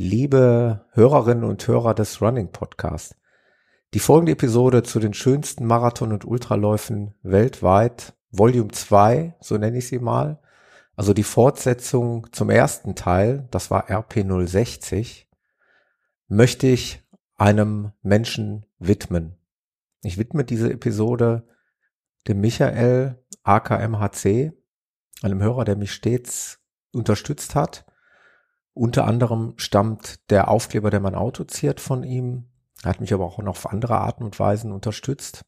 liebe Hörerinnen und Hörer des Running Podcast. Die folgende Episode zu den schönsten Marathon- und Ultraläufen weltweit, Volume 2, so nenne ich sie mal, also die Fortsetzung zum ersten Teil, das war RP060, möchte ich einem Menschen widmen. Ich widme diese Episode dem Michael AKMHC, einem Hörer, der mich stets unterstützt hat. Unter anderem stammt der Aufkleber, der mein Auto ziert, von ihm. Er hat mich aber auch noch auf andere Arten und Weisen unterstützt.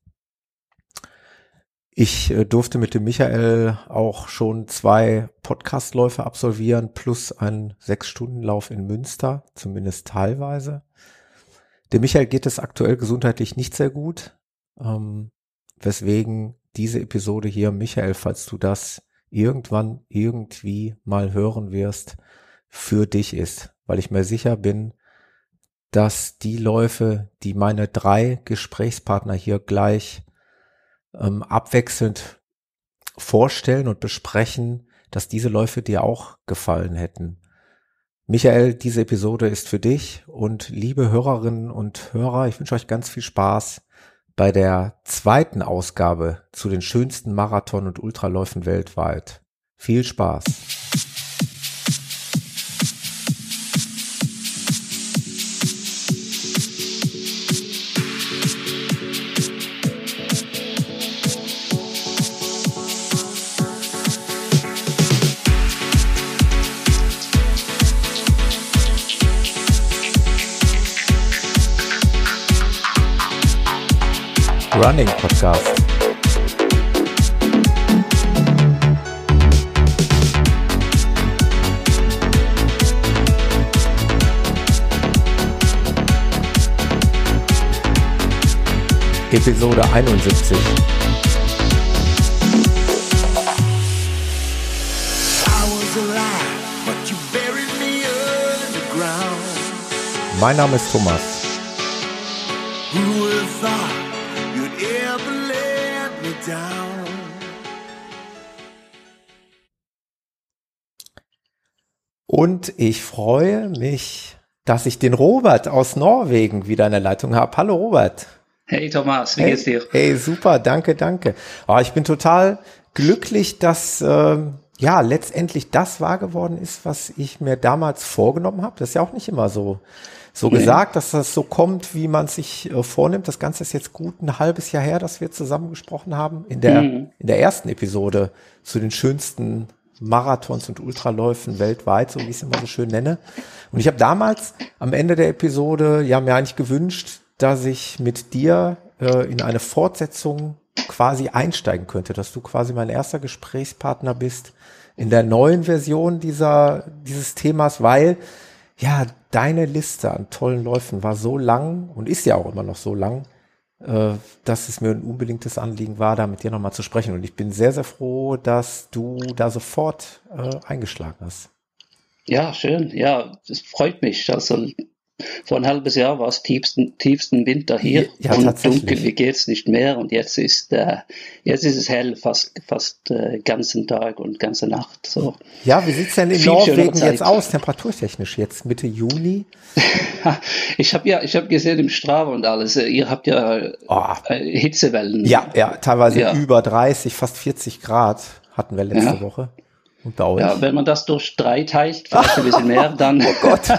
Ich äh, durfte mit dem Michael auch schon zwei Podcastläufe absolvieren, plus einen Sechs-Stunden-Lauf in Münster, zumindest teilweise. Dem Michael geht es aktuell gesundheitlich nicht sehr gut, ähm, weswegen diese Episode hier, Michael, falls du das irgendwann irgendwie mal hören wirst, für dich ist, weil ich mir sicher bin, dass die Läufe, die meine drei Gesprächspartner hier gleich ähm, abwechselnd vorstellen und besprechen, dass diese Läufe dir auch gefallen hätten. Michael, diese Episode ist für dich und liebe Hörerinnen und Hörer, ich wünsche euch ganz viel Spaß bei der zweiten Ausgabe zu den schönsten Marathon- und Ultraläufen weltweit. Viel Spaß! Running Podcast. Episode 71. Mein Name ist Thomas. Und ich freue mich, dass ich den Robert aus Norwegen wieder in der Leitung habe. Hallo Robert. Hey Thomas, wie hey, geht's dir? Hey, super, danke, danke. Oh, ich bin total glücklich, dass äh, ja letztendlich das wahr geworden ist, was ich mir damals vorgenommen habe. Das ist ja auch nicht immer so so nee. gesagt, dass das so kommt, wie man sich äh, vornimmt. Das Ganze ist jetzt gut ein halbes Jahr her, dass wir zusammen gesprochen haben in der mhm. in der ersten Episode zu den schönsten Marathons und Ultraläufen weltweit, so wie ich es immer so schön nenne. Und ich habe damals am Ende der Episode ja mir eigentlich gewünscht, dass ich mit dir äh, in eine Fortsetzung quasi einsteigen könnte, dass du quasi mein erster Gesprächspartner bist in der neuen Version dieser, dieses Themas, weil ja, deine Liste an tollen Läufen war so lang und ist ja auch immer noch so lang, dass es mir ein unbedingtes Anliegen war, da mit dir nochmal zu sprechen. Und ich bin sehr, sehr froh, dass du da sofort äh, eingeschlagen hast. Ja, schön. Ja, das freut mich. Also vor ein halbes Jahr war es tiefsten, tiefsten Winter hier ja, und dunkel, wie geht's nicht mehr und jetzt ist äh, jetzt ist es hell fast fast äh, ganzen Tag und ganze Nacht so. Ja, wie sieht's denn in Norwegen jetzt aus temperaturtechnisch jetzt Mitte Juni? ich habe ja ich habe gesehen im Strava und alles, äh, ihr habt ja oh. Hitzewellen. Ja, ja, teilweise ja. über 30, fast 40 Grad hatten wir letzte ja. Woche. Und? Ja, wenn man das durch drei teilt, vielleicht ein bisschen mehr, dann, oh Gott.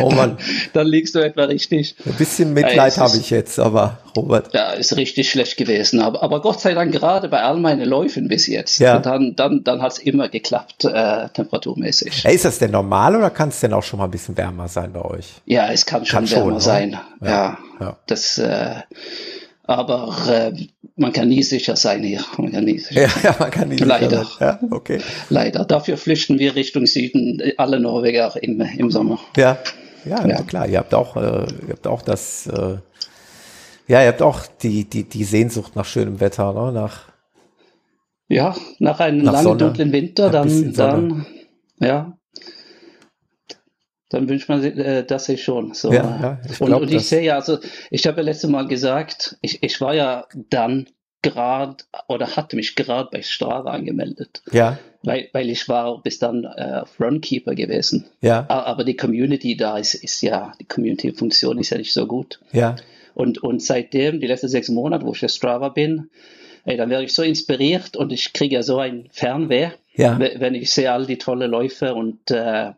Oh Mann. dann liegst du etwa richtig. Ein bisschen Mitleid ja, habe ich jetzt, aber Robert. Ja, ist richtig schlecht gewesen. Aber, aber Gott sei Dank gerade bei all meinen Läufen bis jetzt. Ja. dann, dann, dann hat es immer geklappt, äh, temperaturmäßig. Ist das denn normal oder kann es denn auch schon mal ein bisschen wärmer sein bei euch? Ja, es kann schon kann wärmer schon, sein. Ja, ja. ja. Das, äh, aber äh, man kann nie sicher sein hier. Man kann nie sicher ja, ja, man kann nie Leider. Ja, okay. Leider. Dafür flüchten wir Richtung Süden, alle Norweger im, im Sommer. Ja, ja, ja. klar. Ihr habt auch, äh, ihr habt auch das, äh, ja, ihr habt auch die, die, die Sehnsucht nach schönem Wetter, ne? Nach, ja, nach einem nach langen, Sonne, dunklen Winter, dann, dann, ja, dann wünscht man äh, das sich schon. So. Ja, ja, ich und, und ich sehe ja, also ich habe ja letztes Mal gesagt, ich, ich war ja dann gerade oder hatte mich gerade bei Strava angemeldet. Ja. Weil, weil ich war bis dann äh, Runkeeper gewesen. Ja. Aber die Community da ist, ist ja, die Community-Funktion ist ja nicht so gut. Ja. Und, und seitdem, die letzten sechs Monate, wo ich auf Strava bin, ey, dann werde ich so inspiriert und ich kriege ja so ein Fernweh, ja. wenn ich sehe all die tolle Läufe und äh,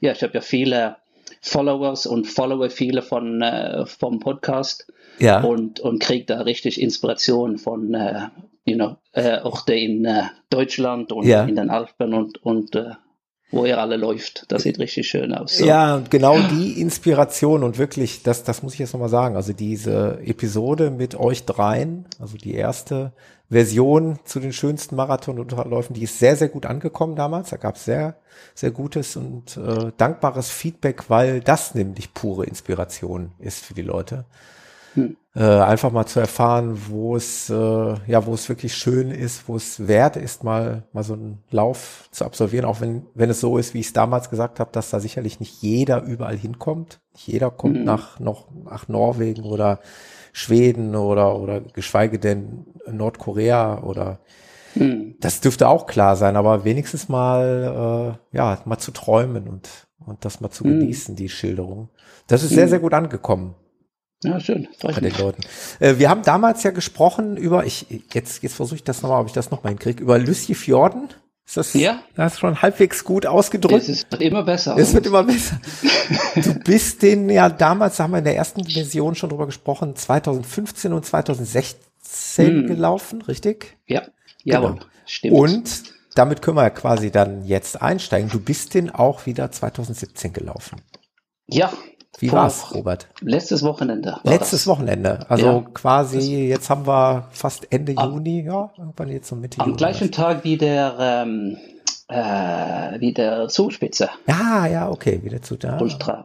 ja, ich habe ja viele Followers und followe viele von äh, vom Podcast ja. und, und kriege da richtig Inspiration von äh, you know, äh, Orte in äh, Deutschland und ja. in den Alpen und, und äh, wo ihr alle läuft. Das sieht richtig schön aus. So. Ja, genau die Inspiration und wirklich, das, das muss ich jetzt nochmal sagen. Also diese Episode mit euch dreien, also die erste Version zu den schönsten Marathonunterläufen, die ist sehr, sehr gut angekommen damals. Da gab es sehr, sehr gutes und äh, dankbares Feedback, weil das nämlich pure Inspiration ist für die Leute. Hm. Äh, einfach mal zu erfahren, wo es, äh, ja, wo es wirklich schön ist, wo es wert ist, mal, mal so einen Lauf zu absolvieren, auch wenn, wenn es so ist, wie ich es damals gesagt habe, dass da sicherlich nicht jeder überall hinkommt. Nicht jeder kommt hm. nach, noch, nach Norwegen oder Schweden oder, oder geschweige denn Nordkorea oder hm. das dürfte auch klar sein, aber wenigstens mal, äh, ja, mal zu träumen und, und das mal zu hm. genießen, die Schilderung. Das ist sehr, hm. sehr gut angekommen. Ja, schön. Bei den Leuten. Äh, wir haben damals ja gesprochen über, ich, jetzt, jetzt versuche ich das nochmal, ob ich das nochmal hinkriege, über Lucy Fjorden. Ist das, ja. das ist schon halbwegs gut ausgedrückt? Es wird immer besser. Es wird immer besser. du bist den ja damals, haben wir in der ersten Version schon drüber gesprochen, 2015 und 2016 hm. gelaufen, richtig? Ja, jawohl, genau. stimmt. Und damit können wir ja quasi dann jetzt einsteigen. Du bist den auch wieder 2017 gelaufen. Ja, wie war's, Robert? Letztes Wochenende. Letztes das. Wochenende. Also ja, quasi, jetzt haben wir fast Ende am, Juni, ja, irgendwann jetzt so Mitte Am Juni gleichen Tag wie der, ähm, äh, wie der Zugspitze. Ja, ja, okay, wieder zu da.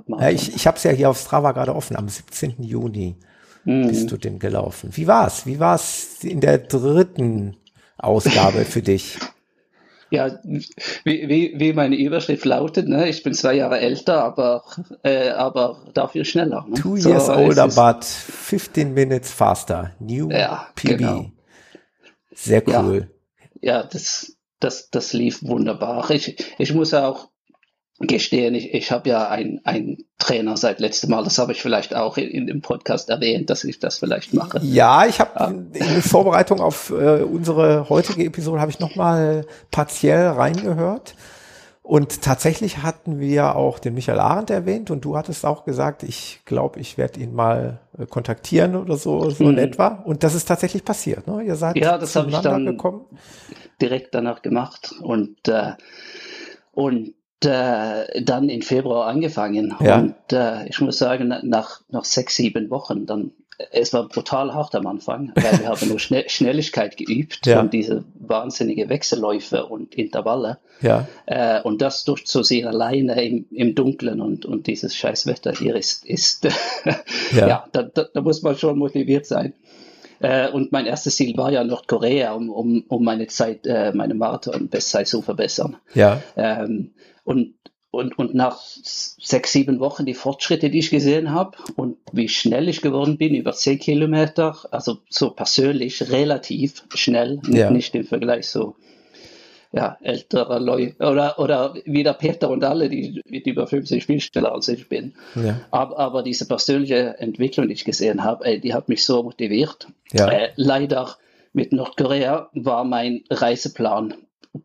Ja, ich ich habe es ja hier auf Strava gerade offen, am 17. Juni mhm. bist du denn gelaufen. Wie war's? Wie war's in der dritten Ausgabe für dich? Ja, wie, wie, wie meine Überschrift lautet, ne? ich bin zwei Jahre älter, aber, äh, aber dafür schneller. Ne? Two so, years older, but 15 minutes faster. New ja, PB. Genau. Sehr cool. Ja, ja, das, das, das lief wunderbar. Ich, ich muss auch gestehen, ich, ich habe ja einen Trainer seit letztem Mal, das habe ich vielleicht auch in, in, dem Podcast erwähnt, dass ich das vielleicht mache. Ja, ich habe ja. in Vorbereitung auf äh, unsere heutige Episode habe ich nochmal partiell reingehört. Und tatsächlich hatten wir auch den Michael Arendt erwähnt und du hattest auch gesagt, ich glaube, ich werde ihn mal äh, kontaktieren oder so, so in mhm. etwa. Und das ist tatsächlich passiert. Ne? Ihr seid ja, das habe ich dann gekommen. direkt danach gemacht und äh, und äh, dann im Februar angefangen. Ja. Und äh, ich muss sagen, nach, nach sechs, sieben Wochen, dann es war brutal hart am Anfang, weil wir haben nur Schnell Schnelligkeit geübt ja. und diese wahnsinnige Wechselläufe und Intervalle. Ja. Äh, und das durchzusehen alleine im, im Dunkeln und, und dieses scheiß Wetter hier ist, ist ja, ja da, da, da, muss man schon motiviert sein. Äh, und mein erstes Ziel war ja Nordkorea, um, um, um meine Zeit, äh, meine Marathon-Bestzeit zu verbessern. Ja. Ähm, und, und, und nach sechs, sieben Wochen die Fortschritte, die ich gesehen habe und wie schnell ich geworden bin, über zehn Kilometer, also so persönlich relativ schnell, ja. nicht im Vergleich so ja, ältere Leute oder, oder wie der Peter und alle, die, die über 50 viel schneller als ich bin. Ja. Aber, aber diese persönliche Entwicklung, die ich gesehen habe, ey, die hat mich so motiviert. Ja. Äh, leider mit Nordkorea war mein Reiseplan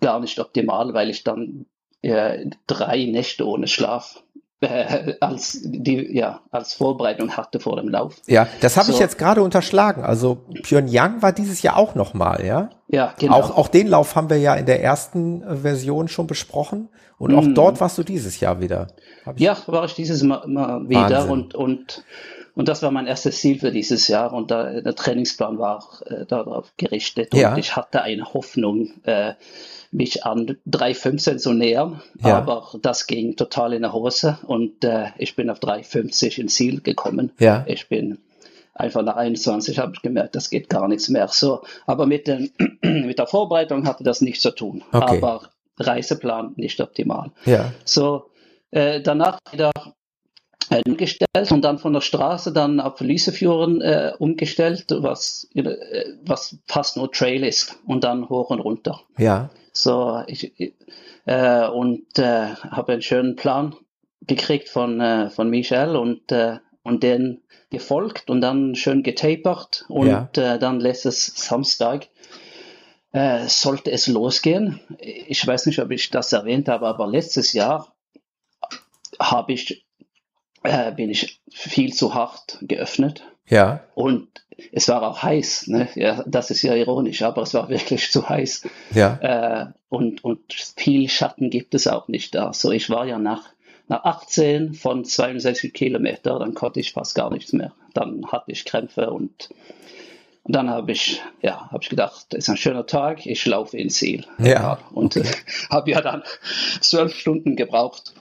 gar nicht optimal, weil ich dann äh, drei Nächte ohne Schlaf äh, als die ja als Vorbereitung hatte vor dem Lauf. Ja, das habe so. ich jetzt gerade unterschlagen. Also Pyongyang war dieses Jahr auch noch mal, ja? Ja, genau. Auch auch den Lauf haben wir ja in der ersten äh, Version schon besprochen und auch mm. dort warst du dieses Jahr wieder. Ja, war ich dieses Mal, mal wieder Wahnsinn. und und und das war mein erstes Ziel für dieses Jahr und da, der Trainingsplan war äh, darauf gerichtet und ja. ich hatte eine Hoffnung. Äh, mich an 3,15 zu nähern, ja. aber das ging total in der Hose und äh, ich bin auf 3,50 ins Ziel gekommen. Ja. Ich bin einfach nach 21 habe ich gemerkt, das geht gar nichts mehr. So, aber mit, den, mit der Vorbereitung hatte das nichts zu tun. Okay. Aber Reiseplan nicht optimal. Ja. So, äh, danach wieder umgestellt und dann von der Straße dann auf Lysefjorden äh, umgestellt, was, äh, was fast nur Trail ist und dann hoch und runter. Ja. So, ich, äh, und äh, habe einen schönen Plan gekriegt von, äh, von Michel und, äh, und den gefolgt und dann schön getapert und ja. äh, dann lässt es Samstag äh, sollte es losgehen. Ich weiß nicht, ob ich das erwähnt habe, aber letztes Jahr habe ich äh, bin ich viel zu hart geöffnet. Ja. Und es war auch heiß, ne? Ja, das ist ja ironisch, aber es war wirklich zu heiß. Ja. Äh, und, und viel Schatten gibt es auch nicht da. So, ich war ja nach, nach 18 von 62 Kilometer, dann konnte ich fast gar nichts mehr. Dann hatte ich Krämpfe und, und dann habe ich, ja, habe ich gedacht, es ist ein schöner Tag, ich laufe ins Ziel. Ja. Und okay. äh, habe ja dann zwölf Stunden gebraucht.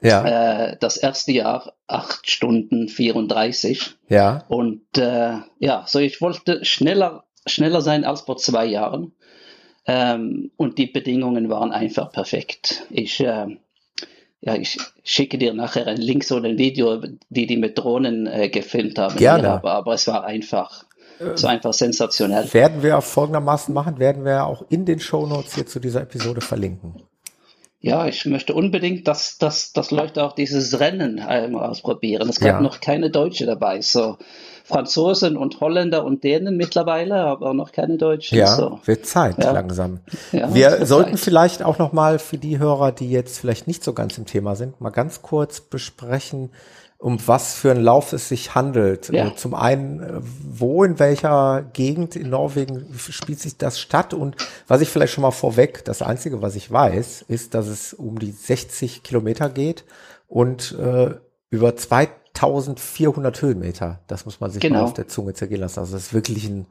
Ja. Äh, das erste Jahr acht Stunden 34. Ja. Und äh, ja, so ich wollte schneller, schneller sein als vor zwei Jahren. Ähm, und die Bedingungen waren einfach perfekt. Ich, äh, ja, ich schicke dir nachher einen Link, so ein Video, die die mit Drohnen äh, gefilmt haben. Gerne. Aber, aber es war einfach, es war einfach sensationell. Werden wir folgendermaßen machen, werden wir auch in den Show Notes hier zu dieser Episode verlinken. Ja, ich möchte unbedingt, dass, dass, dass Leute auch dieses Rennen einmal ausprobieren. Es gab ja. noch keine Deutsche dabei. So Franzosen und Holländer und Dänen mittlerweile, aber noch keine Deutschen. Ja, so. wird Zeit Ja. langsam. Ja, Wir sollten Zeit. vielleicht auch noch mal für die Hörer, die jetzt vielleicht nicht so ganz im Thema sind, mal ganz kurz besprechen, um was für einen Lauf es sich handelt. Ja. Äh, Zum einen, äh, wo in welcher Gegend in Norwegen spielt sich das statt? Und was ich vielleicht schon mal vorweg, das Einzige, was ich weiß, ist, dass es um die 60 Kilometer geht und äh, über 2400 Höhenmeter. Das muss man sich mal Genau. auf der Zunge zergehen lassen. Also das ist wirklich ein,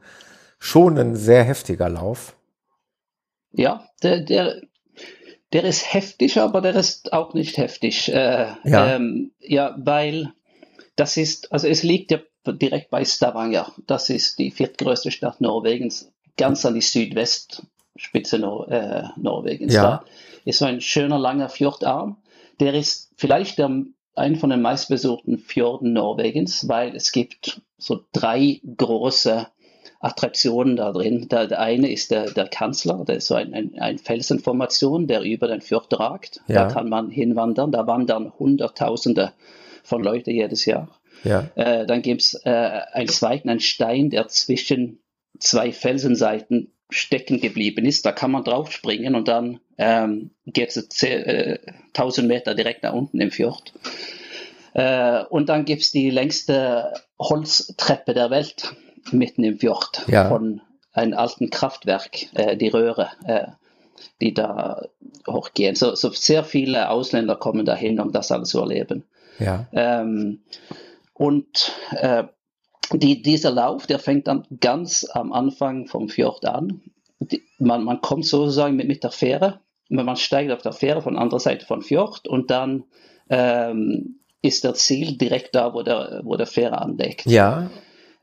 schon ein sehr heftiger Lauf. Ja, der, der, der ist heftig, aber der ist auch nicht heftig. Äh, Ja. Ähm, ja, weil das ist, also es liegt ja direkt bei Stavanger. Das ist die viertgrößte Stadt Norwegens, ganz an die Südwestspitze Nor äh, Norwegens. Ja. Da ist so ein schöner langer Fjordarm. Der ist vielleicht der, ein von den meistbesuchten Fjorden Norwegens, weil es gibt so drei große Attraktionen da drin. Der, der eine ist der, der Kanzler, der ist so ein, ein, ein Felsenformation, der über den Fjord ragt. Ja. Da kann man hinwandern. Da wandern Hunderttausende von Leuten jedes Jahr. Ja, Äh, dann gibt es äh, einen zweiten, einen Stein, der zwischen zwei Felsenseiten stecken geblieben ist. Da kann man draufspringen und dann ähm, geht es äh, 1000 Meter direkt nach unten im Fjord. Äh, und dann gibt es die längste Holztreppe der Welt mitten im Fjord Ja. von einem alten Kraftwerk, äh, die Röhre, äh, die da hochgehen. So, so sehr viele Ausländer kommen dahin, um das alles zu erleben. ja, Ähm, und äh, die, dieser Lauf, der fängt dann ganz am Anfang vom Fjord an. Die, man, man kommt sozusagen mit, mit der Fähre, man steigt auf der Fähre von der anderen Seite von Fjord und dann ähm, ist der Ziel direkt da, wo der, wo der Fähre anlegt. ja,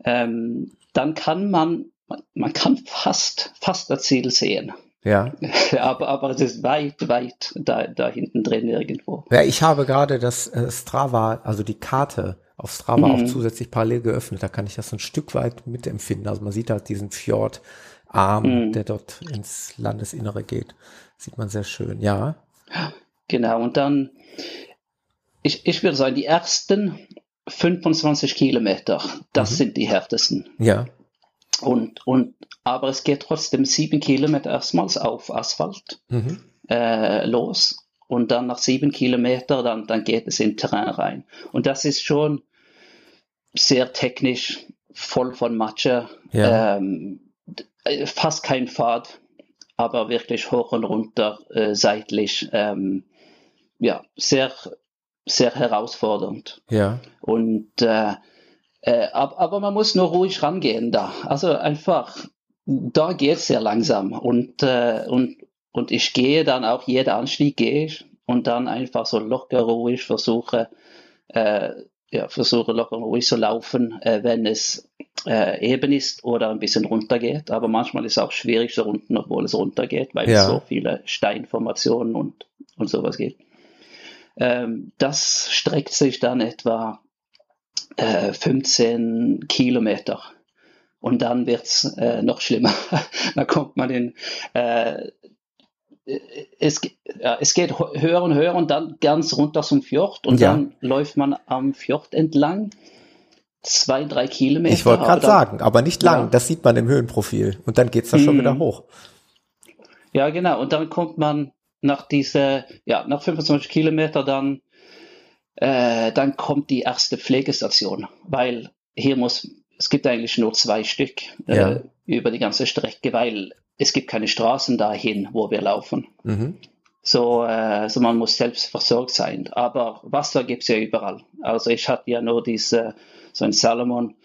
Ähm, dann kann man, man, kann fast, fast das Ziel sehen. ja. aber, aber es ist weit, weit da, da hinten drin irgendwo. Ja, ich habe gerade das äh, Strava, also die Karte auf Strava auch Mhm. zusätzlich parallel geöffnet. Da kann ich das ein Stück weit mitempfinden. Also man sieht halt diesen Fjordarm, Mhm. der dort ins Landesinnere geht. Sieht man sehr schön. Ja, Genau, und dann, ich, ich würde sagen, die ersten 25 Kilometer, das Mhm. sind die härtesten. ja, Und, und, aber es geht trotzdem sieben Kilometer erstmals auf Asphalt mhm. äh, los und dann nach sieben Kilometer, dann, dann geht es in Terrain rein. Und das ist schon sehr technisch, voll von Matsche, Ja. ähm, äh, fast kein Pfad, aber wirklich hoch und runter, äh, seitlich, ähm, ja, sehr, sehr herausfordernd. ja, Und äh, äh, aber, aber man muss nur ruhig rangehen da. Also einfach, da geht es sehr langsam. Und, äh, und, und ich gehe dann auch, jeder Anstieg gehe ich und dann einfach so locker ruhig versuche, äh, ja, versuche locker ruhig zu laufen, äh, wenn es äh, eben ist oder ein bisschen runter geht. Aber manchmal ist es auch schwierig so unten, obwohl es runter geht, weil Ja. es so viele Steinformationen und, und sowas gibt. Ähm, das streckt sich dann etwa äh, 15 Kilometer. Und dann wird's äh, noch schlimmer. da kommt man in, äh, es, ja, es geht höher und höher und dann ganz runter zum Fjord und ja. dann läuft man am Fjord entlang. Zwei, drei Kilometer. Ich wollte gerade sagen, aber nicht lang. Ja. Das sieht man im Höhenprofil. Und dann geht's da schon mm. wieder hoch. Ja, genau. Und dann kommt man nach diese, ja, nach 25 Kilometer dann, äh, dann kommt die erste Pflegestation, weil hier muss, es gibt eigentlich nur zwei Stück äh, ja. über die ganze Strecke, weil es gibt keine Straßen dahin, wo wir laufen. Mhm. So, äh, so man muss selbst versorgt sein. Aber Wasser gibt es ja überall. Also ich hatte ja nur diese, so ein Salomon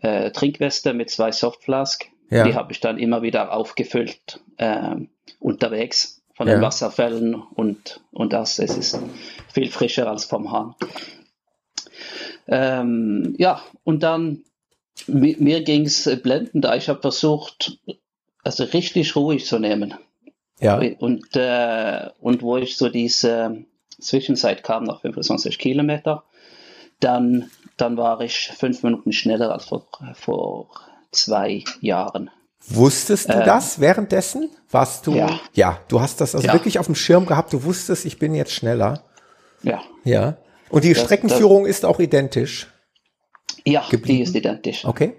äh, Trinkweste mit zwei Softflask. Ja. Die habe ich dann immer wieder aufgefüllt äh, unterwegs von den Wasserfällen und, und das. Es ist viel frischer als vom Hahn. Ähm, ja, und dann mir ging es blendend. Ich habe versucht, also richtig ruhig zu nehmen. Ja. Und, äh, und wo ich so diese Zwischenzeit kam nach 25 Kilometer, dann, dann war ich fünf Minuten schneller als vor, vor zwei Jahren. Wusstest du äh, das währenddessen? Warst du? Ja. Ja, du hast das also ja. wirklich auf dem Schirm gehabt. Du wusstest, ich bin jetzt schneller. Ja. Ja. Und die das, Streckenführung das, ist auch identisch. Ja, geblieben? die ist identisch. Okay.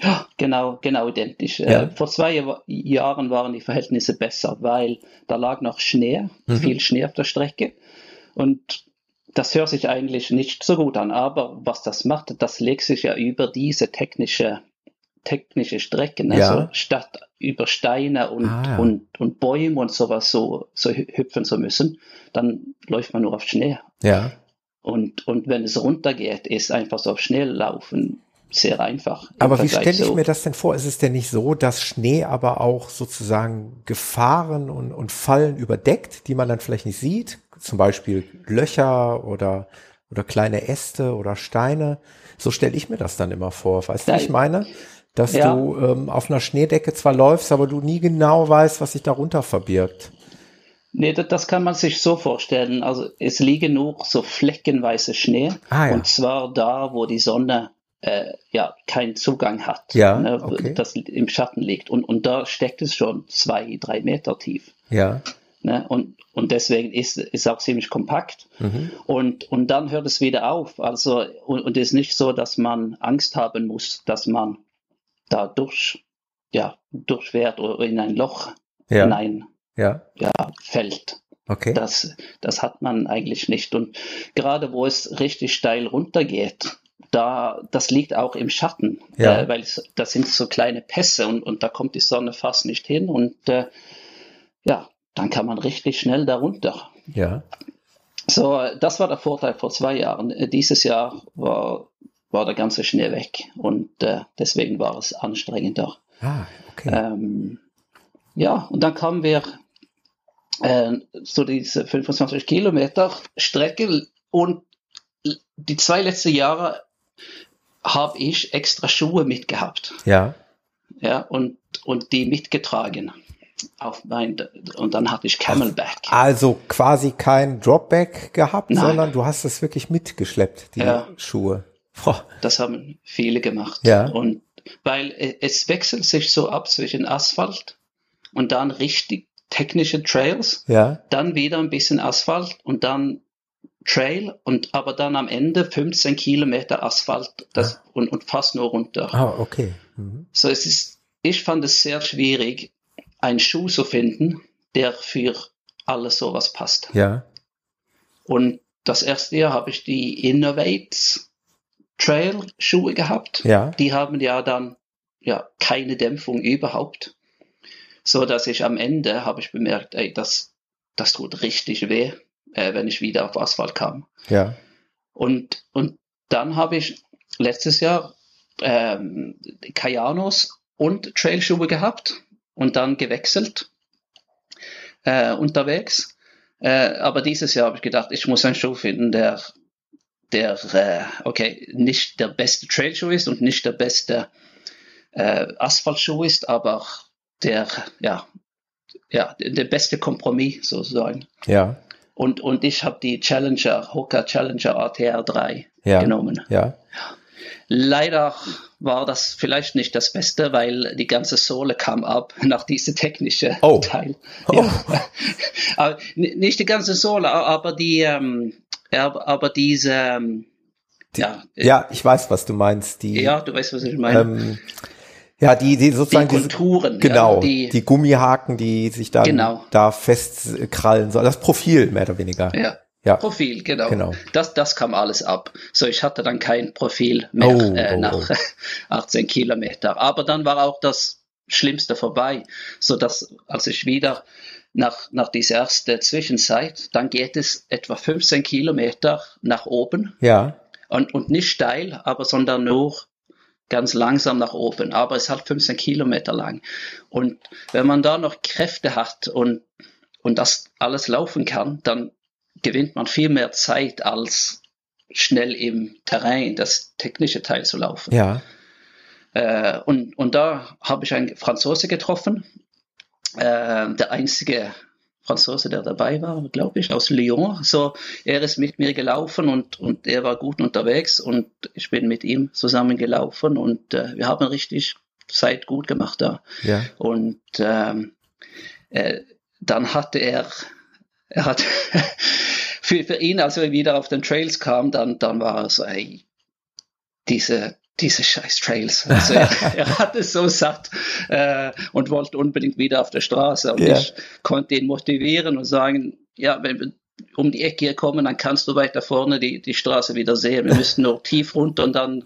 Ja, genau, genau identisch. Ja. Äh, vor zwei Jahren waren die Verhältnisse besser, weil da lag noch Schnee, mhm. viel Schnee auf der Strecke. Und das hört sich eigentlich nicht so gut an, aber was das macht, das legt sich ja über diese technische, technische Strecken, ja. also statt über Steine und, ah, ja. und, und Bäume und sowas so, so hüpfen zu müssen, dann läuft man nur auf Schnee. Ja. Und, und wenn es runtergeht, ist einfach so auf Schnee laufen sehr einfach. Aber wie stelle ich so. mir das denn vor? Ist es denn nicht so, dass Schnee aber auch sozusagen Gefahren und, und Fallen überdeckt, die man dann vielleicht nicht sieht? Zum Beispiel Löcher oder, oder kleine Äste oder Steine. So stelle ich mir das dann immer vor. Weißt du, was ich meine? Dass ja. du ähm, auf einer Schneedecke zwar läufst, aber du nie genau weißt, was sich darunter verbirgt. Nee, das, das, kann man sich so vorstellen. Also es liegen nur so fleckenweise Schnee. Ah, ja. Und zwar da, wo die Sonne äh, ja keinen Zugang hat, ja, ne, okay. das im Schatten liegt. Und, und da steckt es schon zwei, drei Meter tief. Ja. Ne, und, und deswegen ist es auch ziemlich kompakt. Mhm. Und, und dann hört es wieder auf. Also, und, und es ist nicht so, dass man Angst haben muss, dass man da durch, ja, durchfährt oder in ein Loch ja. hinein ja. Ja, fällt. Okay. Das, das hat man eigentlich nicht. Und gerade wo es richtig steil runtergeht, da, das liegt auch im Schatten, ja. äh, weil es, das sind so kleine Pässe und, und da kommt die Sonne fast nicht hin und äh, ja, dann kann man richtig schnell darunter. Ja. So, das war der Vorteil vor zwei Jahren. Äh, dieses Jahr war, war der ganze Schnee weg und äh, deswegen war es anstrengender. Ah, okay. Ähm, ja, und dann kamen wir äh, so diese 25 Kilometer Strecke und die zwei letzten Jahre habe ich extra Schuhe mitgehabt. Ja. Ja, und, und die mitgetragen. Auf mein, und dann hatte ich Camelback. Also quasi kein Dropback gehabt, Nein. sondern du hast es wirklich mitgeschleppt, die ja. Schuhe. Boah. Das haben viele gemacht. Ja. Und weil es wechselt sich so ab zwischen Asphalt und dann richtig technische Trails, ja. dann wieder ein bisschen Asphalt und dann Trail und aber dann am Ende 15 Kilometer Asphalt das, ah. und, und fast nur runter. Ah, okay. Mhm. So es ist, ich fand es sehr schwierig, einen Schuh zu finden, der für alles sowas passt. Ja. Und das erste Jahr habe ich die Innovates Trail Schuhe gehabt. Ja. Die haben ja dann ja keine Dämpfung überhaupt, so dass ich am Ende habe ich bemerkt, ey, das das tut richtig weh äh, wenn ich wieder auf Asphalt kam. Ja. Und, und dann habe ich letztes Jahr ähm, Kajanos und Trailschuhe gehabt und dann gewechselt äh, unterwegs. Äh, aber dieses Jahr habe ich gedacht, ich muss einen Schuh finden, der, der äh, okay, nicht der beste Trailschuh ist und nicht der beste äh, Asphaltschuh ist, aber der, ja, ja, der beste Kompromiss sozusagen. Ja. Und, und ich habe die Challenger, Hoka Challenger ATR 3 ja. genommen. Ja. Leider war das vielleicht nicht das Beste, weil die ganze Sohle kam ab nach diesem technischen Oh. Teil. Oh. Ja. nicht die ganze Sohle, aber die, ähm, aber, aber diese, ähm, ja, äh, Ja, ich weiß, was du meinst. Die, ja, du weißt, was ich meine. ähm, ja, die, die die sozusagen diese, Konturen. genau, ja, die, die, Gummihaken, die sich dann Genau. da festkrallen sollen. Das Profil mehr oder weniger. ja. Ja. Profil, genau. Genau. Das, das kam alles ab. So, ich hatte dann kein Profil mehr Oh, äh, oh, nach 18 Kilometer. Aber dann war auch das Schlimmste vorbei, so dass als ich wieder nach, nach dieser ersten Zwischenzeit, dann geht es etwa 15 Kilometer nach oben Ja, und, und nicht steil, aber sondern nur ganz langsam nach oben. Aber es ist halt 15 Kilometer lang. Und wenn man da noch Kräfte hat und, und das alles laufen kann, dann gewinnt man viel mehr Zeit als schnell im Terrain das technische Teil zu laufen. ja, Äh, und, und da habe ich einen Franzose getroffen, äh, der einzige Franzose, der dabei war, glaube ich, aus Lyon. So, er ist mit mir gelaufen und, und er war gut unterwegs und ich bin mit ihm zusammen gelaufen und äh, wir haben richtig Zeit gut gemacht da. ja. Und ähm, äh, dann hatte er, er hat für, für ihn, als er wieder auf den Trails kam, dann, dann war so, ey, diese, diese scheiß Trails. Also er, er hat es so satt äh, und wollte unbedingt wieder auf der Straße. Und Ja. ich konnte ihn motivieren und sagen, ja, wenn wir um die Ecke hier kommen, dann kannst du weiter vorne die, die Straße wieder sehen. Wir müssen nur tief runter und dann,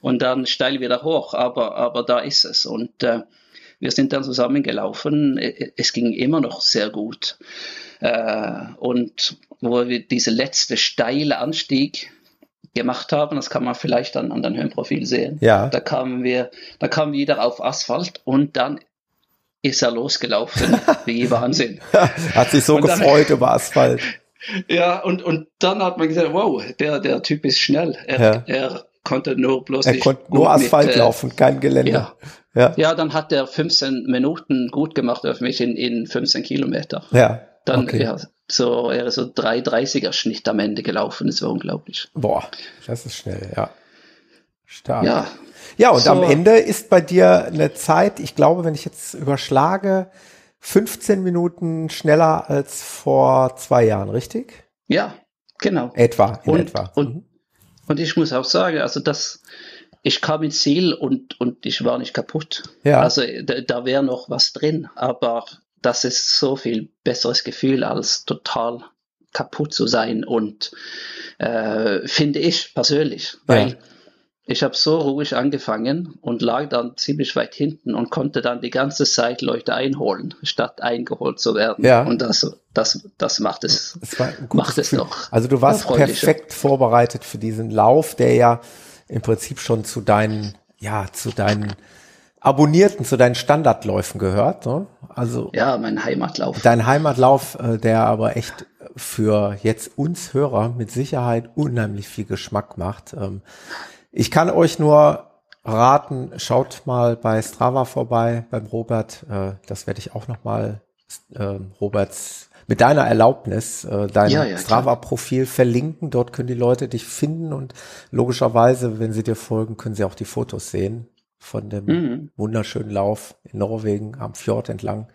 und dann steil wieder hoch. Aber, aber da ist es. Und äh, wir sind dann zusammengelaufen. Äh, Es ging immer noch sehr gut. Äh, und wo wir diese letzte steile Anstieg gemacht haben, das kann man vielleicht dann an den Höhenprofil sehen. Ja. Da kamen wir, da kamen wir wieder auf Asphalt und dann ist er losgelaufen wie Wahnsinn. Hat sich so Und dann- gefreut über Asphalt. Ja, und, und dann hat man gesagt, wow, der, der Typ ist schnell. Er, Ja. er konnte nur bloß Er nicht konnte nur Asphalt mit, äh, laufen, kein Gelände. Ja. Ja, Ja, dann hat er 15 Minuten gut gemacht auf mich in, in 15 Kilometer. ja. Dann, okay. ja, so, er ist so 3,30er Schnitt am Ende gelaufen. Das war unglaublich. Boah, das ist schnell, ja. Stark. Ja, Ja, und So. am Ende ist bei dir eine Zeit, ich glaube, wenn ich jetzt überschlage, 15 Minuten schneller als vor zwei Jahren, richtig? ja, genau. Etwa, in Und- etwa. und- Mhm. Und ich muss auch sagen, also das, ich kam ins Ziel und, und ich war nicht kaputt. Ja. Also da, da wäre noch was drin, aber das ist so viel besseres Gefühl, als total kaputt zu sein und äh, finde ich persönlich, weil Ja. ich habe so ruhig angefangen und lag dann ziemlich weit hinten und konnte dann die ganze Zeit Leute einholen, statt eingeholt zu werden. Ja. Und das, das, das macht es, gutes macht es Gefühl. noch Also du warst perfekt vorbereitet für diesen Lauf, der ja im Prinzip schon zu deinen, ja, zu deinen Abonnierten, zu deinen Standardläufen gehört. Ne? Also Ja, mein Heimatlauf. dein Heimatlauf, äh, der aber echt für jetzt uns Hörer mit Sicherheit unheimlich viel Geschmack macht. Ähm, ich kann euch nur raten, schaut mal bei Strava vorbei beim Robert. Äh, das werde ich auch noch mal ähm, Roberts mit deiner Erlaubnis äh, dein Ja, ja. Strava-Profil verlinken. Dort können die Leute dich finden und logischerweise, wenn sie dir folgen, können sie auch die Fotos sehen von dem Mhm. wunderschönen Lauf in Norwegen am Fjord entlang.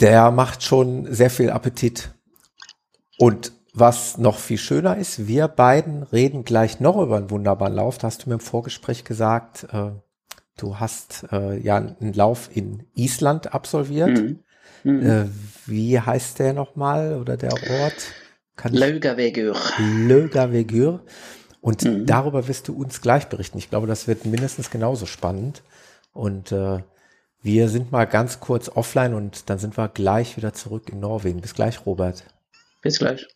Der macht schon sehr viel Appetit. Und was noch viel schöner ist, wir beiden reden gleich noch über einen wunderbaren Lauf. Da hast du mir im Vorgespräch gesagt, äh, du hast äh, ja einen Lauf in Island absolviert. Mhm. Mhm. Äh, wie heißt der nochmal oder der Ort? Laugavegur. Lögavegur. Und Mhm. darüber wirst du uns gleich berichten. Ich glaube, das wird mindestens genauso spannend. Und äh, wir sind mal ganz kurz offline und dann sind wir gleich wieder zurück in Norwegen. Bis gleich, Robert. Bis gleich.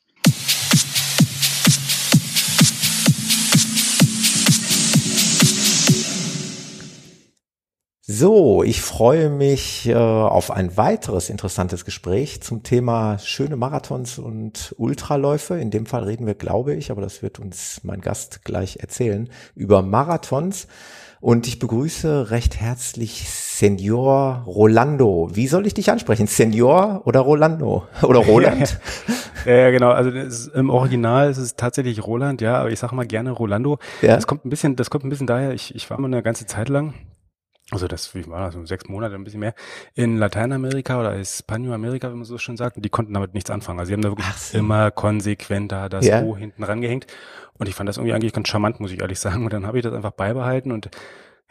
So, ich freue mich äh, auf ein weiteres interessantes Gespräch zum Thema schöne Marathons und Ultraläufe. In dem Fall reden wir, glaube ich, aber das wird uns mein Gast gleich erzählen, über Marathons. Und ich begrüße recht herzlich Senior Rolando. Wie soll ich dich ansprechen? Senior oder Rolando? Oder Roland? ja, ja, genau. Also ist, im Original ist es tatsächlich Roland, ja, aber ich sage mal gerne Rolando. Ja? Das kommt ein bisschen, das kommt ein bisschen daher, ich, ich war mal eine ganze Zeit lang also das, wie war das, so sechs Monate, ein bisschen mehr, in Lateinamerika oder Hispanoamerika, wenn man so schön sagt, und die konnten damit nichts anfangen. Also sie haben da wirklich so. immer konsequenter das ja. O hinten rangehängt. Und ich fand das irgendwie eigentlich ganz charmant, muss ich ehrlich sagen. Und dann habe ich das einfach beibehalten und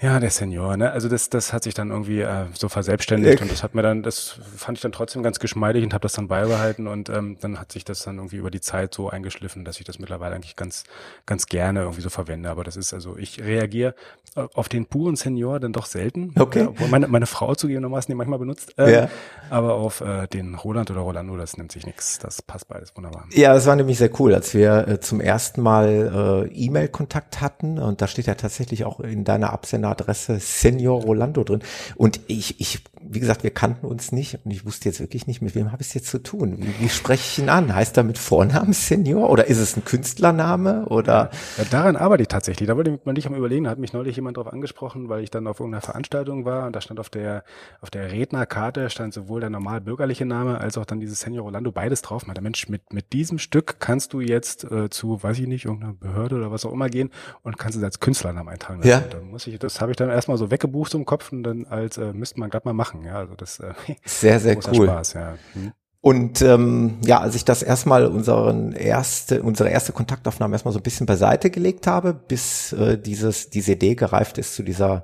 ja, der Senior, ne? Also das, das hat sich dann irgendwie äh, so verselbstständigt und das hat mir dann, das fand ich dann trotzdem ganz geschmeidig und habe das dann beibehalten und ähm, dann hat sich das dann irgendwie über die Zeit so eingeschliffen, dass ich das mittlerweile eigentlich ganz, ganz gerne irgendwie so verwende. Aber das ist also, ich reagiere auf den puren Senior dann doch selten. Okay. Ja, obwohl meine, meine Frau zugegebenermaßen den manchmal benutzt. Ähm, ja. Aber auf äh, den Roland oder Rolando, das nimmt sich nichts. Das passt beides wunderbar. Ja, das war nämlich sehr cool, als wir äh, zum ersten Mal äh, E-Mail-Kontakt hatten und da steht ja tatsächlich auch in deiner Absender Adresse Senior Rolando drin. Und ich, ich, wie gesagt, wir kannten uns nicht und ich wusste jetzt wirklich nicht, mit wem habe ich es jetzt zu tun. Wie, wie spreche ich ihn an? Heißt er mit Vornamen Senior oder ist es ein Künstlername oder? Ja, daran arbeite ich tatsächlich. Da wollte man nicht am überlegen. Da hat mich neulich jemand darauf angesprochen, weil ich dann auf irgendeiner Veranstaltung war und da stand auf der, auf der Rednerkarte stand sowohl der normal bürgerliche Name als auch dann dieses Senior Rolando beides drauf. Der Mensch, mit, mit diesem Stück kannst du jetzt äh, zu, weiß ich nicht, irgendeiner Behörde oder was auch immer gehen und kannst es als Künstlernamen eintragen. Ja. Dann muss ich das das habe ich dann erstmal so weggebucht im Kopf und dann als äh, müsste man gerade mal machen. Ja, also das äh, sehr sehr cool. Spaß, ja. Hm. Und ähm, ja, als ich das erstmal unseren erste, unsere erste Kontaktaufnahme erstmal so ein bisschen beiseite gelegt habe, bis äh, dieses diese Idee gereift ist zu dieser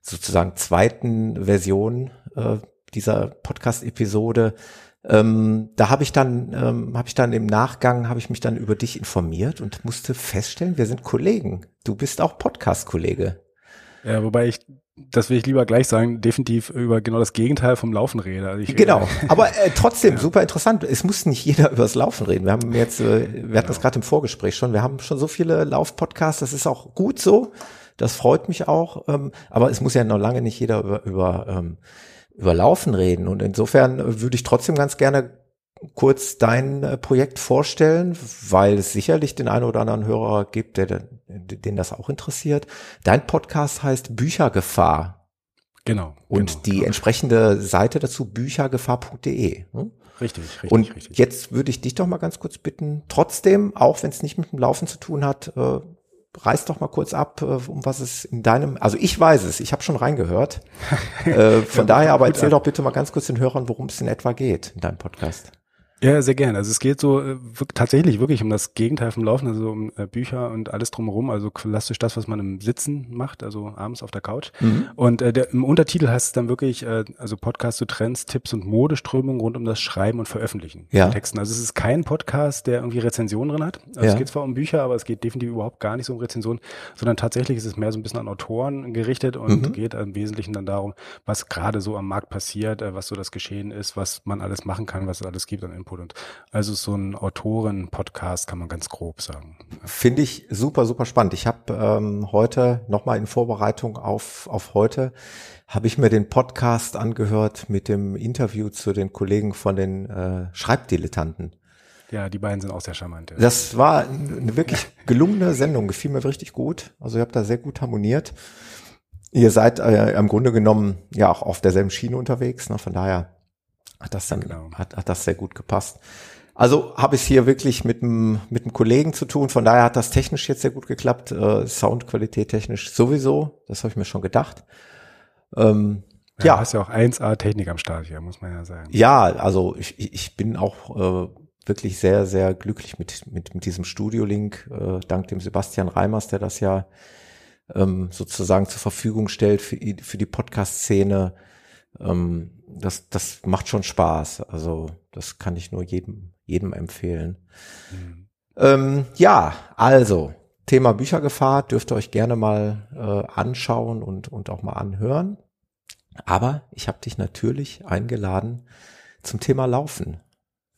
sozusagen zweiten Version äh, dieser Podcast-Episode, ähm, da habe ich dann, ähm, habe ich dann im Nachgang, habe ich mich dann über dich informiert und musste feststellen, wir sind Kollegen. Du bist auch Podcast-Kollege. Ja, wobei ich, das will ich lieber gleich sagen, definitiv über genau das Gegenteil vom Laufen rede. Also genau, aber äh, trotzdem ja. super interessant. Es muss nicht jeder über das Laufen reden. Wir haben jetzt, äh, wir hatten genau. das gerade im Vorgespräch schon, wir haben schon so viele Lauf-Podcasts, das ist auch gut so. Das freut mich auch. Ähm, aber es muss ja noch lange nicht jeder über, über, ähm, über Laufen reden. Und insofern würde ich trotzdem ganz gerne kurz dein äh, Projekt vorstellen, weil es sicherlich den einen oder anderen Hörer gibt, der, den das auch interessiert. Dein Podcast heißt Büchergefahr. Genau. Und genau, die genau. entsprechende Seite dazu büchergefahr.de. Hm? Richtig, richtig. Und richtig. jetzt würde ich dich doch mal ganz kurz bitten, trotzdem, auch wenn es nicht mit dem Laufen zu tun hat, äh, reiß doch mal kurz ab, äh, um was es in deinem, also ich weiß es, ich habe schon reingehört. äh, von ja, daher aber erzähl doch bitte mal ganz kurz den Hörern, worum es in etwa geht in deinem Podcast. Ja, sehr gerne. Also es geht so äh, tatsächlich wirklich um das Gegenteil vom Laufen, also um äh, Bücher und alles drumherum, also klassisch das, was man im Sitzen macht, also abends auf der Couch. Mhm. Und äh, der, im Untertitel heißt es dann wirklich, äh, also Podcast zu Trends, Tipps und Modeströmungen rund um das Schreiben und Veröffentlichen ja. von Texten. Also es ist kein Podcast, der irgendwie Rezensionen drin hat. Also ja. es geht zwar um Bücher, aber es geht definitiv überhaupt gar nicht so um Rezensionen, sondern tatsächlich ist es mehr so ein bisschen an Autoren gerichtet und mhm. geht im Wesentlichen dann darum, was gerade so am Markt passiert, äh, was so das Geschehen ist, was man alles machen kann, was es alles gibt an Input. Und also so ein Autoren-Podcast kann man ganz grob sagen. Finde ich super, super spannend. Ich habe ähm, heute nochmal in Vorbereitung auf, auf heute, habe ich mir den Podcast angehört mit dem Interview zu den Kollegen von den äh, Schreibdilettanten. Ja, die beiden sind auch sehr charmant. Ja. Das war eine wirklich gelungene Sendung, gefiel mir richtig gut. Also ihr habt da sehr gut harmoniert. Ihr seid äh, im Grunde genommen ja auch auf derselben Schiene unterwegs. Ne? Von daher hat das dann genau. hat, hat das sehr gut gepasst. Also habe ich hier wirklich mit einem mit einem Kollegen zu tun. Von daher hat das technisch jetzt sehr gut geklappt. Äh, Soundqualität technisch sowieso. Das habe ich mir schon gedacht. Ähm, ja, ja. Du hast ja auch 1A Technik am Start hier, muss man ja sagen. Ja, also ich, ich bin auch äh, wirklich sehr, sehr glücklich mit, mit, mit diesem Studio-Link, äh, dank dem Sebastian Reimers, der das ja ähm, sozusagen zur Verfügung stellt für, für die Podcast-Szene ähm, das, das macht schon Spaß. Also das kann ich nur jedem, jedem empfehlen. Mhm. Ähm, ja, also Thema Büchergefahr dürft ihr euch gerne mal äh, anschauen und, und auch mal anhören. Aber ich habe dich natürlich eingeladen zum Thema Laufen.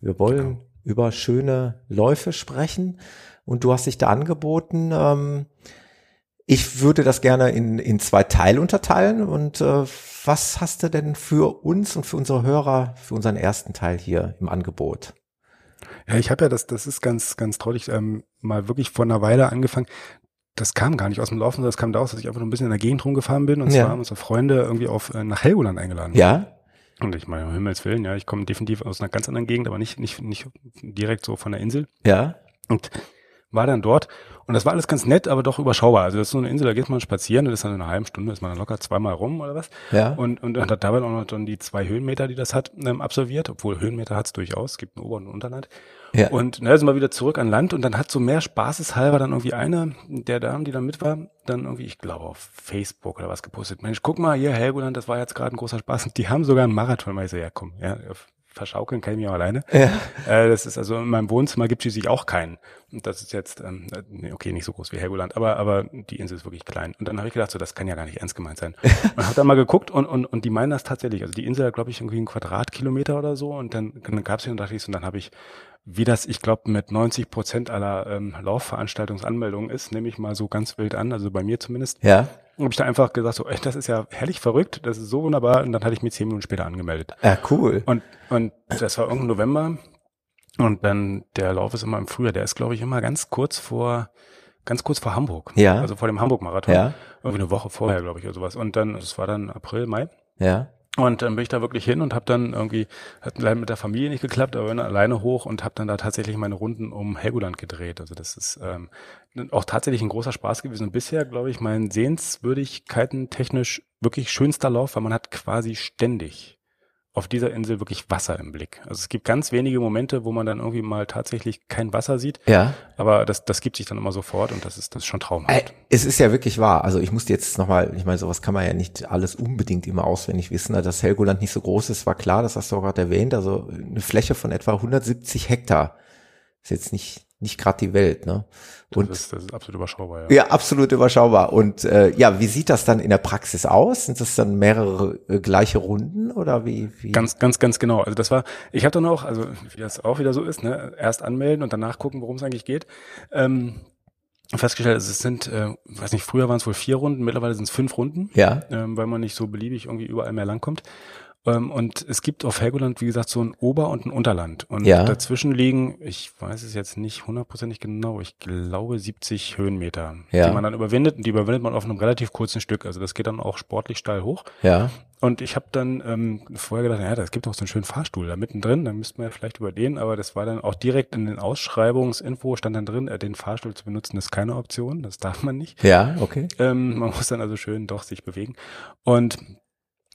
Wir wollen genau. über schöne Läufe sprechen und du hast dich da angeboten. Ähm, Ich würde das gerne in, in zwei Teile unterteilen. Und äh, was hast du denn für uns und für unsere Hörer für unseren ersten Teil hier im Angebot? Ja, ich habe ja das, das ist ganz, ganz traurig, ähm, mal wirklich vor einer Weile angefangen. Das kam gar nicht aus dem Laufen, das kam daraus, dass ich einfach nur ein bisschen in der Gegend rumgefahren bin und ja. zwar haben unsere Freunde irgendwie auf äh, nach Helgoland eingeladen. Ja. Und ich meine, um Himmels Willen, ja, ich komme definitiv aus einer ganz anderen Gegend, aber nicht, nicht, nicht direkt so von der Insel. Ja. Und war dann dort und das war alles ganz nett, aber doch überschaubar. Also das ist so eine Insel, da geht man spazieren, das ist dann in einer halben Stunde, ist man dann locker zweimal rum oder was. Ja. Und, und hat dabei auch noch dann die zwei Höhenmeter, die das hat, ähm, absolviert, obwohl Höhenmeter hat es durchaus, es gibt ein Ober- und Unterland. Ja. Und na, sind wir wieder zurück an Land und dann hat so mehr spaßeshalber dann irgendwie eine der Damen, die da mit war, dann irgendwie, ich glaube auf Facebook oder was gepostet. Mensch, guck mal hier, Helgoland, das war jetzt gerade ein großer Spaß. Und die haben sogar einen Marathon. Mal ich so, ja komm, ja, verschaukeln kann ich mich auch alleine. Ja. Äh, das ist also in meinem Wohnzimmer gibt es schließlich auch keinen. Und das ist jetzt, ähm, okay, nicht so groß wie Helgoland, aber, aber die Insel ist wirklich klein. Und dann habe ich gedacht, so, das kann ja gar nicht ernst gemeint sein. und habe dann mal geguckt und, und, und die meinen das tatsächlich. Also die Insel hat, glaube ich, irgendwie einen Quadratkilometer oder so. Und dann, dann gab es hier und dachte ich, so, und dann habe ich wie das, ich glaube, mit 90 Prozent aller ähm, Laufveranstaltungsanmeldungen ist, nehme ich mal so ganz wild an, also bei mir zumindest. Ja. Und habe ich da einfach gesagt, so, ey, das ist ja herrlich verrückt, das ist so wunderbar. Und dann hatte ich mich zehn Minuten später angemeldet. Ja, cool. Und, und das war irgendein November. Und dann, der Lauf ist immer im Frühjahr, der ist, glaube ich, immer ganz kurz vor, ganz kurz vor Hamburg. Ja. Also vor dem Hamburg-Marathon. Ja. Irgendwie eine Woche vorher, glaube ich, oder sowas. Und dann, es war dann April, Mai. Ja. Und dann bin ich da wirklich hin und habe dann irgendwie, hat leider mit der Familie nicht geklappt, aber bin alleine hoch und habe dann da tatsächlich meine Runden um Helgoland gedreht. Also das ist ähm, auch tatsächlich ein großer Spaß gewesen. Und bisher, glaube ich, mein Sehenswürdigkeiten technisch wirklich schönster Lauf, weil man hat quasi ständig auf dieser Insel wirklich Wasser im Blick. Also es gibt ganz wenige Momente, wo man dann irgendwie mal tatsächlich kein Wasser sieht. Ja. Aber das, das gibt sich dann immer sofort und das ist, das ist schon traumhaft. Äh, es ist ja wirklich wahr. Also ich musste jetzt nochmal, ich meine, sowas kann man ja nicht alles unbedingt immer auswendig wissen. Also dass Helgoland nicht so groß ist, war klar, das hast du auch gerade erwähnt. Also eine Fläche von etwa 170 Hektar. Ist jetzt nicht nicht gerade die Welt, ne? Und das ist, das ist absolut überschaubar, ja. Ja, absolut überschaubar. Und äh, ja, wie sieht das dann in der Praxis aus? Sind das dann mehrere äh, gleiche Runden oder wie, wie? Ganz, ganz, ganz genau. Also das war, ich habe dann auch, also wie das auch wieder so ist, ne, erst anmelden und danach gucken, worum es eigentlich geht. Ähm, festgestellt, also es sind, äh, weiß nicht, früher waren es wohl vier Runden, mittlerweile sind es fünf Runden, ja. ähm, weil man nicht so beliebig irgendwie überall mehr langkommt. Ähm, und es gibt auf Helgoland, wie gesagt, so ein Ober- und ein Unterland. Und ja. dazwischen liegen, ich weiß es jetzt nicht hundertprozentig genau, ich glaube 70 Höhenmeter, ja. die man dann überwindet. Und die überwindet man auf einem relativ kurzen Stück. Also das geht dann auch sportlich steil hoch. Ja. Und ich habe dann ähm, vorher gedacht, ja, das gibt auch so einen schönen Fahrstuhl da mittendrin, dann müssten wir vielleicht über den, aber das war dann auch direkt in den Ausschreibungsinfo stand dann drin, äh, den Fahrstuhl zu benutzen ist keine Option, das darf man nicht. Ja, okay. Ähm, man muss dann also schön doch sich bewegen. Und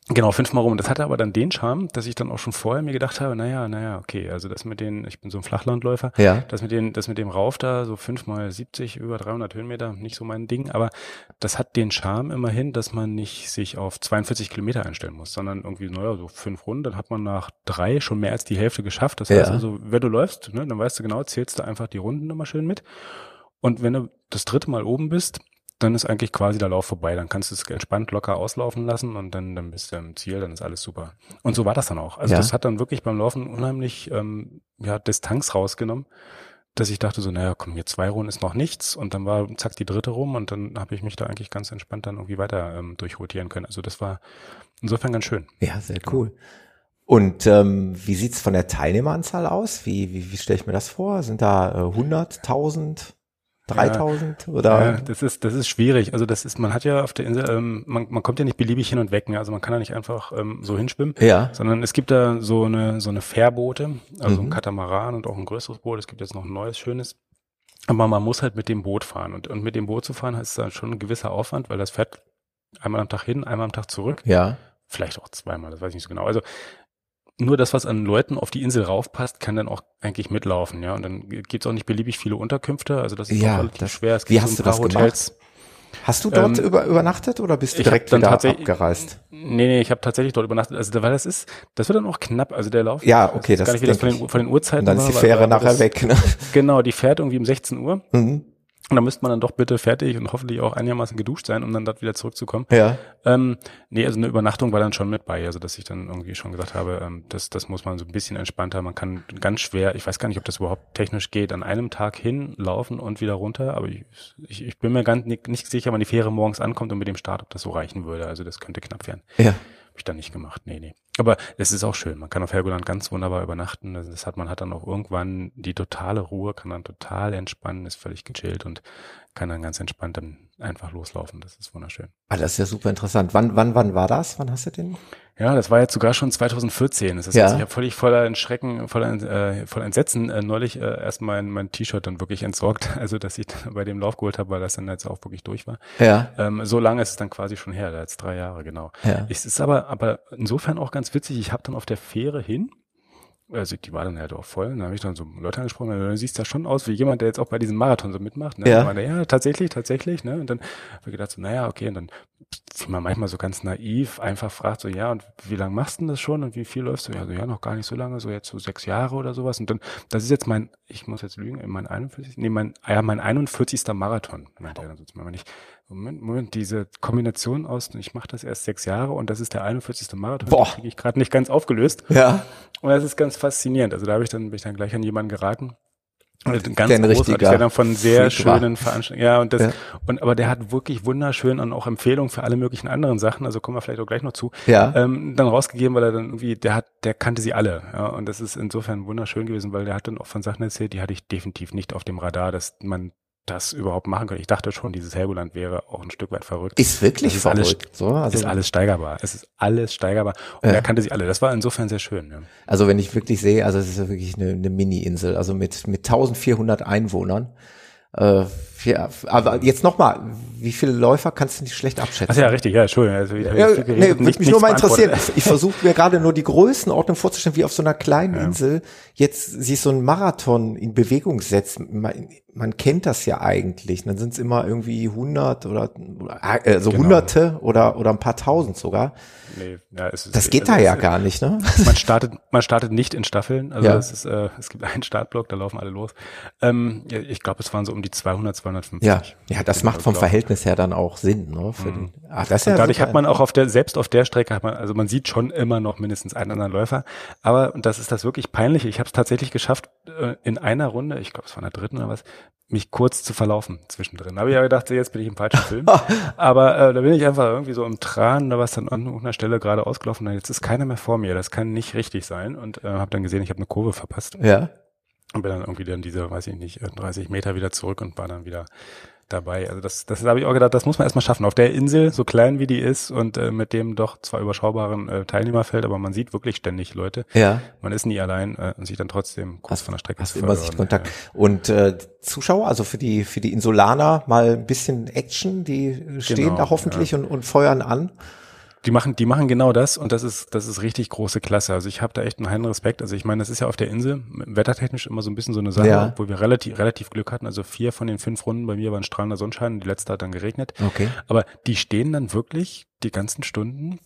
Genau, fünfmal rum. Und das hatte aber dann den Charme, dass ich dann auch schon vorher mir gedacht habe, naja, naja, okay, also das mit den, ich bin so ein Flachlandläufer, ja. das mit den, das mit dem Rauf da, so fünfmal 70, über 300 Höhenmeter, nicht so mein Ding, aber das hat den Charme immerhin, dass man nicht sich auf 42 Kilometer einstellen muss, sondern irgendwie, naja, so fünf Runden, dann hat man nach drei schon mehr als die Hälfte geschafft. Das heißt also, wenn du läufst, ne, dann weißt du genau, zählst du einfach die Runden immer schön mit. Und wenn du das dritte Mal oben bist, dann ist eigentlich quasi der Lauf vorbei. Dann kannst du es entspannt locker auslaufen lassen und dann, dann bist du im Ziel, dann ist alles super. Und so war das dann auch. Also ja. das hat dann wirklich beim Laufen unheimlich ähm, ja, Distanz rausgenommen, dass ich dachte so, naja, komm, hier zwei Runden ist noch nichts und dann war zack die dritte rum und dann habe ich mich da eigentlich ganz entspannt dann irgendwie weiter ähm, durchrotieren können. Also das war insofern ganz schön. Ja, sehr cool. Und ähm, wie sieht's von der Teilnehmeranzahl aus? Wie, wie, wie stelle ich mir das vor? Sind da äh, 100, 1000? 3000 ja, oder? Ja, das ist das ist schwierig. Also das ist man hat ja auf der Insel ähm, man, man kommt ja nicht beliebig hin und weg. Ne? Also man kann da nicht einfach ähm, so hinschwimmen, ja. sondern es gibt da so eine so eine Fährboote, also mhm. ein Katamaran und auch ein größeres Boot. Es gibt jetzt noch ein neues schönes. Aber man muss halt mit dem Boot fahren und und mit dem Boot zu fahren ist dann schon ein gewisser Aufwand, weil das fährt einmal am Tag hin, einmal am Tag zurück. Ja. Vielleicht auch zweimal, das weiß ich nicht so genau. Also nur das, was an Leuten auf die Insel raufpasst, kann dann auch eigentlich mitlaufen, ja. Und dann gibt's auch nicht beliebig viele Unterkünfte, also das ist ja, auch relativ das, schwer. Es wie hast so du das Hotels. gemacht? Hast du dort ähm, über, übernachtet oder bist du direkt wieder abgereist? Nee, nee, ich habe tatsächlich dort übernachtet. Also weil das ist, das wird dann auch knapp, also der Lauf. Ja, okay, das, das gar nicht, wie das von den, von den Uhrzeiten Und dann ist die Fähre war, nachher das, weg. Ne? Genau, die fährt irgendwie um 16 Uhr. Mhm. Und da müsste man dann doch bitte fertig und hoffentlich auch einigermaßen geduscht sein, um dann dort wieder zurückzukommen. Ja. Ähm, nee, also eine Übernachtung war dann schon mit bei, also dass ich dann irgendwie schon gesagt habe, ähm, das, das muss man so ein bisschen entspannter. Man kann ganz schwer, ich weiß gar nicht, ob das überhaupt technisch geht, an einem Tag hinlaufen und wieder runter, aber ich, ich, ich bin mir ganz nicht, nicht sicher, wann die Fähre morgens ankommt und mit dem Start, ob das so reichen würde. Also das könnte knapp werden. Ja. Hab ich dann nicht gemacht. Nee, nee. Aber es ist auch schön. Man kann auf Helgoland ganz wunderbar übernachten. Das hat, man hat dann auch irgendwann die totale Ruhe, kann dann total entspannen, ist völlig gechillt und kann dann ganz entspannt dann einfach loslaufen. Das ist wunderschön. Ah, das ist ja super interessant. Wann, wann, wann war das? Wann hast du den? Ja, das war jetzt sogar schon 2014. Das heißt, ja. ich habe völlig voller Schrecken, voller, äh, voller Entsetzen äh, neulich äh, erst mein, mein T-Shirt dann wirklich entsorgt. Also, dass ich bei dem Lauf geholt habe, weil das dann jetzt auch wirklich durch war. Ja. Ähm, so lange ist es dann quasi schon her, da jetzt drei Jahre, genau. Ja. Es ist aber, aber insofern auch ganz witzig. Ich habe dann auf der Fähre hin, also die war dann halt auch voll. Dann habe ich dann so Leute angesprochen, du siehst ja schon aus wie jemand, der jetzt auch bei diesem Marathon so mitmacht. Ne? Ja. Meine, ja, tatsächlich, tatsächlich. Ne? Und dann habe ich gedacht, so, naja, okay, und dann wie man manchmal so ganz naiv einfach fragt, so, ja, und wie lange machst du denn das schon und wie viel läufst du? Ja, so, ja, noch gar nicht so lange, so jetzt so sechs Jahre oder sowas. Und dann, das ist jetzt mein, ich muss jetzt lügen, mein 41, nee, mein, ja, mein 41. Marathon, meinte er dann sozusagen nicht. Moment, Moment, diese Kombination aus, ich mache das erst sechs Jahre und das ist der 41. Marathon, Boah. kriege ich gerade nicht ganz aufgelöst. Ja. Und das ist ganz faszinierend. Also da habe ich dann, bin ich dann gleich an jemanden geraten. Ganz Der ein richtiger der dann von sehr schönen Veranstaltungen. Ja, und das, Ja. und aber der hat wirklich wunderschön und auch Empfehlungen für alle möglichen anderen Sachen, also kommen wir vielleicht auch gleich noch zu, Ja. ähm, dann rausgegeben, weil er dann irgendwie, der hat, der kannte sie alle. Ja, und das ist insofern wunderschön gewesen, weil der hat dann auch von Sachen erzählt, die hatte ich definitiv nicht auf dem Radar, dass man das überhaupt machen könnte. Ich dachte schon, dieses Helgoland wäre auch ein Stück weit verrückt. Ist wirklich ist alles- verrückt. so, also, ist alles steigerbar. Es ist alles steigerbar. Und Ja. er kannte sie alle. Das war insofern sehr schön. Ja. also wenn ich wirklich sehe, also es ist ja wirklich eine, eine Mini-Insel, also mit, mit 1400 Einwohnern. Äh, ja, aber jetzt nochmal, wie viele Läufer kannst du nicht schlecht abschätzen? Ach ja, richtig, ja, Entschuldigung. Also, ich Ja, viel nee, würde mich nur mal interessieren. beantwortet. Ich versuche mir gerade nur die Größenordnung vorzustellen, wie auf so einer kleinen Insel jetzt sich so ein Marathon in Bewegung setzt. Man, man kennt das ja eigentlich. Dann sind es immer irgendwie 100 oder äh, so Genau. Hunderte oder oder ein paar Tausend sogar. Nee, ja, es ist, Das geht also da ja gar nicht, ne? Man startet, man startet nicht in Staffeln. Also Ja. es ist, äh, es gibt einen Startblock, da laufen alle los. Ähm, ja, ich glaube, es waren so um die 200, 250. Ja, ja, das macht vom Verhältnis her dann auch Sinn, ne? Den, ach, das ist ja Und dadurch hat man auch auf der, selbst auf der Strecke hat man, also man sieht schon immer noch mindestens einen anderen Läufer. Aber, und das ist das wirklich peinliche, ich habe es tatsächlich geschafft, äh, in einer Runde, ich glaube, es war in der dritten oder was, mich kurz zu verlaufen zwischendrin. Da habe ich ja gedacht, jetzt bin ich im falschen Film. Aber äh, da bin ich einfach irgendwie so im Tran, da war es dann an irgendeiner Stelle gerade ausgelaufen. Und jetzt ist keiner mehr vor mir, das kann nicht richtig sein. Und äh, habe dann gesehen, ich habe eine Kurve verpasst. ja. Und bin dann irgendwie dann diese, weiß ich nicht, 30 Meter wieder zurück und war dann wieder dabei. Also das, das habe ich auch gedacht, das muss man erstmal schaffen. Auf der Insel, so klein wie die ist und äh, mit dem doch zwar überschaubaren äh, Teilnehmerfeld, aber man sieht wirklich ständig Leute. Ja. Man ist nie allein äh, und sieht dann trotzdem kurz von der Strecke Hast zu immer. Sichtkontakt. Und äh, Zuschauer, also für die für die Insulaner mal ein bisschen Action, die stehen Genau, da hoffentlich und, und feuern an. Die machen, die machen genau das und das ist, das ist richtig große Klasse. Also ich habe da echt einen heiden Respekt. Also ich meine, das ist ja auf der Insel wettertechnisch immer so ein bisschen so eine Sache, Ja. wo wir relativ, relativ Glück hatten. Also vier von den fünf Runden bei mir waren strahlender Sonnenschein und die letzte hat dann geregnet. Okay. Aber die stehen dann wirklich die ganzen Stunden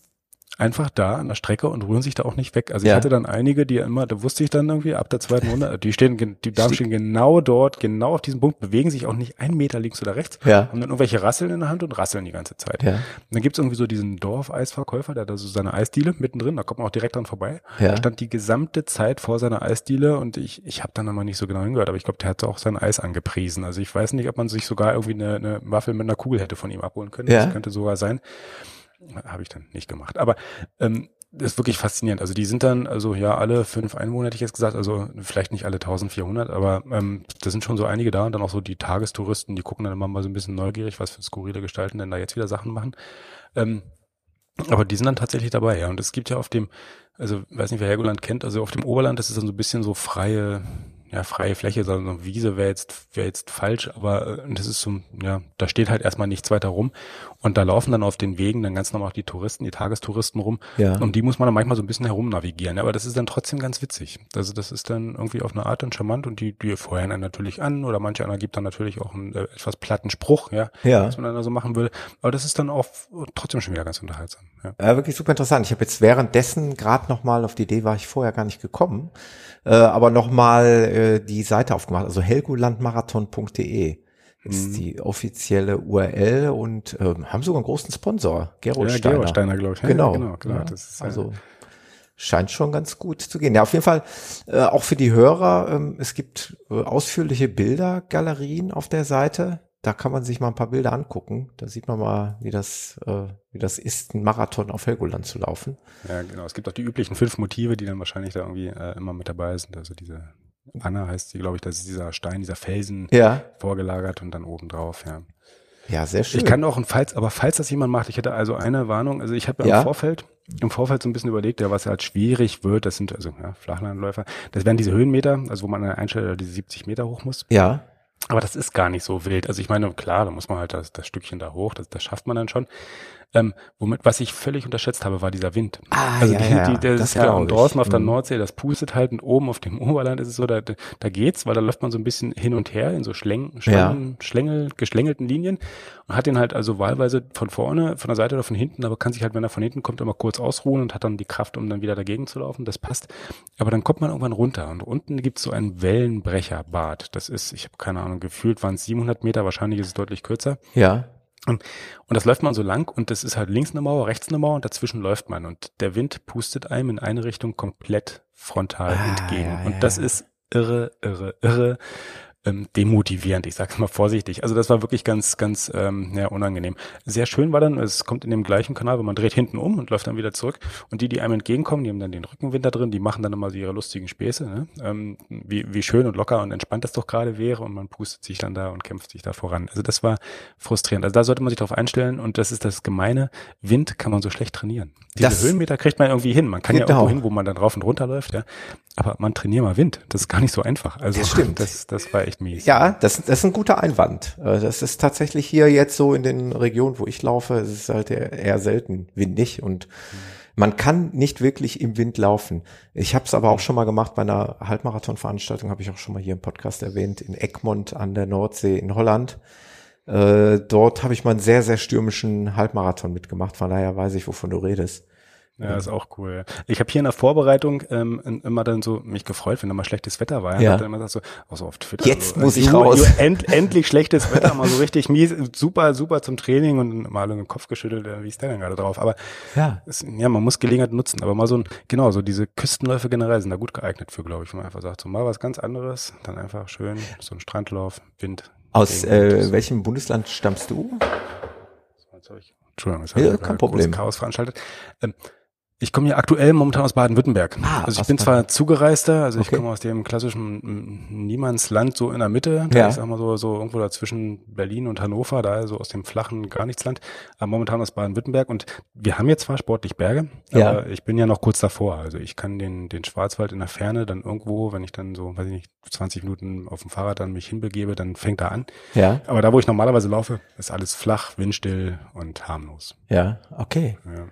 einfach da an der Strecke und rühren sich da auch nicht weg. Also Ja. ich hatte dann einige, die immer, da wusste ich dann irgendwie ab der zweiten Runde, die stehen, die Damen stehen genau dort, genau auf diesem Punkt, bewegen sich auch nicht einen Meter links oder rechts, Ja. haben dann irgendwelche Rasseln in der Hand und rasseln die ganze Zeit. Ja. Und dann gibt's irgendwie so diesen Dorfeisverkäufer, der hat da so seine Eisdiele mittendrin, da kommt man auch direkt dran vorbei. Ja. Der stand die gesamte Zeit vor seiner Eisdiele und ich, ich habe dann immer nicht so genau hingehört, aber ich glaube, der hat auch sein Eis angepriesen. Also ich weiß nicht, ob man sich sogar irgendwie eine, eine Waffel mit einer Kugel hätte von ihm abholen können. Ja. Das könnte sogar sein. Habe ich dann nicht gemacht. Aber ähm, das ist wirklich faszinierend. Also die sind dann, also ja, alle fünf Einwohner hätte ich jetzt gesagt, also vielleicht nicht alle 1400, aber ähm, da sind schon so einige da und dann auch so die Tagestouristen, die gucken dann immer mal so ein bisschen neugierig, was für skurrile Gestalten denn da jetzt wieder Sachen machen. Ähm, aber die sind dann tatsächlich dabei, ja. Und es gibt ja auf dem, also weiß nicht, wer Helgoland kennt, also auf dem Oberland, das ist dann so ein bisschen so freie, ja, freie Fläche, sondern so Wiese wäre jetzt, wäre jetzt falsch, aber äh, das ist so, ja, da steht halt erstmal nichts weiter rum. Und da laufen dann auf den Wegen dann ganz normal auch die Touristen, die Tagestouristen rum. Ja. Und die muss man dann manchmal so ein bisschen herum navigieren. Aber das ist dann trotzdem ganz witzig. Also das ist dann irgendwie auf eine Art dann charmant und die, die feuern einen natürlich an oder manche einer gibt dann natürlich auch einen äh, etwas platten Spruch, ja, Ja. was man dann da so machen würde. Aber das ist dann auch trotzdem schon wieder ganz unterhaltsam. Ja. Ja, wirklich super interessant. Ich habe jetzt währenddessen gerade noch mal auf die Idee war ich vorher gar nicht gekommen, äh, aber noch mal äh, die Seite aufgemacht, also helgolandmarathon.de. ist mhm. die offizielle URL und ähm, haben sogar einen großen Sponsor, Gerold ja, Steiner. Gerold Steiner, glaube ich. Genau, genau, genau. Ja, ist, also scheint schon ganz gut zu gehen. Ja, auf jeden Fall äh, auch für die Hörer. Ähm, es gibt äh, ausführliche Bildergalerien auf der Seite. Da kann man sich mal ein paar Bilder angucken. Da sieht man mal, wie das, äh, wie das ist, ein Marathon auf Helgoland zu laufen. Ja, genau. Es gibt auch die üblichen fünf Motive, die dann wahrscheinlich da irgendwie äh, immer mit dabei sind. Also diese Anna heißt sie, glaube ich, das ist dieser Stein, dieser Felsen ja. vorgelagert und dann oben drauf, ja. Ja, sehr schön. Ich kann auch ein falls, aber falls das jemand macht, ich hätte also eine Warnung, also ich habe ja, im Vorfeld, im Vorfeld so ein bisschen überlegt, ja, was halt schwierig wird, das sind also ja, Flachlandläufer, das wären diese Höhenmeter, also wo man an der Einstellung diese 70 Meter hoch muss. Ja. Aber das ist gar nicht so wild. Also ich meine, klar, da muss man halt das, das Stückchen da hoch, das, das schafft man dann schon. Ähm, womit, was ich völlig unterschätzt habe, war dieser Wind. Ah, also ja, die, ja, die, der ist ja und draußen auf der mhm. Nordsee, das pustet halt und oben auf dem Oberland ist es so, da, da geht's, weil da läuft man so ein bisschen hin und her in so Schläng, Schläng, ja. Schlängel, geschlängelten Linien und hat den halt also wahlweise von vorne, von der Seite oder von hinten, aber kann sich halt, wenn er von hinten kommt, immer kurz ausruhen und hat dann die Kraft, um dann wieder dagegen zu laufen. Das passt. Aber dann kommt man irgendwann runter und unten gibt's so ein Wellenbrecherbad. Das ist, ich habe keine Ahnung, gefühlt waren es 700 Meter, wahrscheinlich ist es deutlich kürzer. Ja. Und, und das läuft man so lang und das ist halt links eine Mauer, rechts eine Mauer und dazwischen läuft man und der Wind pustet einem in eine Richtung komplett frontal ah, entgegen. Ja, und das ja. ist irre, irre, irre ähm, demotivierend, ich sag's mal vorsichtig. Also das war wirklich ganz, ganz ähm, ja, unangenehm. Sehr schön war dann, es kommt in dem gleichen Kanal, wo man dreht hinten um und läuft dann wieder zurück. Und die, die einem entgegenkommen, die haben dann den Rückenwind da drin, die machen dann immer so ihre lustigen Späße, ne? ähm, wie, wie schön und locker und entspannt das doch gerade wäre und man pustet sich dann da und kämpft sich da voran. Also das war frustrierend. Also da sollte man sich darauf einstellen und das ist das Gemeine, Wind kann man so schlecht trainieren. Diese das Höhenmeter kriegt man irgendwie hin. Man kann genau. ja irgendwo hin, wo man dann rauf und runter läuft, ja. Aber man trainiert mal Wind. Das ist gar nicht so einfach. Also das stimmt. Das, das war echt mies. Ja, das, das ist ein guter Einwand. Äh, das ist tatsächlich hier jetzt so in den Regionen, wo ich laufe, es ist halt eher selten windig und man kann nicht wirklich im Wind laufen. Ich habe es aber auch schon mal gemacht bei einer Halbmarathon-Veranstaltung, habe ich auch schon mal hier im Podcast erwähnt, in Egmont an der Nordsee in Holland. Äh, dort habe ich mal einen sehr, sehr stürmischen Halbmarathon mitgemacht. Von daher weiß ich, wovon du redest. Ja, ist auch cool. Ich habe hier in der Vorbereitung ähm, immer dann so mich gefreut, wenn da mal schlechtes Wetter war. Ja. Dann immer so, auch so auf Twitter. Jetzt so, muss ich raus. End, endlich schlechtes Wetter, mal so richtig mies, super, super zum Training und mal den Kopf geschüttelt, äh, wie ist der denn gerade drauf? Aber ja, es, ja, man muss Gelegenheit nutzen. Aber mal so ein, genau, so diese Küstenläufe generell sind da gut geeignet für, glaube ich, wo man einfach sagt, so mal was ganz anderes, dann einfach schön so ein Strandlauf, Wind. Aus äh, welchem Bundesland stammst du? So, Entschuldigung, jetzt ja, kein Problem. Chaos veranstaltet. Ähm, ich komme ja aktuell momentan aus Baden-Württemberg. Ah, also ich bin zwar Zugereister, also okay. ich komme aus dem klassischen Niemandsland so in der Mitte, da ja. ich sag mal so, so irgendwo dazwischen Berlin und Hannover, da so aus dem flachen gar nichts Land, aber momentan aus Baden-Württemberg und wir haben jetzt zwar sportlich Berge, ja. aber ich bin ja noch kurz davor, also ich kann den, den Schwarzwald in der Ferne dann irgendwo, wenn ich dann so, weiß ich nicht, 20 Minuten auf dem Fahrrad dann mich hinbegebe, dann fängt er an. Ja. Aber da, wo ich normalerweise laufe, ist alles flach, windstill und harmlos. Ja, okay. Ja.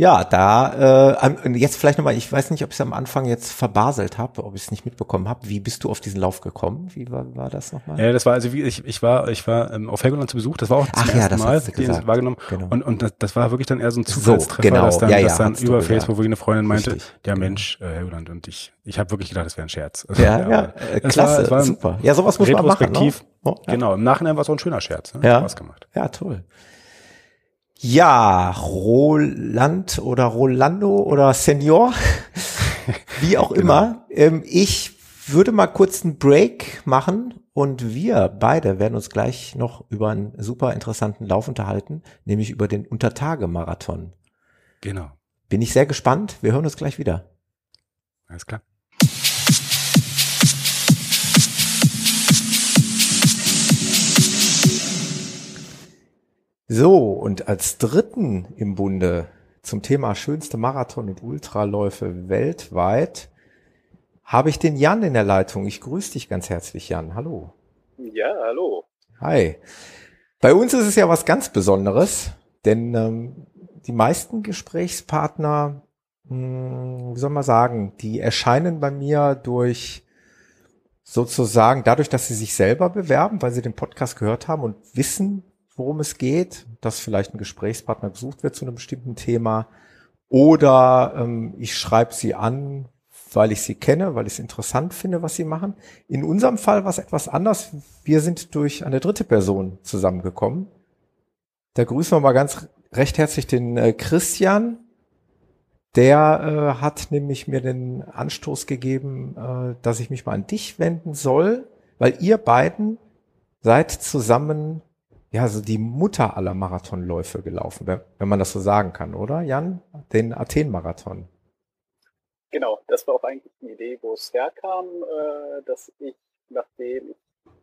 Ja, da äh, jetzt vielleicht nochmal, ich weiß nicht, ob ich es am Anfang jetzt verbaselt habe, ob ich es nicht mitbekommen habe. Wie bist du auf diesen Lauf gekommen? Wie war, war das nochmal? Ja, das war also wie ich, ich war ich war ähm, auf Helgoland zu Besuch. Das war auch zum Ach, ja, das Mal, die ich wahrgenommen. Genau. Und und das, das war wirklich dann eher so ein Zufallstreffer, so, genau. dass dann, ja, ja, dass dann über Facebook wirklich eine Freundin meinte, Richtig. ja genau. Mensch, äh, Helgoland und ich ich habe wirklich gedacht, das wäre ein Scherz. Also, ja, ja, äh, klasse, war, war super. Ja, sowas muss man machen. Ne? Oh, ja. Genau, im Nachhinein war es auch ein schöner Scherz. Ne? Ja. Spaß gemacht. Ja, toll. Ja, Roland oder Rolando oder Senior, wie auch genau. immer. Ähm, ich würde mal kurz einen Break machen und wir beide werden uns gleich noch über einen super interessanten Lauf unterhalten, nämlich über den Untertagemarathon. Genau. Bin ich sehr gespannt. Wir hören uns gleich wieder. Alles klar. So, und als dritten im Bunde zum Thema schönste Marathon und Ultraläufe weltweit habe ich den Jan in der Leitung. Ich grüße dich ganz herzlich, Jan. Hallo. Ja, hallo. Hi. Bei uns ist es ja was ganz Besonderes, denn ähm, die meisten Gesprächspartner, mh, hm, wie soll man sagen, die erscheinen bei mir durch sozusagen dadurch, dass sie sich selber bewerben, weil sie den Podcast gehört haben und wissen, worum es geht, dass vielleicht ein Gesprächspartner gesucht wird zu einem bestimmten Thema oder ähm, ich schreibe sie an, weil ich sie kenne, weil ich es interessant finde, was sie machen. In unserem Fall war es etwas anders. Wir sind durch eine dritte Person zusammengekommen. Da grüßen wir mal ganz recht herzlich den äh, Christian. Der äh, hat nämlich mir den Anstoß gegeben, äh, dass ich mich mal an dich wenden soll, weil ihr beiden seid zusammen ja, so die Mutter aller Marathonläufe gelaufen, wenn man das so sagen kann, oder Jan? Den Athen-Marathon. Genau, das war auch eigentlich die Idee, wo es herkam, äh, dass ich, nachdem ich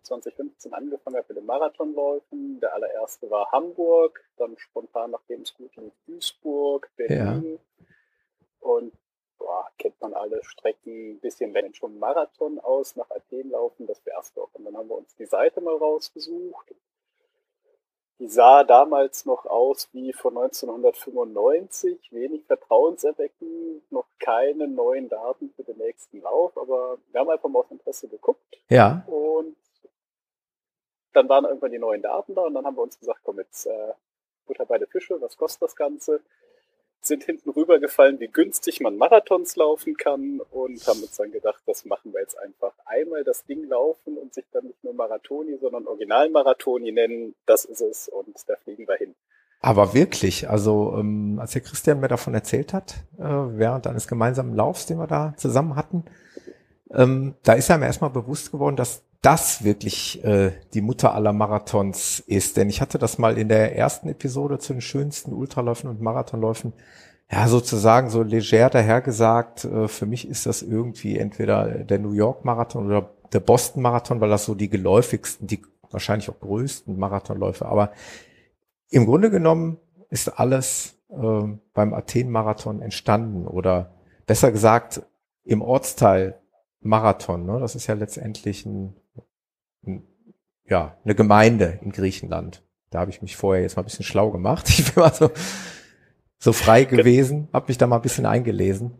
2015 angefangen habe mit den Marathonläufen, der allererste war Hamburg, dann spontan nachdem es gut lief Duisburg, Berlin ja. und boah, kennt man alle Strecken, ein bisschen wenn schon Marathon aus nach Athen laufen, das wäre es doch. Und dann haben wir uns die Seite mal rausgesucht die sah damals noch aus wie von 1995, wenig vertrauenserweckend, noch keine neuen Daten für den nächsten Lauf, aber wir haben einfach mal aus Interesse geguckt. Ja. Und dann waren irgendwann die neuen Daten da und dann haben wir uns gesagt, komm jetzt äh, Butter bei der Fische, was kostet das Ganze? Sind hinten rübergefallen, wie günstig man Marathons laufen kann und haben uns dann gedacht, das machen wir jetzt einfach. Einmal das Ding laufen und sich dann nicht nur Marathoni, sondern Original-Marathoni nennen, das ist es und da fliegen wir hin. Aber wirklich, also ähm, als der Christian mir davon erzählt hat, äh, während eines gemeinsamen Laufs, den wir da zusammen hatten, ähm, da ist er mir erstmal bewusst geworden, dass das wirklich äh, die Mutter aller Marathons ist. Denn ich hatte das mal in der ersten Episode zu den schönsten Ultraläufen und Marathonläufen ja sozusagen so leger dahergesagt. Äh, für mich ist das irgendwie entweder der New York Marathon oder der Boston Marathon, weil das so die geläufigsten, die wahrscheinlich auch größten Marathonläufe. Aber im Grunde genommen ist alles äh, beim Athen Marathon entstanden oder besser gesagt im Ortsteil Marathon. Ne? Das ist ja letztendlich ein ja, eine Gemeinde in Griechenland. Da habe ich mich vorher jetzt mal ein bisschen schlau gemacht. Ich bin mal so, so frei gewesen, habe mich da mal ein bisschen eingelesen.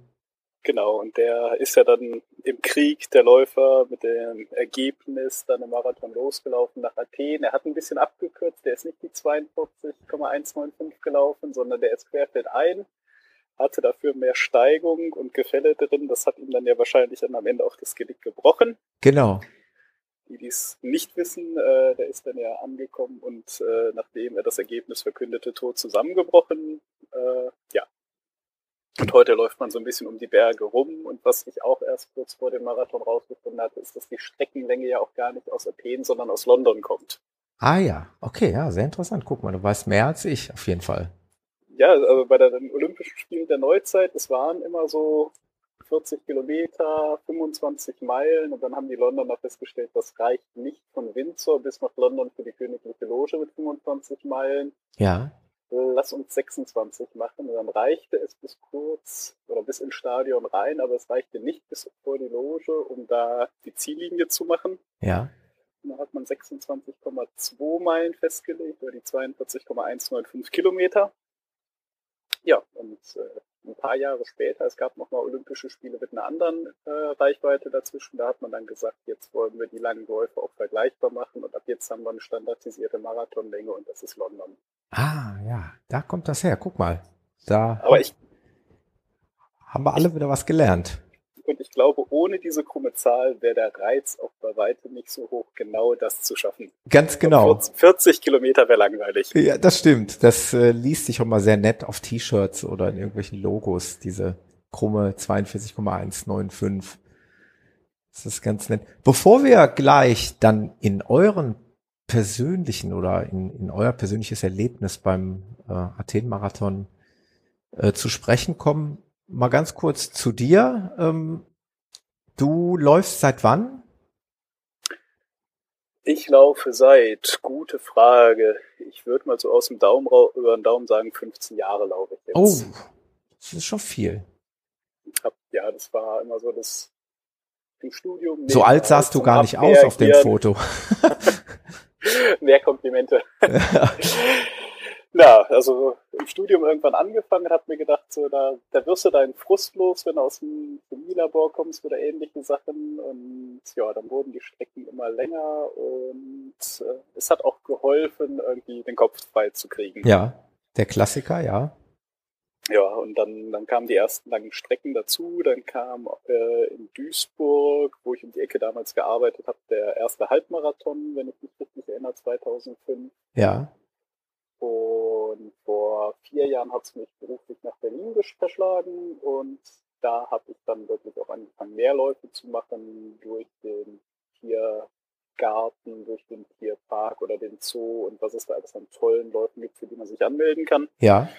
Genau, und der ist ja dann im Krieg, der Läufer, mit dem Ergebnis dann im Marathon losgelaufen nach Athen. Er hat ein bisschen abgekürzt, der ist nicht die 42,195 gelaufen, sondern der ist querfeldein, hatte dafür mehr Steigung und Gefälle drin. Das hat ihm dann ja wahrscheinlich dann am Ende auch das Genick gebrochen. Genau die dies nicht wissen, äh, der ist dann ja angekommen und äh, nachdem er das Ergebnis verkündete, tot zusammengebrochen. Äh, ja. Und heute läuft man so ein bisschen um die Berge rum. Und was ich auch erst kurz vor dem Marathon rausgefunden hatte, ist, dass die Streckenlänge ja auch gar nicht aus Athen, sondern aus London kommt. Ah ja, okay, ja, sehr interessant. Guck mal, du weißt mehr als ich, auf jeden Fall. Ja, also bei den Olympischen Spielen der Neuzeit, es waren immer so 40 Kilometer, 25 Meilen und dann haben die Londoner festgestellt, das reicht nicht von Windsor bis nach London für die königliche Loge mit 25 Meilen. Ja. Lass uns 26 machen. Und dann reichte es bis kurz oder bis ins Stadion rein, aber es reichte nicht bis vor die Loge, um da die Ziellinie zu machen. Ja. Und dann hat man 26,2 Meilen festgelegt oder die 42,195 Kilometer. Ja, und äh, ein paar Jahre später, es gab nochmal Olympische Spiele mit einer anderen äh, Reichweite dazwischen, da hat man dann gesagt, jetzt wollen wir die langen Läufe auch vergleichbar machen und ab jetzt haben wir eine standardisierte Marathonlänge und das ist London. Ah, ja, da kommt das her, guck mal. Da Aber ich, haben wir alle wieder was gelernt. Und ich glaube, ohne diese krumme Zahl wäre der Reiz auch bei weitem nicht so hoch, genau das zu schaffen. Ganz genau. 40 Kilometer wäre langweilig. Ja, das stimmt. Das äh, liest sich auch mal sehr nett auf T-Shirts oder in irgendwelchen Logos, diese krumme 42,195. Das ist ganz nett. Bevor wir gleich dann in euren persönlichen oder in, in euer persönliches Erlebnis beim äh, Athen-Marathon äh, zu sprechen kommen, mal ganz kurz zu dir. Ähm, du läufst seit wann? Ich laufe seit, gute Frage. Ich würde mal so aus dem Daumen über den Daumen sagen, 15 Jahre laufe ich jetzt. Oh, das ist schon viel. Hab, ja, das war immer so das im Studium. So alt sahst du gar nicht aus auf dem Foto. Mehr Komplimente. Ja, also im Studium irgendwann angefangen, hat mir gedacht, so, da, da wirst du deinen Frust los, wenn du aus dem Chemielabor kommst oder ähnliche Sachen. Und ja, dann wurden die Strecken immer länger und äh, es hat auch geholfen, irgendwie den Kopf frei zu kriegen. Ja, der Klassiker, ja. ja, und dann, dann kamen die ersten langen Strecken dazu. Dann kam äh, in Duisburg, wo ich um die Ecke damals gearbeitet habe, der erste Halbmarathon, wenn ich mich richtig erinnere, 2005. Ja. Und vor vier Jahren hat es mich beruflich nach Berlin verschlagen und da habe ich dann wirklich auch angefangen, mehr Läufe zu machen durch den Tiergarten, durch den Tierpark oder den Zoo und was es da alles an tollen Läufen gibt, für die man sich anmelden kann. Ja.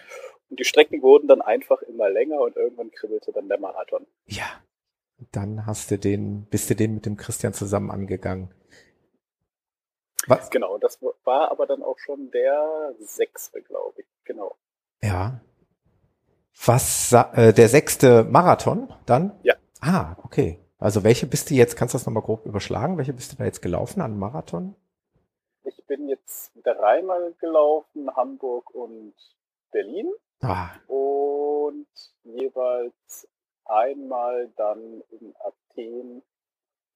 Und die Strecken wurden dann einfach immer länger und irgendwann kribbelte dann der Marathon. Ja. Dann hast du den, bist du den mit dem Christian zusammen angegangen. Was? Genau, das war aber dann auch schon der sechste, glaube ich. Genau. Ja. Was, äh, der sechste Marathon dann? Ja. Ah, okay. Also welche bist du jetzt, kannst du das nochmal grob überschlagen? Welche bist du da jetzt gelaufen an Marathon? Ich bin jetzt dreimal gelaufen, Hamburg und Berlin. Ah. Und jeweils einmal dann in Athen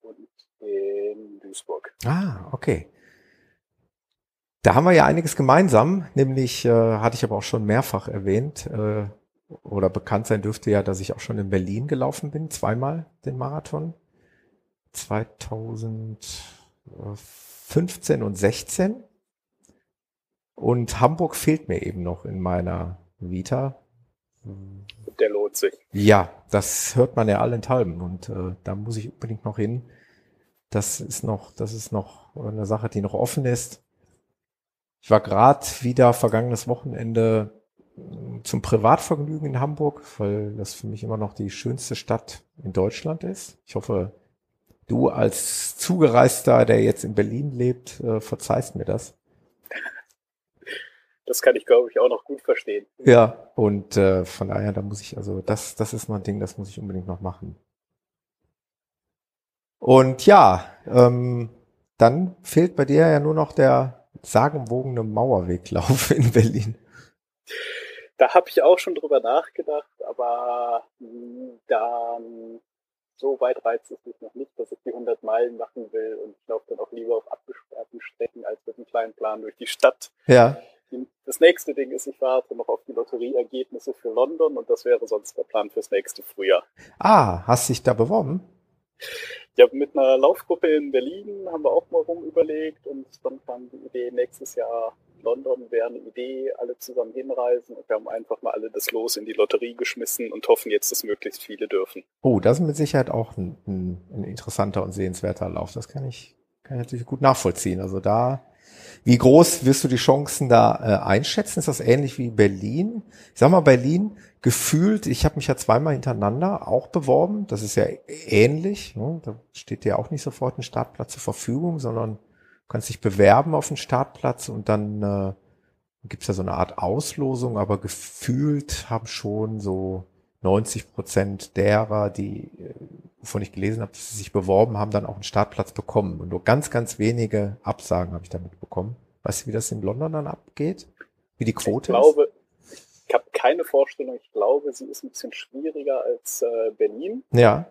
und in Duisburg. Ah, okay. Da haben wir ja einiges gemeinsam, nämlich äh, hatte ich aber auch schon mehrfach erwähnt, äh, oder bekannt sein dürfte ja, dass ich auch schon in Berlin gelaufen bin, zweimal den Marathon. 2015 und 16. Und Hamburg fehlt mir eben noch in meiner Vita. Der lohnt sich. Ja, das hört man ja allenthalben und äh, da muss ich unbedingt noch hin. Das ist noch, das ist noch eine Sache, die noch offen ist. Ich war gerade wieder vergangenes Wochenende zum Privatvergnügen in Hamburg, weil das für mich immer noch die schönste Stadt in Deutschland ist. Ich hoffe, du als Zugereister, der jetzt in Berlin lebt, äh, verzeihst mir das. Das kann ich, glaube ich, auch noch gut verstehen. Ja, und äh, von daher, da muss ich, also das, das ist mein Ding, das muss ich unbedingt noch machen. Und ja, ähm, dann fehlt bei dir ja nur noch der sagenwogene Mauerweglauf in Berlin. Da habe ich auch schon drüber nachgedacht, aber dann so weit reizt es mich noch nicht, dass ich die 100 Meilen machen will und ich laufe dann auch lieber auf abgesperrten Strecken als mit einem kleinen Plan durch die Stadt. Ja. Das nächste Ding ist, ich warte noch auf die Lotterieergebnisse für London und das wäre sonst der Plan fürs nächste Frühjahr. Ah, hast dich da beworben? Ja, mit einer Laufgruppe in Berlin haben wir auch mal rumüberlegt und dann kam die Idee, nächstes Jahr London wäre eine Idee, alle zusammen hinreisen und wir haben einfach mal alle das Los in die Lotterie geschmissen und hoffen jetzt, dass möglichst viele dürfen. Oh, das ist mit Sicherheit auch ein, ein, ein interessanter und sehenswerter Lauf. Das kann ich, kann ich natürlich gut nachvollziehen. Also da, wie groß wirst du die Chancen da äh, einschätzen? Ist das ähnlich wie Berlin? Ich sag mal, Berlin gefühlt, ich habe mich ja zweimal hintereinander auch beworben. Das ist ja ähnlich. Ne? Da steht ja auch nicht sofort ein Startplatz zur Verfügung, sondern kannst dich bewerben auf den Startplatz und dann äh, gibt es ja so eine Art Auslosung, aber gefühlt haben schon so 90 Prozent derer, die, äh, wovon ich gelesen habe, dass sie sich beworben haben, dann auch einen Startplatz bekommen. Und nur ganz, ganz wenige Absagen habe ich damit bekommen. Weißt du, wie das in London dann abgeht? Wie die Quote ich glaube, ist? Ich habe keine Vorstellung. Ich glaube, sie ist ein bisschen schwieriger als äh, Berlin. Ja.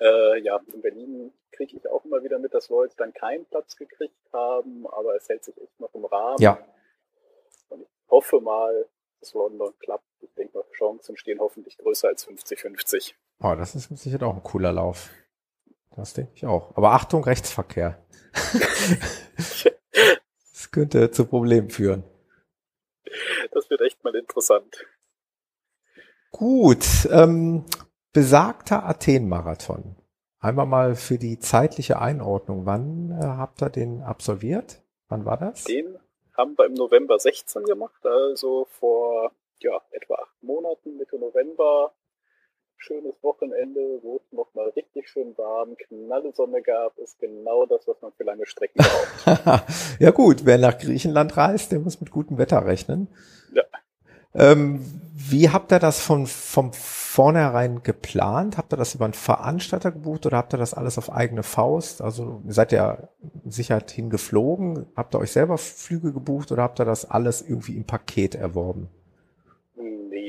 Äh, ja, in Berlin kriege ich auch immer wieder mit, dass Leute dann keinen Platz gekriegt haben, aber es hält sich echt noch im Rahmen. Ja. Und ich hoffe mal, dass London klappt. Ich denke mal, Chancen stehen hoffentlich größer als 50-50. Oh, das ist mit Sicherheit auch ein cooler Lauf. Das denke ich auch. Aber Achtung, Rechtsverkehr. das könnte zu Problemen führen. Das wird echt mal interessant. Gut, ähm, besagter Athen-Marathon. Einmal mal für die zeitliche Einordnung. Wann äh, habt ihr den absolviert? Wann war das? Den haben wir im November 16 gemacht, also vor ja, etwa acht Monaten, Mitte November. Schönes Wochenende, wo es noch mal richtig schön warm, knalle Sonne gab, ist genau das, was man für lange Strecken braucht. ja gut, wer nach Griechenland reist, der muss mit gutem Wetter rechnen. Ja. Ähm, wie habt ihr das von, vom vornherein geplant? Habt ihr das über einen Veranstalter gebucht oder habt ihr das alles auf eigene Faust? Also seid ihr sicher hingeflogen? Habt ihr euch selber Flüge gebucht oder habt ihr das alles irgendwie im Paket erworben?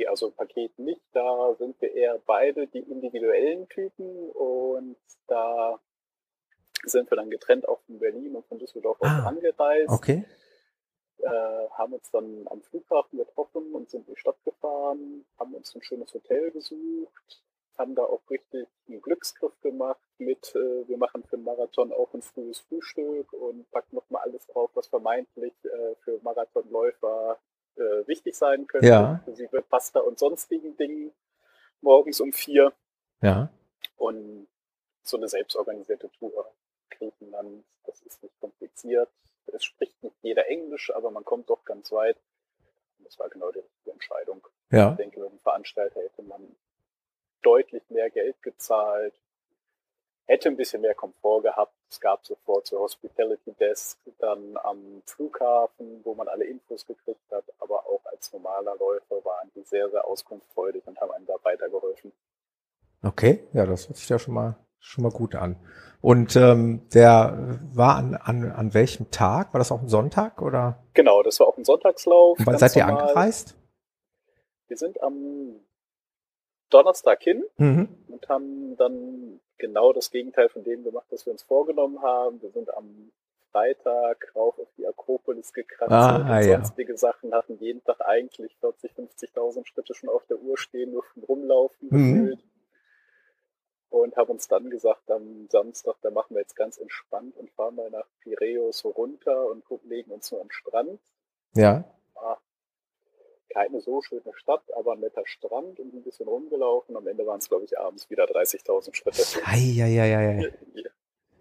Nee, also Paket nicht. Da sind wir eher beide die individuellen Typen und da sind wir dann getrennt auch von Berlin und von Düsseldorf ah, angereist. Okay äh, haben uns dann am Flughafen getroffen und sind in die Stadt gefahren, haben uns ein schönes Hotel gesucht, haben da auch richtig einen Glücksgriff gemacht mit, äh, wir machen für den Marathon auch ein frühes Frühstück und packen nochmal alles drauf, was vermeintlich äh, für Marathonläufer äh, wichtig sein könnte, ja. inklusive Pasta und sonstigen Dingen morgens um vier. Ja. Und so eine selbstorganisierte Tour. Griechenland, das ist nicht kompliziert. Es spricht nicht jeder Englisch, aber man kommt doch ganz weit. Und das war genau die richtige Entscheidung. Ja. Ich denke, dem Veranstalter hätte man deutlich mehr Geld gezahlt, hätte ein bisschen mehr Komfort gehabt. Es gab sofort so Hospitality Desk dann am Flughafen, wo man alle Infos gekriegt hat, aber auch als normaler Läufer waren die sehr, sehr auskunftsfreudig und haben einem da weitergeholfen. Okay, ja, das hört sich ja schon mal schon mal gut an. Und ähm, der war an, an, an welchem Tag? War das auch ein Sonntag oder? Genau, das war auch ein Sonntagslauf. Und wann seid ihr normal. angereist? Wir sind am Donnerstag hin mhm. und haben dann genau das Gegenteil von dem gemacht, was wir uns vorgenommen haben. Wir sind am Freitag rauf auf die Akropolis gekratzt ah, und ja. sonstige Sachen, hatten jeden Tag eigentlich 40, 50.000 Schritte schon auf der Uhr stehen, nur vom Rumlaufen mhm. gefühlt. Und haben uns dann gesagt, am Samstag, da machen wir jetzt ganz entspannt und fahren mal nach Piräus runter und legen uns nur am Strand. Ja. Keine so schöne Stadt, aber ein netter Strand und ein bisschen rumgelaufen. Am Ende waren es, glaube ich, abends wieder 30.000 Schritte. Eieieiei.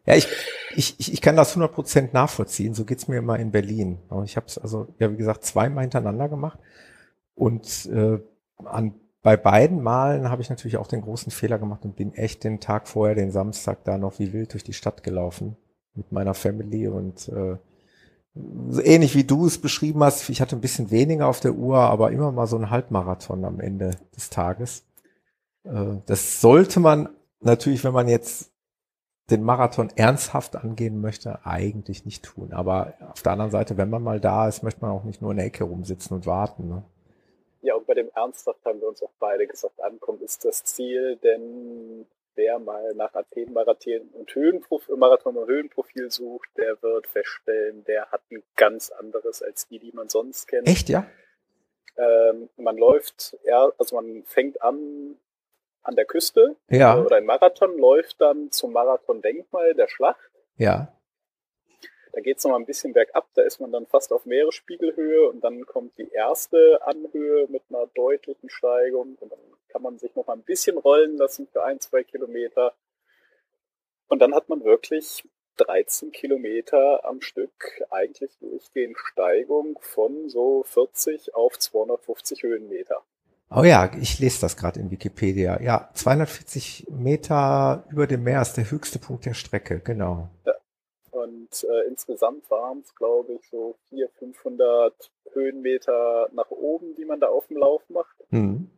Ja, ich, ich, ich kann das 100% nachvollziehen. So geht's mir immer in Berlin. Ich habe es also, ja, wie gesagt, zweimal hintereinander gemacht. Und äh, an, bei beiden Malen habe ich natürlich auch den großen Fehler gemacht und bin echt den Tag vorher, den Samstag, da noch wie wild durch die Stadt gelaufen mit meiner Family und äh, ähnlich wie du es beschrieben hast, ich hatte ein bisschen weniger auf der Uhr, aber immer mal so ein Halbmarathon am Ende des Tages. Äh, das sollte man natürlich, wenn man jetzt den Marathon ernsthaft angehen möchte, eigentlich nicht tun. Aber auf der anderen Seite, wenn man mal da ist, möchte man auch nicht nur in der Ecke rumsitzen und warten. Ne? Ja, und bei dem Ernsthaft haben wir uns auch beide gesagt, ankommen ist das Ziel, denn wer mal nach Athen Marathon und Höhenprofil, Marathon und Höhenprofil sucht, der wird feststellen, der hat ein ganz anderes als die, die man sonst kennt. Echt, ja? Ähm, man läuft, ja, also man fängt an an der Küste ja. oder ein Marathon läuft dann zum Marathon-Denkmal der Schlacht. Ja. Da geht es noch mal ein bisschen bergab, da ist man dann fast auf Meeresspiegelhöhe und dann kommt die erste Anhöhe mit einer deutlichen Steigung und dann kann man sich noch mal ein bisschen rollen lassen für ein, zwei Kilometer. Und dann hat man wirklich 13 Kilometer am Stück eigentlich durchgehend Steigung von so 40 auf 250 Höhenmeter. Oh ja, ich lese das gerade in Wikipedia. Ja, 240 Meter über dem Meer ist der höchste Punkt der Strecke, genau. Ja. Und äh, insgesamt waren es, glaube ich, so 400, 500 Höhenmeter nach oben, die man da auf dem Lauf macht. Mhm.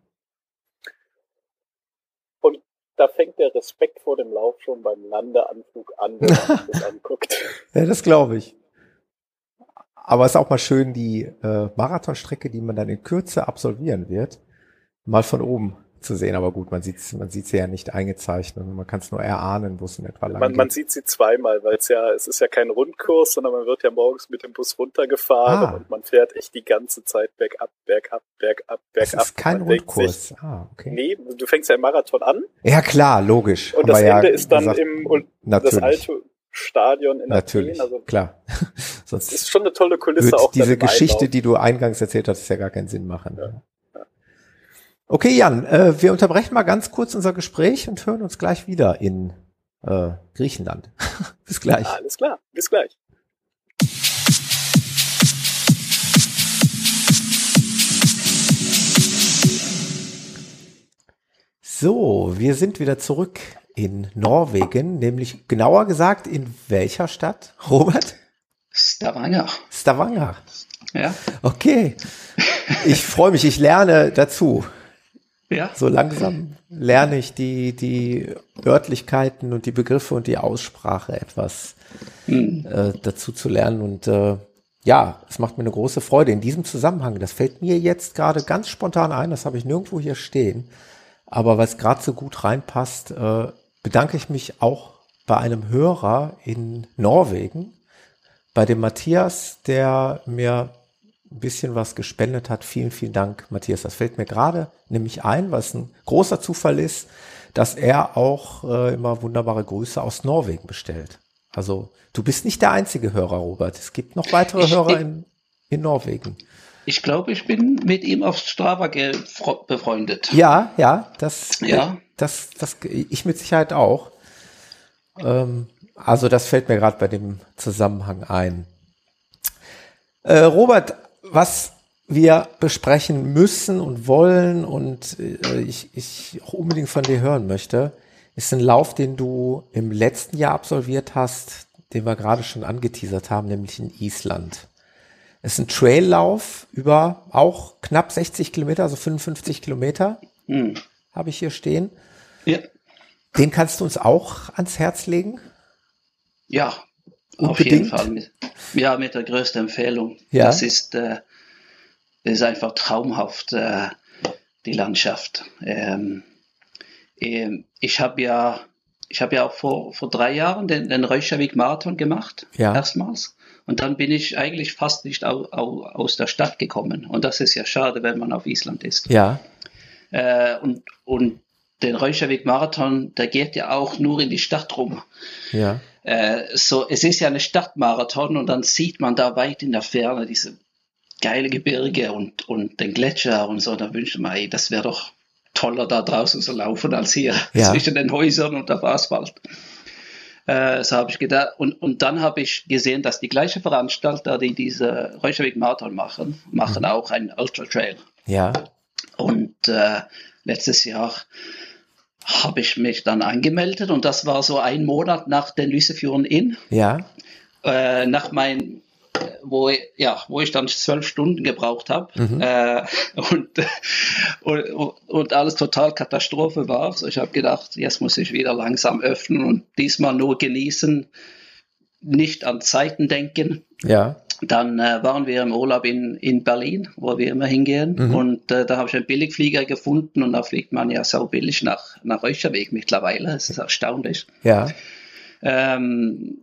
Und da fängt der Respekt vor dem Lauf schon beim Landeanflug an, wenn man das anguckt. Ja, das glaube ich. Aber es ist auch mal schön, die äh, Marathonstrecke, die man dann in Kürze absolvieren wird, mal von oben zu sehen. Aber gut, man sieht man sieht sie ja nicht eingezeichnet. Man kann es nur erahnen, wo es in etwa lang man, geht. man sieht sie zweimal, weil es ja, es ist ja kein Rundkurs, sondern man wird ja morgens mit dem Bus runtergefahren Ah. und man fährt echt die ganze Zeit bergab, bergab, bergab, Das bergab. ist kein Man Rundkurs. Sich, ah, okay. nee, du fängst ja im Marathon an Ja, klar, logisch. und das wir ja Ende ist dann gesagt. im und Natürlich. das alte Stadion in Natürlich, Athen. Also klar. das Sonst ist schon eine tolle Kulisse auch diese Geschichte, Einlauf. die du eingangs erzählt hast, ja gar keinen Sinn machen. Okay, Jan, äh, wir unterbrechen mal ganz kurz unser Gespräch und hören uns gleich wieder in äh, Griechenland. Bis gleich. Alles klar, bis gleich. So, wir sind wieder zurück in Norwegen, nämlich genauer gesagt in welcher Stadt? Robert? Stavanger. Stavanger. Ja. Okay. Ich freue mich, ich lerne dazu. Ja. So langsam lerne ich die, die Örtlichkeiten und die Begriffe und die Aussprache etwas Hm. äh, dazu zu lernen. Und äh, ja, es macht mir eine große Freude in diesem Zusammenhang. Das fällt mir jetzt gerade ganz spontan ein, das habe ich nirgendwo hier stehen. Aber weil es gerade so gut reinpasst, äh, bedanke ich mich auch bei einem Hörer in Norwegen, bei dem Matthias, der mir ein bisschen was gespendet hat. Vielen, vielen Dank, Matthias. Das fällt mir gerade nämlich ein, was ein großer Zufall ist, dass er auch äh, immer wunderbare Grüße aus Norwegen bestellt. Also du bist nicht der einzige Hörer, Robert. Es gibt noch weitere ich, Hörer in, in Norwegen. Ich glaube, ich bin mit ihm auf Strava befreundet. Ja, ja, das, ja. das, das, ich mit Sicherheit auch. Ähm, also das fällt mir gerade bei dem Zusammenhang ein. Äh, Robert, was wir besprechen müssen und wollen und äh, ich, ich auch unbedingt von dir hören möchte, ist ein Lauf, den du im letzten Jahr absolviert hast, den wir gerade schon angeteasert haben, nämlich in Island. Es ist ein Traillauf über auch knapp 60 Kilometer, also 55 Kilometer, hm. habe ich hier stehen. Ja. Den kannst du uns auch ans Herz legen? Ja, Unbedingt. auf jeden Fall. Ja, mit der größten Empfehlung. Ja. Das ist, äh, das ist einfach traumhaft, äh, die Landschaft. Ähm, ähm, ich habe ja, ich habe ja auch vor, vor drei Jahren den, den Reykjavik-Marathon gemacht, ja. erstmals. Und dann bin ich eigentlich fast nicht au, au, aus der Stadt gekommen. Und das ist ja schade, wenn man auf Island ist. Ja. Äh, und, und den Reykjavik-Marathon, der geht ja auch nur in die Stadt rum. Ja. Äh, so, es ist ja eine Stadtmarathon und dann sieht man da weit in der Ferne diese geile Gebirge und, und den Gletscher und so. Da wünsche ich mir, ey, das wäre doch toller da draußen zu laufen als hier ja. zwischen den Häusern und auf Asphalt. Äh, so habe ich gedacht. Und, und dann habe ich gesehen, dass die gleiche Veranstalter, die diese Reykjavik Marathon machen, machen mhm. auch einen Ultra Trail. Ja. Und äh, letztes Jahr habe ich mich dann angemeldet und das war so ein Monat nach den Lysefjorden Inn. Ja. Äh, nach meinem wo, ja, wo ich dann zwölf Stunden gebraucht habe mhm. äh, und, und, und, alles total Katastrophe war. So ich habe gedacht, jetzt muss ich wieder langsam öffnen und diesmal nur genießen, nicht an Zeiten denken. Ja. Dann äh, waren wir im Urlaub in, in Berlin, wo wir immer hingehen. Mhm. Und äh, da habe ich einen Billigflieger gefunden und da fliegt man ja so billig nach, nach Reykjavik mittlerweile. Das ist erstaunlich. Ja. Ähm,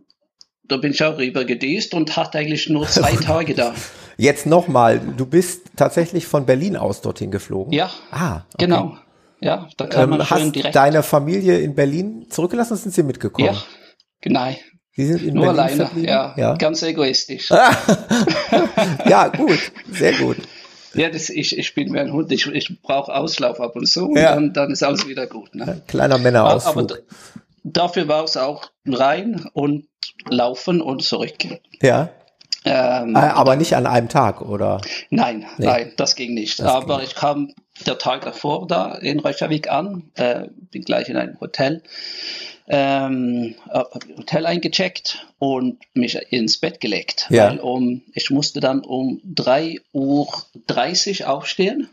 da bin ich auch rüber gedüst und hatte eigentlich nur zwei Tage da. Jetzt nochmal, du bist tatsächlich von Berlin aus dorthin geflogen? Ja, ah, okay. genau. Ja, da kann man ähm, schön hast direkt. deine Familie in Berlin zurückgelassen sind sie mitgekommen? Ja, genau. Sie sind in Nur Berlin alleine, ja, ja, ganz egoistisch. ja, gut, sehr gut. Ja, das, ich, ich bin wie ein Hund, ich, ich brauche Auslauf ab und zu ja. und dann, dann ist alles wieder gut. Ne? Kleiner Männerausflug. Aber, aber dafür war es auch rein und laufen und zurück. Ja. Ähm, ah, aber nicht an einem Tag, oder? Nein, nee. nein, das ging nicht. Das aber ging. ich kam der Tag davor da in Reykjavik an, äh, bin gleich in einem Hotel, ähm, Hotel eingecheckt und mich ins Bett gelegt. Ja. Weil um, ich musste dann um 3.30 Uhr aufstehen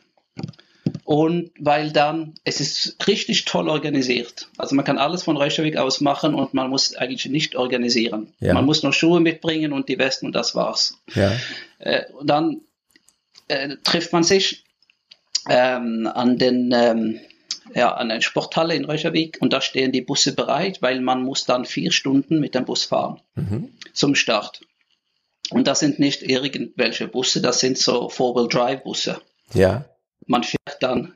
und weil dann, es ist richtig toll organisiert. Also man kann alles von Reykjavik aus machen und man muss eigentlich nicht organisieren. Ja. Man muss nur Schuhe mitbringen und die Westen und das war's. Ja. Äh, und dann äh, trifft man sich ähm, an den ähm, ja, an der Sporthalle in Reykjavik und da stehen die Busse bereit, weil man muss dann vier Stunden mit dem Bus fahren mhm. zum Start. Und das sind nicht irgendwelche Busse, das sind so Four-Wheel-Drive-Busse. Ja man fährt dann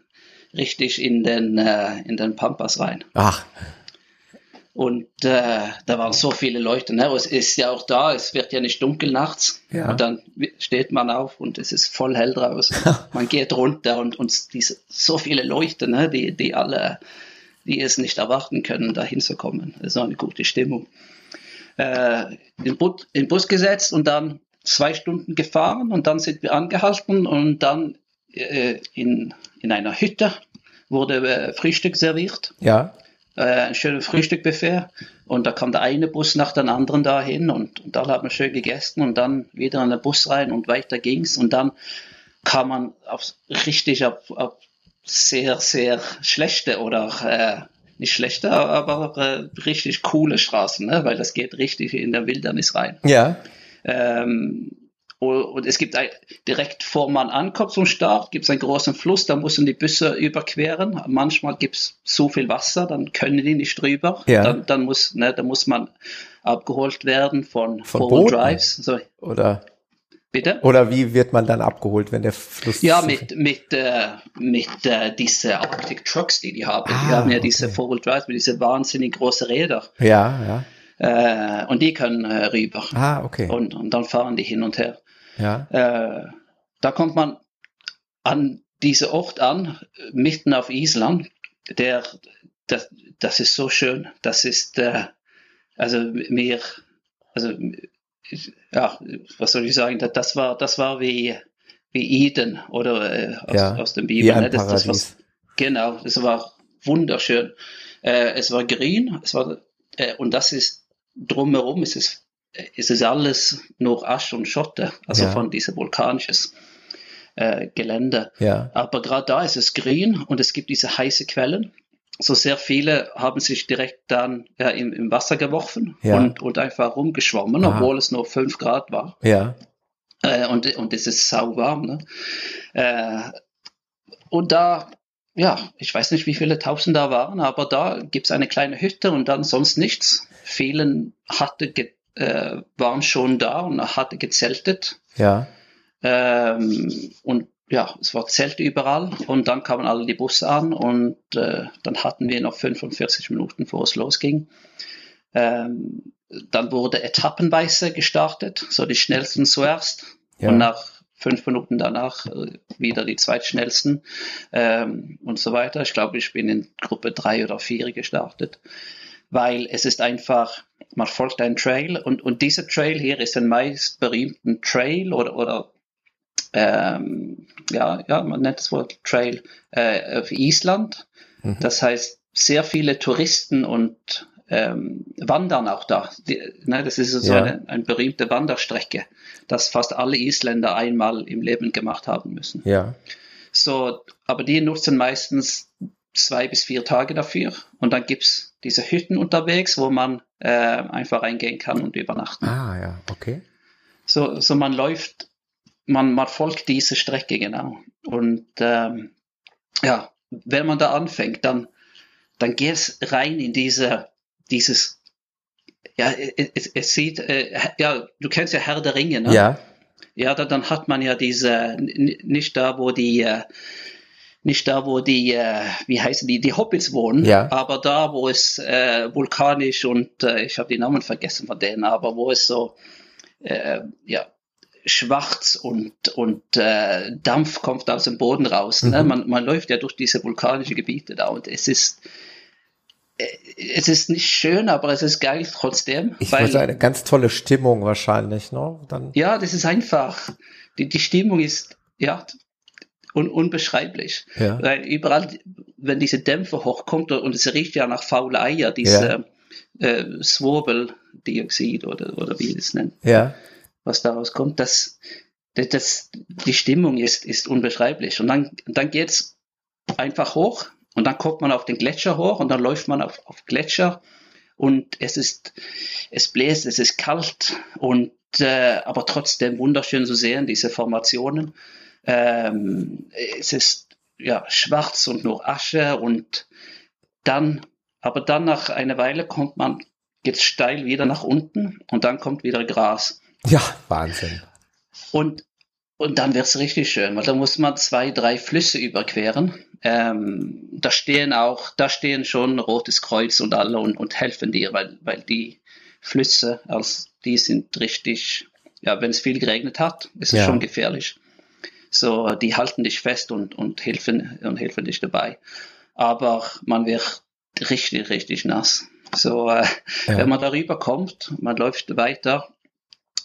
richtig in den, äh, in den Pampas rein. Ach. Und äh, da waren so viele Leute. Ne? Es ist ja auch da, es wird ja nicht dunkel nachts. Ja. Und dann steht man auf und es ist voll hell draußen. man geht runter und, und diese, so viele Leute, ne? die, die alle, die es nicht erwarten können, da hinzukommen. Das ist eine gute Stimmung. Äh, in, Bus, in Bus gesetzt und dann zwei Stunden gefahren und dann sind wir angehalten und dann äh, in, in einer Hütte wurde äh, Frühstück serviert. Ja. Äh, ein schönes Frühstückbuffet. Und da kam der eine Bus nach dem anderen dahin und, und da hat man schön gegessen und dann wieder in den Bus rein und weiter ging's. Und dann kam man auf, richtig auf, auf sehr, sehr schlechte oder äh, nicht schlechte, aber äh, richtig coole Straßen, ne? weil das geht richtig in der Wildernis rein. Ja. Ähm, und es gibt ein, direkt vor man ankommt zum Start, gibt es einen großen Fluss, da müssen die Busse überqueren. Manchmal gibt es so viel Wasser, dann können die nicht drüber. Ja. Dann, dann, muss, ne, dann muss man abgeholt werden von, von Four Drives. So. Oder? Bitte? Oder wie wird man dann abgeholt, wenn der Fluss? Ja, mit, mit, äh, mit äh, diesen Arctic Trucks, die die haben. Ah, die haben ja okay. diese Four-Wheel Drive mit diese wahnsinnig großen Räder. Ja, ja. Äh, und die können äh, rüber. Ah, okay. Und, und dann fahren die hin und her. Ja. Äh, da kommt man an diese Ort an, mitten auf Island. Der, das, das ist so schön. Das ist, äh, also mir, also ja, was soll ich sagen, das war, das war wie, wie Eden oder äh, aus, ja, aus dem Bibel. Ne? Das, das was, genau, es war wunderschön. Äh, es war grün, es war, äh, und das ist drumherum, es ist, es ist alles nur Asch und Schotter, also ja. von diesem vulkanisches äh, Gelände. Ja. Aber gerade da ist es grün und es gibt diese heiße Quellen so sehr viele haben sich direkt dann ja, im, im Wasser geworfen und, und einfach rumgeschwommen, Aha. obwohl es nur 5 Grad war. Ja. Äh, und, und es ist sauwarm. Ne? Äh, und da, ja, ich weiß nicht, wie viele Tausend da waren, aber da gibt es eine kleine Hütte und dann sonst nichts. Vielen hatte äh, waren schon da und hatte gezeltet. Ja. Ähm, und ja, es war Zelt überall und dann kamen alle die Busse an und äh, dann hatten wir noch 45 Minuten, bevor es losging. Ähm, dann wurde etappenweise gestartet, so die schnellsten zuerst ja. und nach fünf Minuten danach äh, wieder die zweitschnellsten ähm, und so weiter. Ich glaube, ich bin in Gruppe drei oder vier gestartet, weil es ist einfach, man folgt einen Trail und, und dieser Trail hier ist ein meist berühmten Trail oder, oder ähm, ja, ja, man nennt das Wort Trail, äh, auf Island. Mhm. Das heißt, sehr viele Touristen und ähm, wandern auch da. Die, ne, das ist so ja. eine, eine berühmte Wanderstrecke, das fast alle Isländer einmal im Leben gemacht haben müssen. Ja. So, aber die nutzen meistens zwei bis vier Tage dafür und dann gibt's diese Hütten unterwegs, wo man äh, einfach reingehen kann und übernachten. Ah ja, okay. So, so man läuft man, man folgt diese Strecke genau. Und ähm, ja, wenn man da anfängt, dann, dann geht es rein in diese, dieses, ja, es, es sieht, äh, ja, du kennst ja Herr der Ringe, ne? Ja. Ja, da, dann hat man ja diese, nicht da, wo die, äh, nicht da, wo die, äh, wie heißen die, die Hobbits wohnen, ja. aber da, wo es äh, vulkanisch und äh, ich habe die Namen vergessen von denen, aber wo es so, äh, ja, schwarz und, und äh, Dampf kommt aus dem Boden raus. Ne? Mhm. Man, man läuft ja durch diese vulkanischen Gebiete da und es ist äh, es ist nicht schön, aber es ist geil trotzdem. Ich weil, eine ganz tolle Stimmung wahrscheinlich, ne? Dann ja, das ist einfach. Die, die Stimmung ist ja un, unbeschreiblich. Ja. Weil überall, wenn diese Dämpfe hochkommt und es riecht ja nach faule Eier, diese ja. äh, Sworbel-Dioxid oder, oder wie es nennt. Ja was daraus kommt, das, das, das die Stimmung ist, ist unbeschreiblich. Und dann, dann geht's einfach hoch und dann kommt man auf den Gletscher hoch und dann läuft man auf, auf Gletscher und es ist, es bläst, es ist kalt und äh, aber trotzdem wunderschön zu sehen, diese Formationen. Ähm, es ist ja schwarz und nur Asche und dann, aber dann nach einer Weile kommt man, geht's steil wieder nach unten und dann kommt wieder Gras. Ja, Wahnsinn. Und, und dann wird's richtig schön, weil da muss man zwei, drei Flüsse überqueren. Ähm, da stehen auch, da stehen schon Rotes Kreuz und alle und, und helfen dir, weil, weil die Flüsse, als die sind richtig, ja, wenn es viel geregnet hat, ist es ja. schon gefährlich. So, die halten dich fest und, und helfen, und helfen dich dabei. Aber man wird richtig, richtig nass. So, äh, ja. wenn man darüber kommt, man läuft weiter,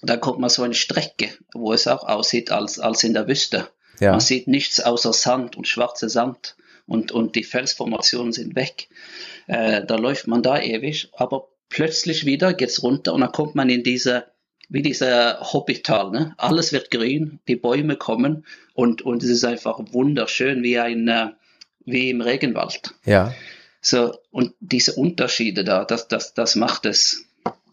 da kommt man so eine Strecke, wo es auch aussieht als, als in der Wüste. Ja. Man sieht nichts außer Sand und schwarze Sand und, und die Felsformationen sind weg. Äh, da läuft man da ewig, aber plötzlich wieder geht's runter und dann kommt man in diese, wie dieser Hobbital, ne? Alles wird grün, die Bäume kommen und, und es ist einfach wunderschön wie ein, äh, wie im Regenwald. Ja. So, und diese Unterschiede da, das, das, das macht es,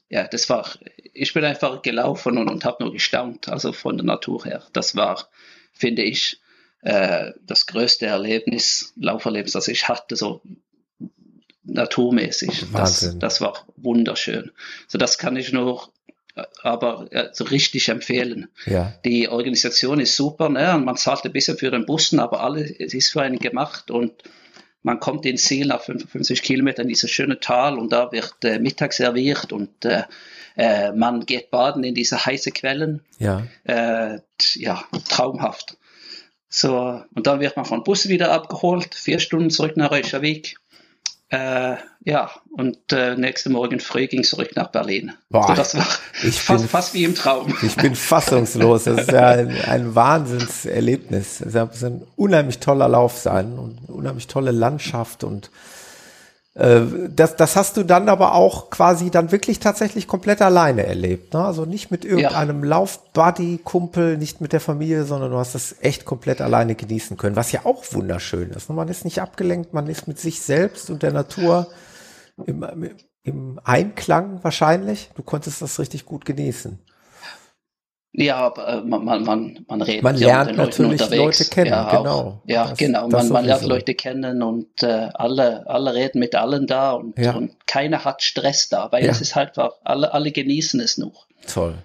ja, das war, ich bin einfach gelaufen und, und habe nur gestaunt, also von der Natur her. Das war, finde ich, äh, das größte Erlebnis, Lauferlebnis, das ich hatte, so naturmäßig. Das, das war wunderschön. So, das kann ich nur aber äh, so richtig empfehlen. Ja. Die Organisation ist super, ne? Und man zahlt ein bisschen für den Bussen, aber alles es ist für einen gemacht und man kommt ins Ziel nach 55 Kilometern in dieses schöne Tal und da wird äh, Mittag serviert und äh, äh, man geht baden in diese heißen Quellen. Ja. Äh, ja, traumhaft. So, und dann wird man vom Bus wieder abgeholt, vier Stunden zurück nach Reykjavik. Äh, ja, und äh, nächsten Morgen früh ging es zurück nach Berlin. Boah, so, das war ich fast, bin, fast wie im Traum. Ich bin fassungslos. Das ist ja ein, ein Wahnsinnserlebnis. Es ist ein unheimlich toller Lauf sein und eine unheimlich tolle Landschaft und das, das hast du dann aber auch quasi dann wirklich tatsächlich komplett alleine erlebt. Ne? Also nicht mit irgendeinem ja. Laufbuddy-Kumpel, nicht mit der Familie, sondern du hast das echt komplett alleine genießen können, was ja auch wunderschön ist. Ne? Man ist nicht abgelenkt, man ist mit sich selbst und der Natur im, im Einklang wahrscheinlich. Du konntest das richtig gut genießen. Ja, aber äh, man, man, man, man redet man ja lernt Leuten natürlich unterwegs. Leute kennen, ja, genau. Ja, das, genau. Das man, man lernt. Leute kennen und äh, alle, alle reden mit allen da und, Ja. und keiner hat Stress da, weil Ja. es ist halt, alle, alle genießen es noch. Toll.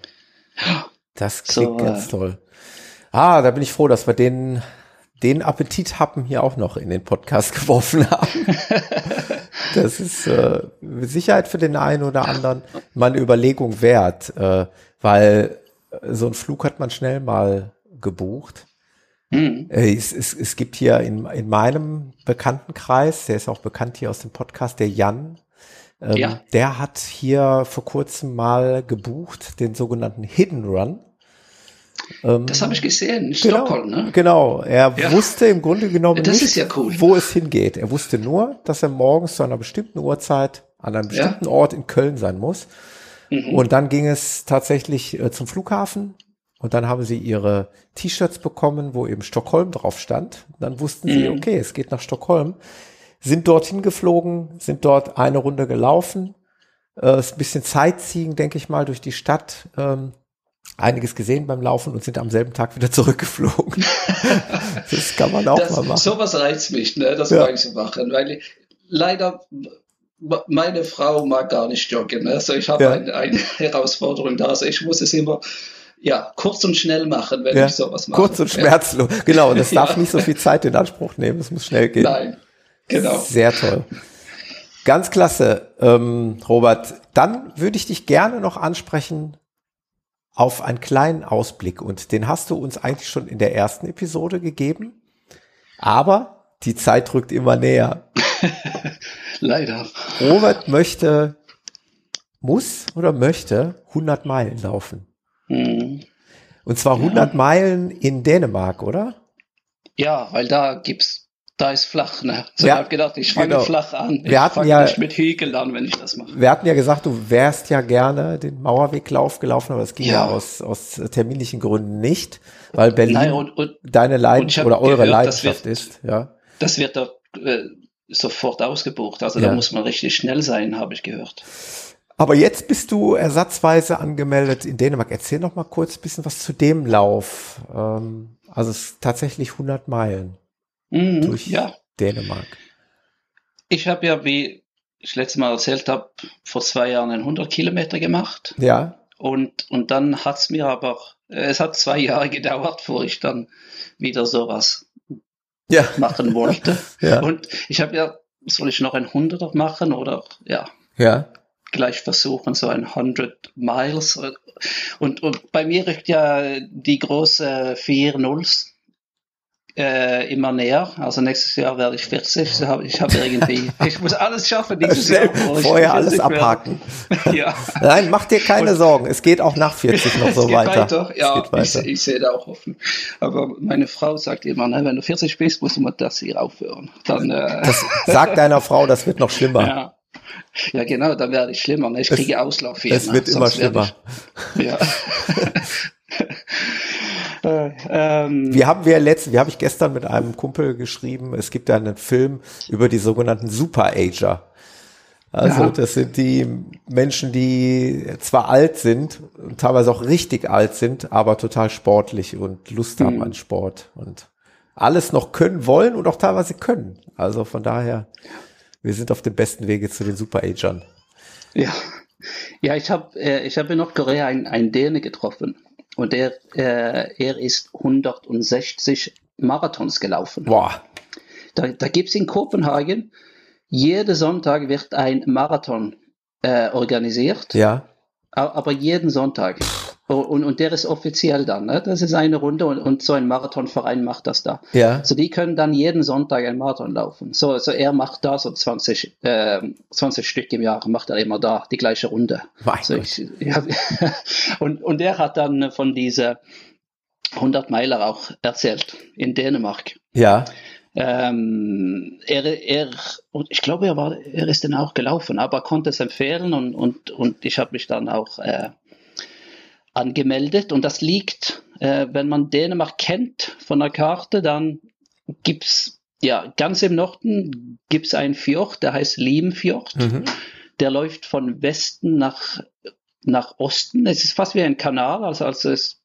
Das So, klingt ganz äh, toll. Ah, da bin ich froh, dass wir den, den Appetithappen hier auch noch in den Podcast geworfen haben. das ist äh, mit Sicherheit für den einen oder anderen mal eine Überlegung wert, äh, weil so einen Flug hat man schnell mal gebucht. Hm. Äh, Es, es, es gibt hier in, in meinem Bekanntenkreis, der ist auch bekannt hier aus dem Podcast, der Jan, ähm, Ja. der hat hier vor kurzem mal gebucht, den sogenannten Hidden Run. Ähm, Das habe ich gesehen in genau, Stockholm, ne? Genau, er Ja. wusste im Grunde genommen Das nicht, ja cool. wo es hingeht. Er wusste nur, dass er morgens zu einer bestimmten Uhrzeit an einem bestimmten Ort in Köln sein muss. Mhm. Und dann ging es tatsächlich äh, zum Flughafen und dann haben sie ihre T-Shirts bekommen, wo eben Stockholm drauf stand. Dann wussten sie, Mhm. okay, es geht nach Stockholm. Sind dorthin geflogen, sind dort eine Runde gelaufen. Äh, ist ein bisschen Sightseeing, denke ich mal, durch die Stadt. Ähm, einiges gesehen beim Laufen und sind am selben Tag wieder zurückgeflogen. das kann man auch das, mal machen. Sowas reizt mich, ne? das Ja. so machen, weil ich, leider meine Frau mag gar nicht joggen. Ne? Also ich habe Ja. eine, eine Herausforderung da. Also ich muss es immer ja, kurz und schnell machen, wenn Ja, ich sowas mache. Kurz und schmerzlos. Genau, und das darf nicht so viel Zeit in Anspruch nehmen. Es muss schnell gehen. Nein, genau. Sehr toll. Ganz klasse, ähm, Robert. Dann würde ich dich gerne noch ansprechen auf einen kleinen Ausblick. Und den hast du uns eigentlich schon in der ersten Episode gegeben. Aber die Zeit rückt immer näher. Leider. Robert möchte, muss oder möchte 100 Meilen laufen. Hm. Und zwar 100 Meilen in Dänemark, oder? Ja, weil da gibt's, da ist flach. Ne? So Ja, ich habe gedacht, ich fange genau. flach an. Wir ich hatten fange ja- nicht mit Hügeln an, wenn ich das mache. Wir hatten ja gesagt, du wärst ja gerne den Mauerweglauf gelaufen, aber das ging ja, Ja. aus, aus terminlichen Gründen nicht, weil Berlin Nein, und, und deine Leidenschaft oder eure gehört, Leidenschaft wird- ist. Ja. das wird da äh, sofort ausgebucht. Also Ja. da muss man richtig schnell sein, habe ich gehört. Aber jetzt bist du ersatzweise angemeldet in Dänemark. Erzähl noch mal kurz ein bisschen was zu dem Lauf. Ähm, also es ist tatsächlich 100 Meilen Mhm, durch ja, Dänemark. ich habe ja, wie ich letztes Mal erzählt habe, vor zwei Jahren einen 100 Kilometer gemacht. Ja, Und, und dann hat's mir aber, äh, es hat zwei Jahre gedauert, bevor ich dann wieder sowas ja, machen wollte. ja, Und ich habe ja, soll ich noch ein 100er machen oder ja, ja. gleich versuchen, so ein 100 Miles. Und, und bei mir rückt ja die große 4 Nulls äh, immer näher. Also nächstes Jahr werde ich 40. Ich habe ich hab irgendwie, ich muss alles schaffen dieses Jahr. vorher alles 40 werde. abhaken. Ja. Nein, mach dir keine Sorgen. Es geht auch nach 40 noch so weiter. weiter. Ja, es geht ich, weiter. ich sehe da auch offen. Aber meine Frau sagt immer, ne, wenn du 40 bist, musst du mal das hier aufhören. Dann, äh, Das, sag deiner Frau, das wird noch schlimmer. ja. ja, genau, dann werde ich schlimmer. Ne? Ich kriege Auslauf hier. es ne? wird immer Sonst werde schlimmer. Ich, ja. Äh, ähm, Wir haben wir letzt, wir habe ich gestern mit einem Kumpel geschrieben, es gibt da einen Film über die sogenannten Super-Ager. Also Ja. das sind die Menschen, die zwar alt sind und teilweise auch richtig alt sind, aber total sportlich und Lust haben Mhm. an Sport und alles noch können wollen und auch teilweise können. Also von daher, wir sind auf dem besten Wege zu den Super-Agern. ja. Ja, ich habe äh, ich hab in Nordkorea einen, einen Däne getroffen und der, äh, er ist 160 Marathons gelaufen. Boah. Da, da gibt es in Kopenhagen, jeden Sonntag wird ein Marathon äh, organisiert. Ja. Aber jeden Sonntag. Und, und der ist offiziell dann. Ne? Das ist eine Runde und, und so ein Marathonverein macht das da. Ja. So die können dann jeden Sonntag einen Marathon laufen. So, so er macht da so 20, äh, 20 Stück im Jahr, macht er immer da die gleiche Runde. so ich, ja, und, und er hat dann von dieser 100 Meiler auch erzählt in Dänemark. Ja. Ähm, er, er, und ich glaube, er war, er ist dann auch gelaufen, aber konnte es empfehlen und, und, und ich habe mich dann auch äh, angemeldet. Und das liegt, äh, wenn man Dänemark kennt von der Karte, dann gibt's ja ganz im Norden gibt's einen Fjord, der heißt Limfjord. Mhm. Der läuft von Westen nach nach Osten. Es ist fast wie ein Kanal, also, also es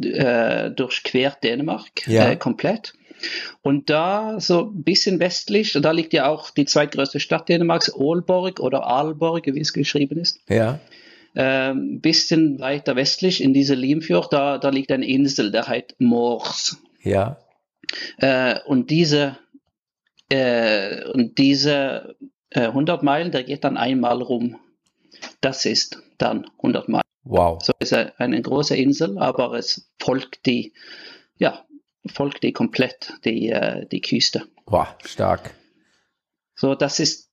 äh, durchquert Dänemark ja. äh, komplett. Und da so ein bisschen westlich, da liegt ja auch die zweitgrößte Stadt Dänemarks, Aalborg oder Aalborg, wie es geschrieben ist. Ja. Ein ähm, bisschen weiter westlich in diese Limfjord, da, da liegt eine Insel, der heißt Mors. Ja. Äh, und diese, äh, und diese äh, 100 Meilen, der geht dann einmal rum. Das ist dann 100 Meilen. Wow. So ist eine große Insel, aber es folgt die, ja, folgt die komplett die, äh, die Küste. Wow, stark. So, das ist,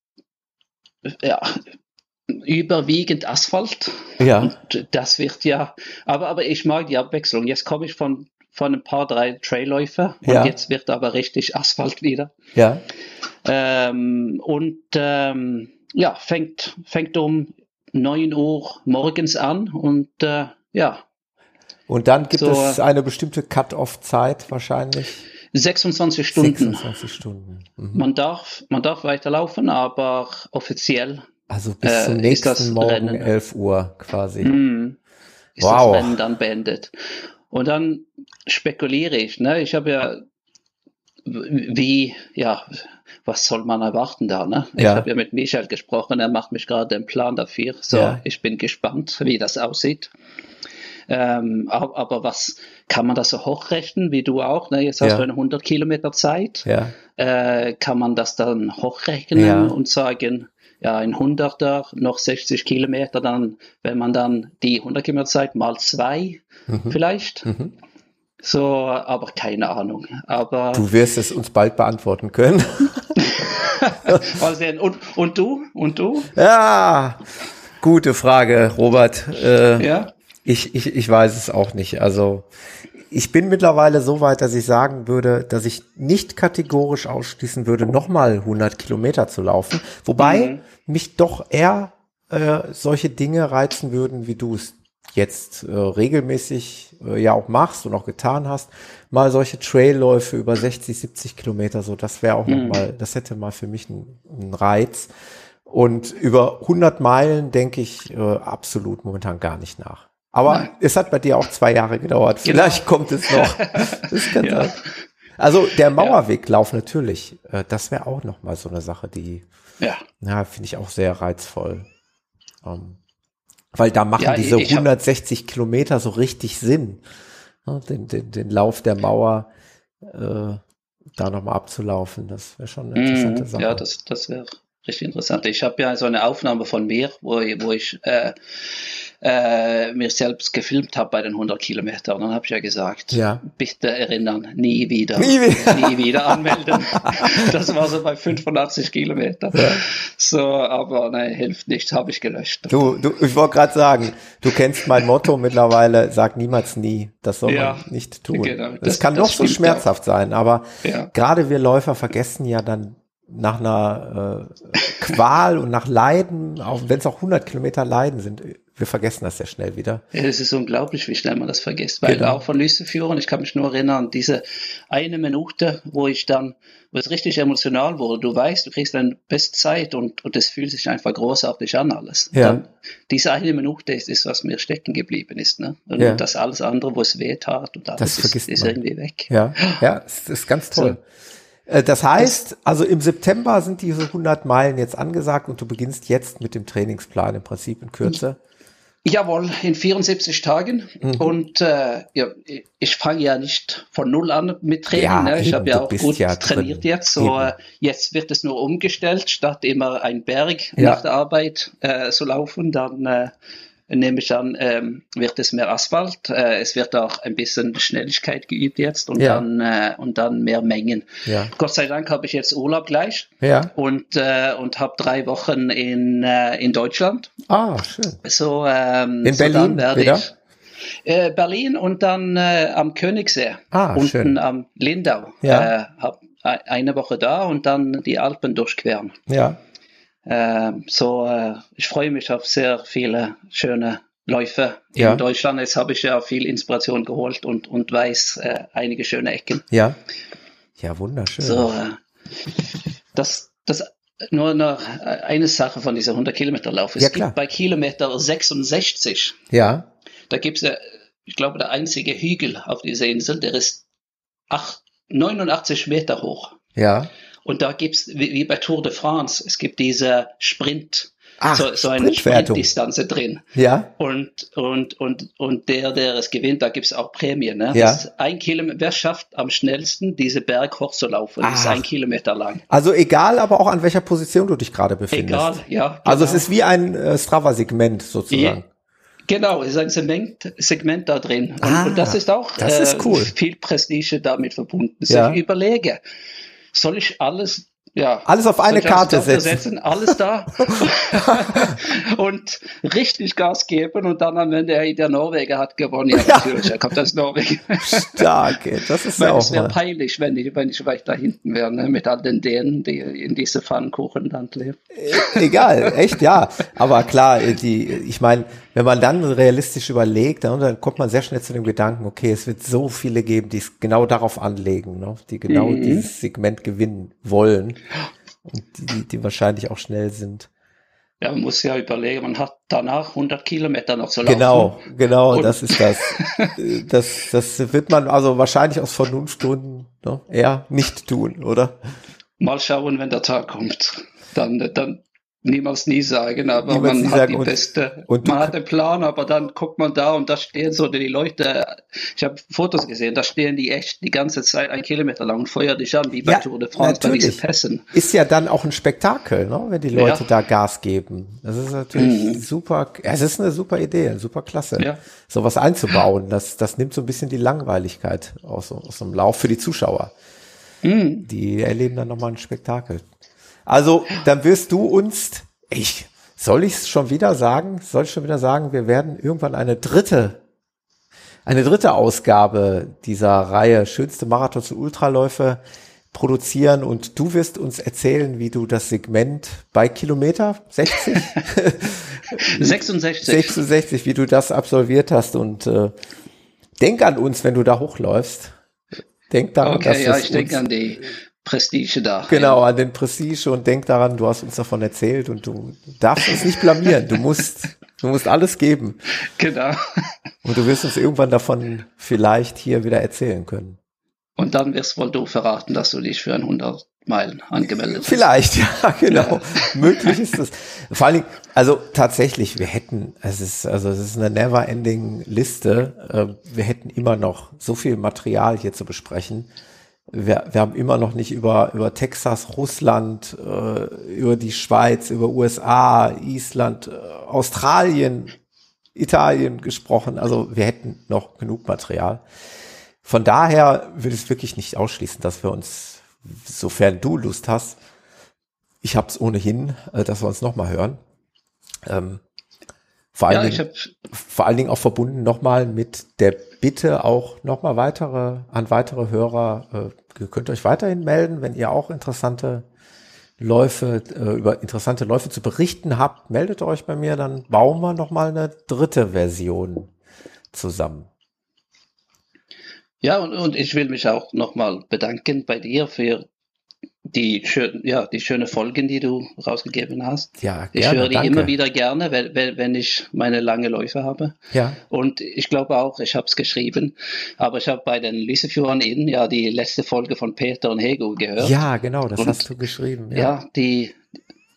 ja, überwiegend Asphalt. Ja. Und das wird ja, aber, aber ich mag die Abwechslung. Jetzt komme ich von, von ein paar, drei Trailläufer und ja. jetzt wird aber richtig Asphalt wieder. Ja. Ähm, und ähm, ja, fängt, fängt um 9 Uhr morgens an und äh, ja. Und dann gibt so, es eine bestimmte Cut-off-Zeit wahrscheinlich. 26 Stunden. 26 Stunden. Mhm. Man darf, man darf weiterlaufen, aber offiziell also bis äh, zum nächsten Morgen Rennen. 11 Uhr quasi. Mm, ist wow. das Rennen dann beendet. Und dann spekuliere ich, ne? Ich habe ja wie, ja, was soll man erwarten da, ne? Ich ja. habe ja mit Michael gesprochen, er macht mich gerade den Plan dafür. So, ja. ich bin gespannt, wie das aussieht. Ähm, aber, aber, was kann man das so hochrechnen, wie du auch? Ne? Jetzt hast ja. du eine 100 Kilometer Zeit. Ja. Äh, kann man das dann hochrechnen ja. und sagen, ja, ein Hunderter, noch 60 Kilometer, dann, wenn man dann die 100 Kilometer Zeit mal zwei mhm. vielleicht. Mhm. So, aber keine Ahnung. Aber du wirst es uns bald beantworten können. Mal sehen. Und, und du? Und du? Ja, gute Frage, Robert. Äh, ja. Ich, ich, ich weiß es auch nicht. Also ich bin mittlerweile so weit, dass ich sagen würde, dass ich nicht kategorisch ausschließen würde, nochmal 100 Kilometer zu laufen. Wobei mhm. mich doch eher äh, solche Dinge reizen würden, wie du es jetzt äh, regelmäßig äh, ja auch machst und auch getan hast. Mal solche Trailläufe über 60, 70 Kilometer, so das wäre auch mhm. nochmal, das hätte mal für mich einen Reiz. Und über 100 Meilen denke ich äh, absolut momentan gar nicht nach. Aber Nein. es hat bei dir auch zwei Jahre gedauert. Genau. Vielleicht kommt es noch. ja. Also der Mauerweglauf natürlich, äh, das wäre auch noch mal so eine Sache, die, ja, ja finde ich auch sehr reizvoll. Um, ähm, weil da machen ja, diese 160 Kilometer so richtig Sinn, ne, den, den, den Lauf der Mauer äh, da nochmal abzulaufen. Das wäre schon eine interessante mm, Sache. Ja, das, das wäre richtig interessant. Ich habe ja so eine Aufnahme von mir, wo, wo ich äh, äh, mir selbst gefilmt habe bei den 100 Kilometern. Und dann habe ich ja gesagt, ja. bitte erinnern, nie wieder, nie wieder, nie wieder anmelden. das war so bei 85 Kilometern. Ja. So, aber nein, hilft nicht, habe ich gelöscht. Du, du ich wollte gerade sagen, du kennst mein Motto mittlerweile, sag niemals nie. Das soll ja, man nicht tun. Genau. Das, das kann das doch so schmerzhaft sein, aber gerade wir Läufer vergessen ja dann nach einer äh, Qual und nach Leiden, auch wenn es auch 100 Kilometer Leiden sind, wir vergessen das sehr schnell wieder. Ja, es ist unglaublich, wie schnell man das vergisst. Weil genau. auch von Lüsteführern, ich kann mich nur erinnern, diese eine Minute, wo ich dann, wo es richtig emotional wurde, du weißt, du kriegst deine Bestzeit und, und es fühlt sich einfach großartig an alles. Ja. Dann, diese eine Minute ist, ist, was mir stecken geblieben ist. Ne? Und ja. das alles andere, wo es weh tat und alles das ist, ist irgendwie weg. Ja, ja, es ist ganz toll. So. Äh, das heißt, also im September sind diese 100 Meilen jetzt angesagt und du beginnst jetzt mit dem Trainingsplan im Prinzip in Kürze. Jawohl, in 74 Tagen. Mhm. Und äh, ja, ich fange ja nicht von null an mit Training. Ja, ne? Ich habe ja auch gut ja trainiert drin. jetzt. So, äh, jetzt wird es nur umgestellt, statt immer ein Berg ja. nach der Arbeit äh, zu laufen, dann äh, nehme ich an, ähm, wird es mehr Asphalt. Äh, es wird auch ein bisschen Schnelligkeit geübt jetzt und ja. dann äh, und dann mehr Mengen. Ja. Gott sei Dank habe ich jetzt Urlaub gleich ja. und äh, und habe drei Wochen in äh, in Deutschland. Ah schön. So ähm, in so Berlin wieder. Ich, äh, Berlin und dann äh, am Königssee ah, unten schön. am Lindau. Ja. Äh, hab eine Woche da und dann die Alpen durchqueren. Ja. Äh, so, äh, ich freue mich auf sehr viele schöne Läufe ja. in Deutschland. Jetzt habe ich ja viel Inspiration geholt und, und weiß äh, einige schöne Ecken. Ja. Ja, wunderschön. So, äh, das, das nur noch eine Sache von dieser 100 Kilometer Lauf. Es ja, gibt bei Kilometer 66. Ja. Da gibt es, ich glaube, der einzige Hügel auf dieser Insel, der ist 8, 89 Meter hoch. Ja. Und da gibt's wie, wie bei Tour de France, es gibt diese Sprint, Ach, so, so eine Sprintdistanz drin. Ja. Und, und, und, und der, der es gewinnt, da gibt's auch Prämien. Ne? Ja. ein Kilometer, wer schafft am schnellsten, diese Berg hochzulaufen? Das ist ein Kilometer lang. Also egal, aber auch an welcher Position du dich gerade befindest. Egal, ja. Genau. Also es genau. ist wie ein äh, Strava-Segment sozusagen. Ja. Genau, es ist ein Segment, Segment da drin. Und, ah, und das ist auch das ist äh, cool. viel Prestige damit verbunden. Ja. Ich überlege, soll ich alles ja, alles auf eine Karte setzen. setzen. Alles da und richtig Gas geben und dann am Ende, hey, der Norweger hat gewonnen. Ja, natürlich, er kommt als Norweger. Stark, das ist ja auch Es wäre peinlich, wenn ich, wenn ich vielleicht da hinten wäre, ne, mit all den Dänen, die in diese Pfannkuchenland leben. Äh, egal, echt, ja. Aber klar, die, ich meine, wenn man dann realistisch überlegt, dann, dann kommt man sehr schnell zu dem Gedanken, okay, es wird so viele geben, die es genau darauf anlegen, ne? die genau mhm. dieses Segment gewinnen wollen und die, die wahrscheinlich auch schnell sind. Ja, man muss ja überlegen, man hat danach 100 Kilometer noch zu laufen. Genau, genau, und das ist das. das. Das wird man also wahrscheinlich aus Vernunftstunden ne, eher nicht tun, oder? Mal schauen, wenn der Tag kommt. Dann, dann niemals nie sagen, aber niemals man hat die und, beste, und man hat den Plan, aber dann guckt man da und da stehen so die Leute, ich habe Fotos gesehen, da stehen die echt die ganze Zeit ein Kilometer lang und feuern dich an, wie bei ja, Tour de France natürlich. bei diesen Pässen. Ist ja dann auch ein Spektakel, ne, wenn die Leute ja. da Gas geben. Das ist natürlich mhm. super, es ist eine super Idee, super klasse, ja. sowas einzubauen. Das, das nimmt so ein bisschen die Langweiligkeit aus, aus dem Lauf für die Zuschauer. Mhm. Die erleben dann nochmal ein Spektakel. Also, dann wirst du uns, ich, soll ich es schon wieder sagen? Soll ich schon wieder sagen, wir werden irgendwann eine dritte, eine dritte Ausgabe dieser Reihe schönste Marathons und Ultraläufe produzieren und du wirst uns erzählen, wie du das Segment bei Kilometer 60 66 66, wie du das absolviert hast und äh, denk an uns, wenn du da hochläufst. Denk daran, okay, dass ja, ich denke an die Prestige da. Genau, an den Prestige und denk daran, du hast uns davon erzählt und du darfst uns nicht blamieren. Du musst, du musst alles geben. Genau. Und du wirst uns irgendwann davon vielleicht hier wieder erzählen können. Und dann wirst wohl du verraten, dass du dich für ein 100 Meilen angemeldet hast. Vielleicht, ja, genau. Ja. Möglich ist das. Vor allen Dingen, also tatsächlich, wir hätten, es ist, also es ist eine never-ending Liste. Äh, wir hätten immer noch so viel Material hier zu besprechen wir, wir haben immer noch nicht über, über Texas, Russland, äh, über die Schweiz, über USA, Island, äh, Australien, Italien gesprochen. Also wir hätten noch genug Material. Von daher würde ich es wirklich nicht ausschließen, dass wir uns, sofern du Lust hast, ich habe es ohnehin, äh, dass wir uns nochmal hören. Ähm, vor, allen ja, Dingen, vor allen Dingen auch verbunden nochmal mit der Bitte auch nochmal weitere, an weitere Hörer, äh, ihr könnt euch weiterhin melden, wenn ihr auch interessante Läufe, äh, über interessante Läufe zu berichten habt, meldet euch bei mir, dann bauen wir nochmal eine dritte Version zusammen. Ja, und, und ich will mich auch nochmal bedanken bei dir für die schön, ja, die schöne Folgen, die du rausgegeben hast. Ja, gerne, ich höre die danke. immer wieder gerne, wenn, wenn ich meine lange Läufe habe. Ja. Und ich glaube auch, ich habe es geschrieben, aber ich habe bei den Lyseführern eben ja die letzte Folge von Peter und Hego gehört. Ja, genau, das und, hast du geschrieben. Ja, ja die,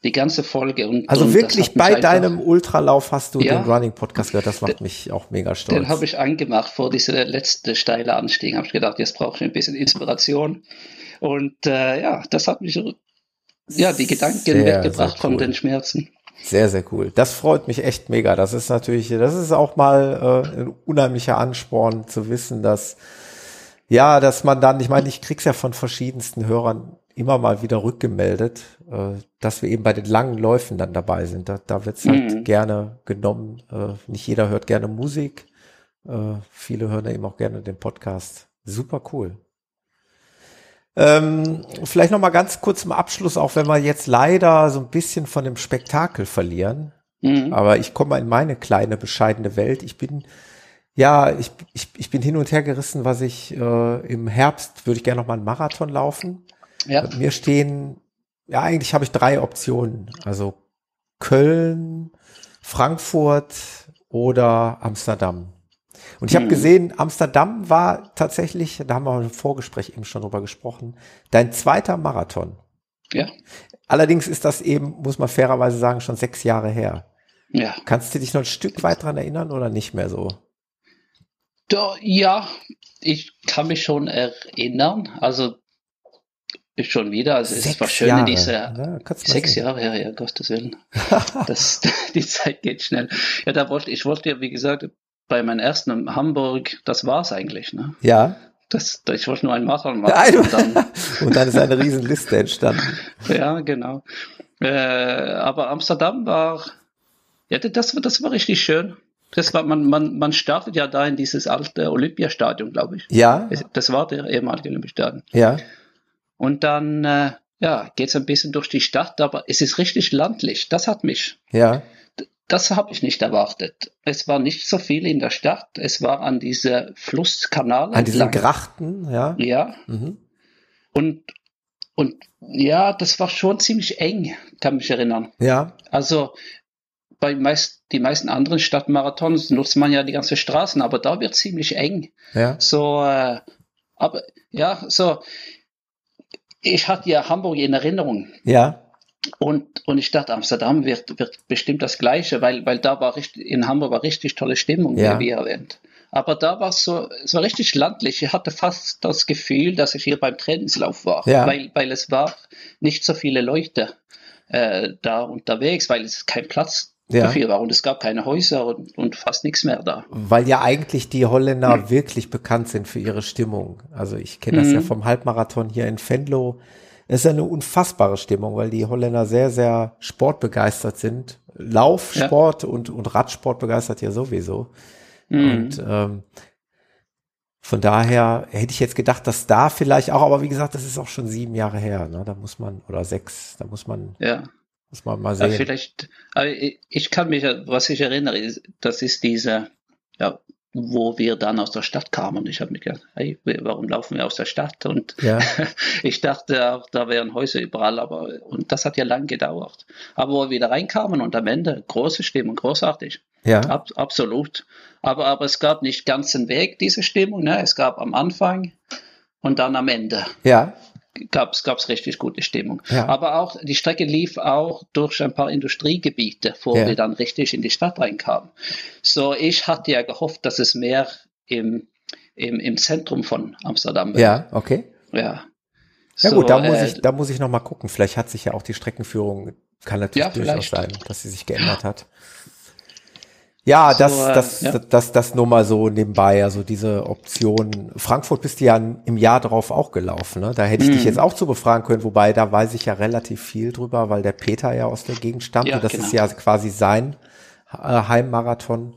die ganze Folge. Und, also und wirklich bei deinem Ultralauf hast du ja, den Running Podcast gehört. Das macht den, mich auch mega stolz. Den habe ich angemacht vor dieser letzte steile Anstieg. Habe ich gedacht, jetzt brauche ich ein bisschen Inspiration. Und äh, ja, das hat mich ja die Gedanken sehr, weggebracht sehr cool. von den Schmerzen. Sehr, sehr cool. Das freut mich echt mega. Das ist natürlich, das ist auch mal äh, ein unheimlicher Ansporn zu wissen, dass ja, dass man dann, ich meine, ich krieg's ja von verschiedensten Hörern immer mal wieder rückgemeldet, äh, dass wir eben bei den langen Läufen dann dabei sind. Da, da wird's halt mhm. gerne genommen. Äh, nicht jeder hört gerne Musik. Äh, viele hören eben auch gerne den Podcast. Super cool. Ähm, vielleicht noch mal ganz kurz zum Abschluss, auch wenn wir jetzt leider so ein bisschen von dem Spektakel verlieren. Mhm. Aber ich komme in meine kleine, bescheidene Welt. Ich bin, ja, ich, ich, ich bin hin und her gerissen, was ich äh, im Herbst würde ich gerne noch mal einen Marathon laufen. Ja. Mir stehen, ja, eigentlich habe ich drei Optionen. Also Köln, Frankfurt oder Amsterdam. Und ich habe mhm. gesehen, Amsterdam war tatsächlich, da haben wir im Vorgespräch eben schon drüber gesprochen, dein zweiter Marathon. Ja. Allerdings ist das eben, muss man fairerweise sagen, schon sechs Jahre her. Ja. Kannst du dich noch ein Stück weit dran erinnern oder nicht mehr so? Da, ja, ich kann mich schon erinnern. Also ist schon wieder, also es war schön in dieser ja, sechs Jahre, ja, ja, Gottes Willen. das, die Zeit geht schnell. Ja, da wollte ich wollte ja, wie gesagt, bei meinem ersten in Hamburg, das war's eigentlich, ne? Ja. Das, ich wollte nur einen Marathon machen. Und dann, und dann ist eine Riesenliste entstanden. ja, genau. Äh, aber Amsterdam war, ja, das, das war richtig schön. Das war, man, man, man startet ja da in dieses alte Olympiastadion, glaube ich. Ja. Das war der ehemalige Olympiastadion. Ja. Und dann, äh, ja, geht's ein bisschen durch die Stadt, aber es ist richtig landlich. Das hat mich. Ja. Das habe ich nicht erwartet. Es war nicht so viel in der Stadt. Es war an dieser Flusskanal. An diesen Grachten, ja. Ja. Mhm. Und, und ja, das war schon ziemlich eng, kann mich erinnern. Ja. Also bei meist, die meisten anderen Stadtmarathons nutzt man ja die ganze Straßen, aber da wird ziemlich eng. Ja. So, äh, aber ja, so. Ich hatte ja Hamburg in Erinnerung. Ja. Und, und ich dachte, Amsterdam wird, wird bestimmt das Gleiche, weil, weil da war richtig, in Hamburg war richtig tolle Stimmung, ja. wie erwähnt. Aber da war es so, es war richtig landlich. Ich hatte fast das Gefühl, dass ich hier beim Trainingslauf war, ja. weil, weil es war nicht so viele Leute äh, da unterwegs, weil es kein Platz ja. dafür war und es gab keine Häuser und, und fast nichts mehr da. Weil ja eigentlich die Holländer mhm. wirklich bekannt sind für ihre Stimmung. Also ich kenne das mhm. ja vom Halbmarathon hier in Venlo es ist eine unfassbare Stimmung, weil die Holländer sehr, sehr sportbegeistert sind. Laufsport ja. und, und Radsport begeistert ja sowieso. Mhm. Und ähm, von daher hätte ich jetzt gedacht, dass da vielleicht auch, aber wie gesagt, das ist auch schon sieben Jahre her, ne? Da muss man, oder sechs, da muss man, ja. muss man mal sehen. Ja, vielleicht, ich kann mich, was ich erinnere, das ist diese, ja, wo wir dann aus der Stadt kamen. Und ich habe mir gedacht, hey, warum laufen wir aus der Stadt? Und ja. ich dachte auch, da wären Häuser überall, aber und das hat ja lang gedauert. Aber wo wir wieder reinkamen und am Ende große Stimmung, großartig. Ja. Ab, absolut. Aber, aber es gab nicht ganzen Weg diese Stimmung. Ne? Es gab am Anfang und dann am Ende. Ja gab's gab's richtig gute Stimmung. Ja. Aber auch die Strecke lief auch durch ein paar Industriegebiete, bevor ja. wir dann richtig in die Stadt reinkamen. So, ich hatte ja gehofft, dass es mehr im, im, im Zentrum von Amsterdam wäre. Ja, okay. Ja. Ja so, gut, da muss äh, ich, da muss ich noch mal gucken. Vielleicht hat sich ja auch die Streckenführung, kann natürlich ja, durchaus sein, dass sie sich geändert hat. Ja, so, das, das, äh, ja. das, das, das nur mal so nebenbei, also diese Option. Frankfurt bist du ja im Jahr darauf auch gelaufen, ne? Da hätte ich mm. dich mhm. jetzt auch zu befragen können, wobei da weiß ich ja relativ viel drüber, weil der Peter ja aus der Gegend stammt ja, und das genau. ist ja quasi sein äh, Heimmarathon.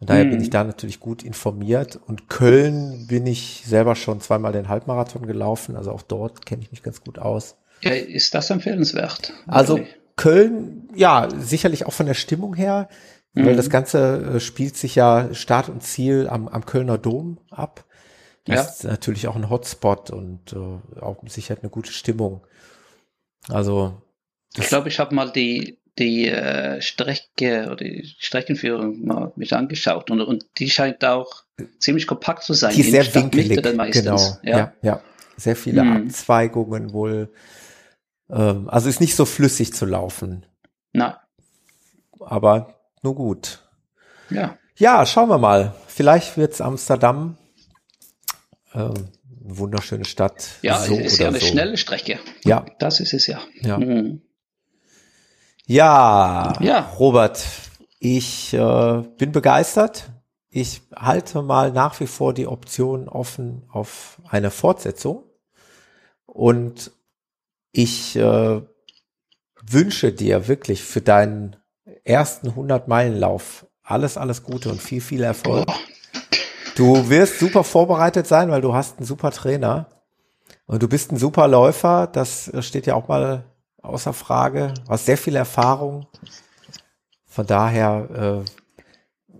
Und daher mm. bin mhm. ich da natürlich gut informiert. Und Köln bin ich selber schon zweimal den Halbmarathon gelaufen, also auch dort kenne ich mich ganz gut aus. Ja, ist das empfehlenswert? Also Köln, ja, sicherlich auch von der Stimmung her. Mhm. Weil das Ganze äh, spielt sich ja Start und Ziel am, am Kölner Dom ab. Ja. ist natürlich auch ein Hotspot und äh, auch mit Sicherheit eine gute Stimmung. Also ich glaube, ich habe mal die die äh, Strecke oder die Streckenführung mal mich angeschaut und, und die scheint auch ziemlich kompakt zu sein. Die ist sehr winkelig, genau. Ja. ja, ja. Sehr viele hm. Abzweigungen wohl. Ähm, also ist nicht so flüssig zu laufen. Nein. Aber nur gut. Ja. Ja, schauen wir mal. Vielleicht wird's Amsterdam. Ähm, wunderschöne Stadt. Ja, so es ist ja eine so. schnelle Strecke. Ja. Das ist es ja. Ja. Mhm. Ja, ja, Robert, ich äh, bin begeistert. Ich halte mal nach wie vor die Option offen auf eine Fortsetzung. Und ich äh, wünsche dir wirklich für deinen ersten 100-Meilen-Lauf alles, alles Gute und viel, viel Erfolg. Du wirst super vorbereitet sein, weil du hast einen super Trainer und du bist ein super Läufer. Das steht ja auch mal außer Frage. Du hast sehr viel Erfahrung. Von daher äh,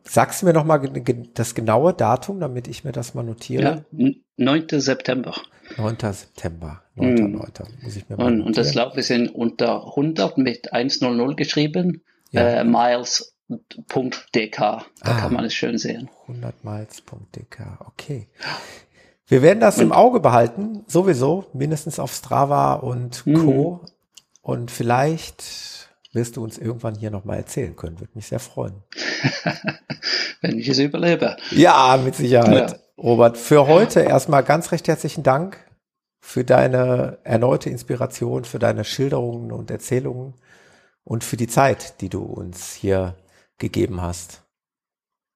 sagst du mir noch mal das genaue Datum, damit ich mir das mal notiere. Ja, 9. September. 9. September. 9. Mhm. 9. Muss ich mir mal und, und das Lauf ist in unter 100 mit 100 geschrieben. Ja. Äh, miles.dk. Da ah, kann man es schön sehen. 100 miles.dk. Okay. Wir werden das und, im Auge behalten, sowieso, mindestens auf Strava und Co. Mhm. Und vielleicht wirst du uns irgendwann hier nochmal erzählen können. Würde mich sehr freuen. Wenn ich es überlebe. Ja, mit Sicherheit. Ja. Robert, für heute erstmal ganz recht herzlichen Dank für deine erneute Inspiration, für deine Schilderungen und Erzählungen und für die Zeit, die du uns hier gegeben hast.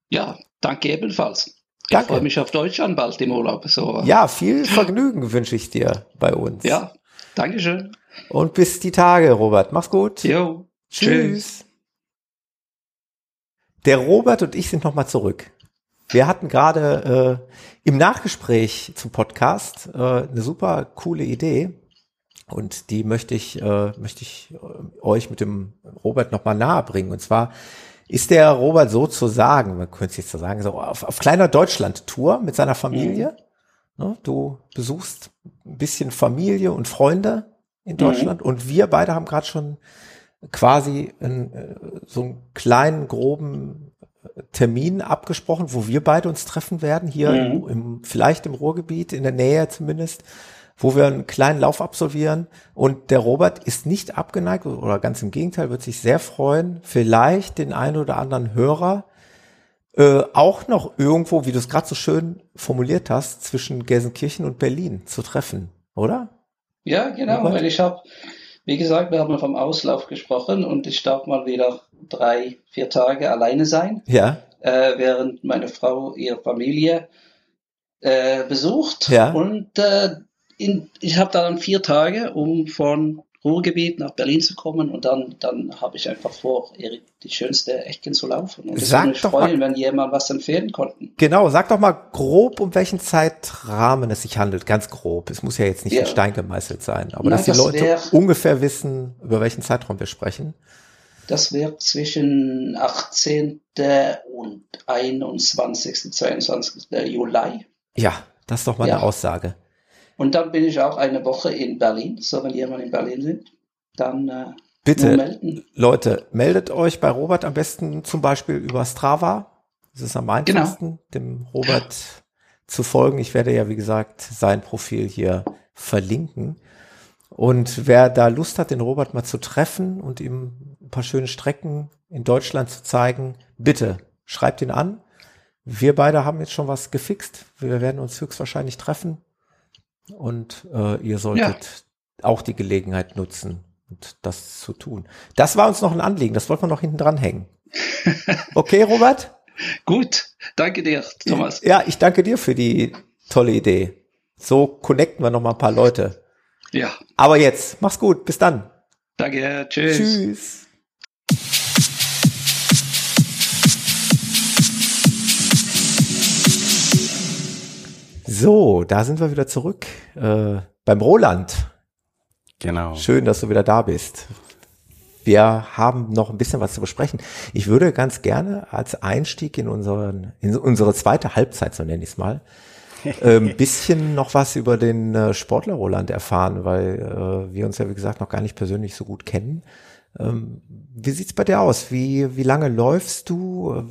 Ja, danke ebenfalls. Danke. Ich freue mich auf Deutschland bald im Urlaub. So. Ja, viel Vergnügen wünsche ich dir bei uns. Ja, Dankeschön. Und bis die Tage, Robert. Mach's gut. Jo. Tschüss. Tschüss. Der Robert und ich sind nochmal zurück. Wir hatten gerade äh, im Nachgespräch zum Podcast äh, eine super coole Idee und die möchte ich äh, möchte ich äh, euch mit dem Robert nochmal nahe bringen. Und zwar ist der Robert sozusagen, man könnte es jetzt so sagen, so auf, auf kleiner Deutschland-Tour mit seiner Familie. Mhm. Ne, du besuchst ein bisschen Familie und Freunde in Deutschland. Mhm. Und wir beide haben gerade schon quasi in, äh, so einen kleinen, groben äh, Termin abgesprochen, wo wir beide uns treffen werden, hier mhm. im, im, vielleicht im Ruhrgebiet, in der Nähe zumindest, wo wir einen kleinen Lauf absolvieren. Und der Robert ist nicht abgeneigt oder ganz im Gegenteil, wird sich sehr freuen, vielleicht den einen oder anderen Hörer äh, auch noch irgendwo, wie du es gerade so schön formuliert hast, zwischen Gelsenkirchen und Berlin zu treffen, oder? Ja, genau, Robert? weil ich habe, wie gesagt, wir haben vom Auslauf gesprochen und ich darf mal wieder drei, vier Tage alleine sein. Ja. Äh, während meine Frau ihre Familie äh, besucht. Ja. Und äh, in, ich habe dann vier Tage, um von Ruhrgebiet nach Berlin zu kommen und dann, dann habe ich einfach vor, die schönste Ecken zu laufen. Und ich würde mich freuen, mal, wenn jemand was empfehlen konnten. Genau, sag doch mal grob, um welchen Zeitrahmen es sich handelt, ganz grob. Es muss ja jetzt nicht ja. in Stein gemeißelt sein, aber Nein, dass die das Leute wär, ungefähr wissen, über welchen Zeitraum wir sprechen. Das wäre zwischen 18. und 21. 22. Juli. Ja, das ist doch mal ja. eine Aussage. Und dann bin ich auch eine Woche in Berlin. So, wenn jemand in Berlin sind, dann äh, Bitte, melden. Leute, meldet euch bei Robert am besten zum Beispiel über Strava. Das ist am einfachsten, genau. dem Robert zu folgen. Ich werde ja, wie gesagt, sein Profil hier verlinken. Und wer da Lust hat, den Robert mal zu treffen und ihm ein paar schöne Strecken in Deutschland zu zeigen, bitte schreibt ihn an. Wir beide haben jetzt schon was gefixt. Wir werden uns höchstwahrscheinlich treffen und äh, ihr solltet ja. auch die Gelegenheit nutzen und das zu tun. Das war uns noch ein Anliegen, das wollten wir noch hinten dran hängen. Okay, Robert? Gut, danke dir, Thomas. Ja, ich danke dir für die tolle Idee. So connecten wir noch mal ein paar Leute. Ja. Aber jetzt, mach's gut, bis dann. Danke, tschüss. Tschüss. So, da sind wir wieder zurück äh, beim Roland. Genau. Schön, dass du wieder da bist. Wir haben noch ein bisschen was zu besprechen. Ich würde ganz gerne als Einstieg in, unseren, in unsere zweite Halbzeit, so nenne ich es mal, ein bisschen noch was über den äh, Sportler Roland erfahren, weil äh, wir uns ja, wie gesagt, noch gar nicht persönlich so gut kennen. Ähm, wie sieht's bei dir aus? Wie, wie lange läufst du?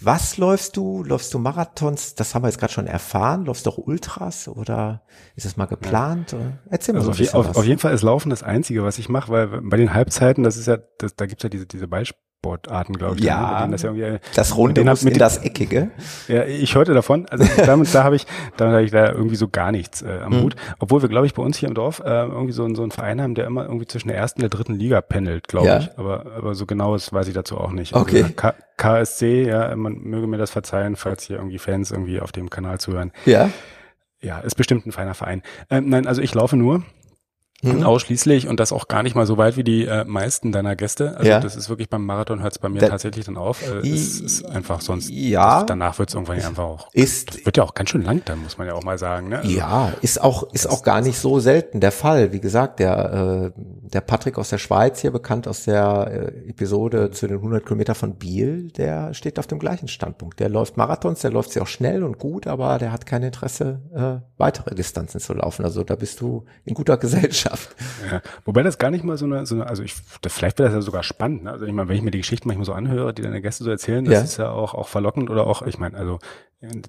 Was läufst du? Läufst du Marathons? Das haben wir jetzt gerade schon erfahren. Läufst du auch Ultras oder ist es mal geplant? Ja. Erzähl mal also so auf, auf, auf, jeden Fall ist Laufen das Einzige, was ich mache, weil bei den Halbzeiten, das ist ja, das, da gibt's ja diese, diese Beispiele Sportarten, glaube ich. Ja, das, ja das Runde muss mit in das Eckige. Ja, ich heute davon. Also damit, da habe ich, da habe ich da irgendwie so gar nichts äh, am mhm. Hut. Obwohl wir, glaube ich, bei uns hier im Dorf äh, irgendwie so, so einen Verein haben, der immer irgendwie zwischen der ersten und der dritten Liga pendelt, glaube ja. ich. Aber, aber so genau ist, weiß ich dazu auch nicht. Also okay. KSC, ja, man möge mir das verzeihen, falls hier irgendwie Fans irgendwie auf dem Kanal zuhören. Ja. Ja, ist bestimmt ein feiner Verein. Ähm, nein, also ich laufe nur Mhm. Ausschließlich und das auch gar nicht mal so weit wie die äh, meisten deiner Gäste. Also ja. das ist wirklich beim Marathon hört es bei mir da, tatsächlich dann auf. Äh, es ist einfach sonst. Ja. Das, danach wird es irgendwann einfach auch. Ist, wird ja auch ganz schön lang, dann muss man ja auch mal sagen. Ne? Also, ja, ist auch ist auch gar nicht so selten der Fall. Wie gesagt, der äh, der Patrick aus der Schweiz hier bekannt aus der äh, Episode zu den 100 Kilometer von Biel, der steht auf dem gleichen Standpunkt. Der läuft Marathons, der läuft sie auch schnell und gut, aber der hat kein Interesse äh, weitere Distanzen zu laufen. Also da bist du in guter Gesellschaft. Ja, wobei das gar nicht mal so eine, so eine also ich, vielleicht wäre das ja sogar spannend. Ne? Also ich meine, wenn ich mir die Geschichten manchmal so anhöre, die deine Gäste so erzählen, das ja. ist ja auch, auch verlockend oder auch, ich meine, also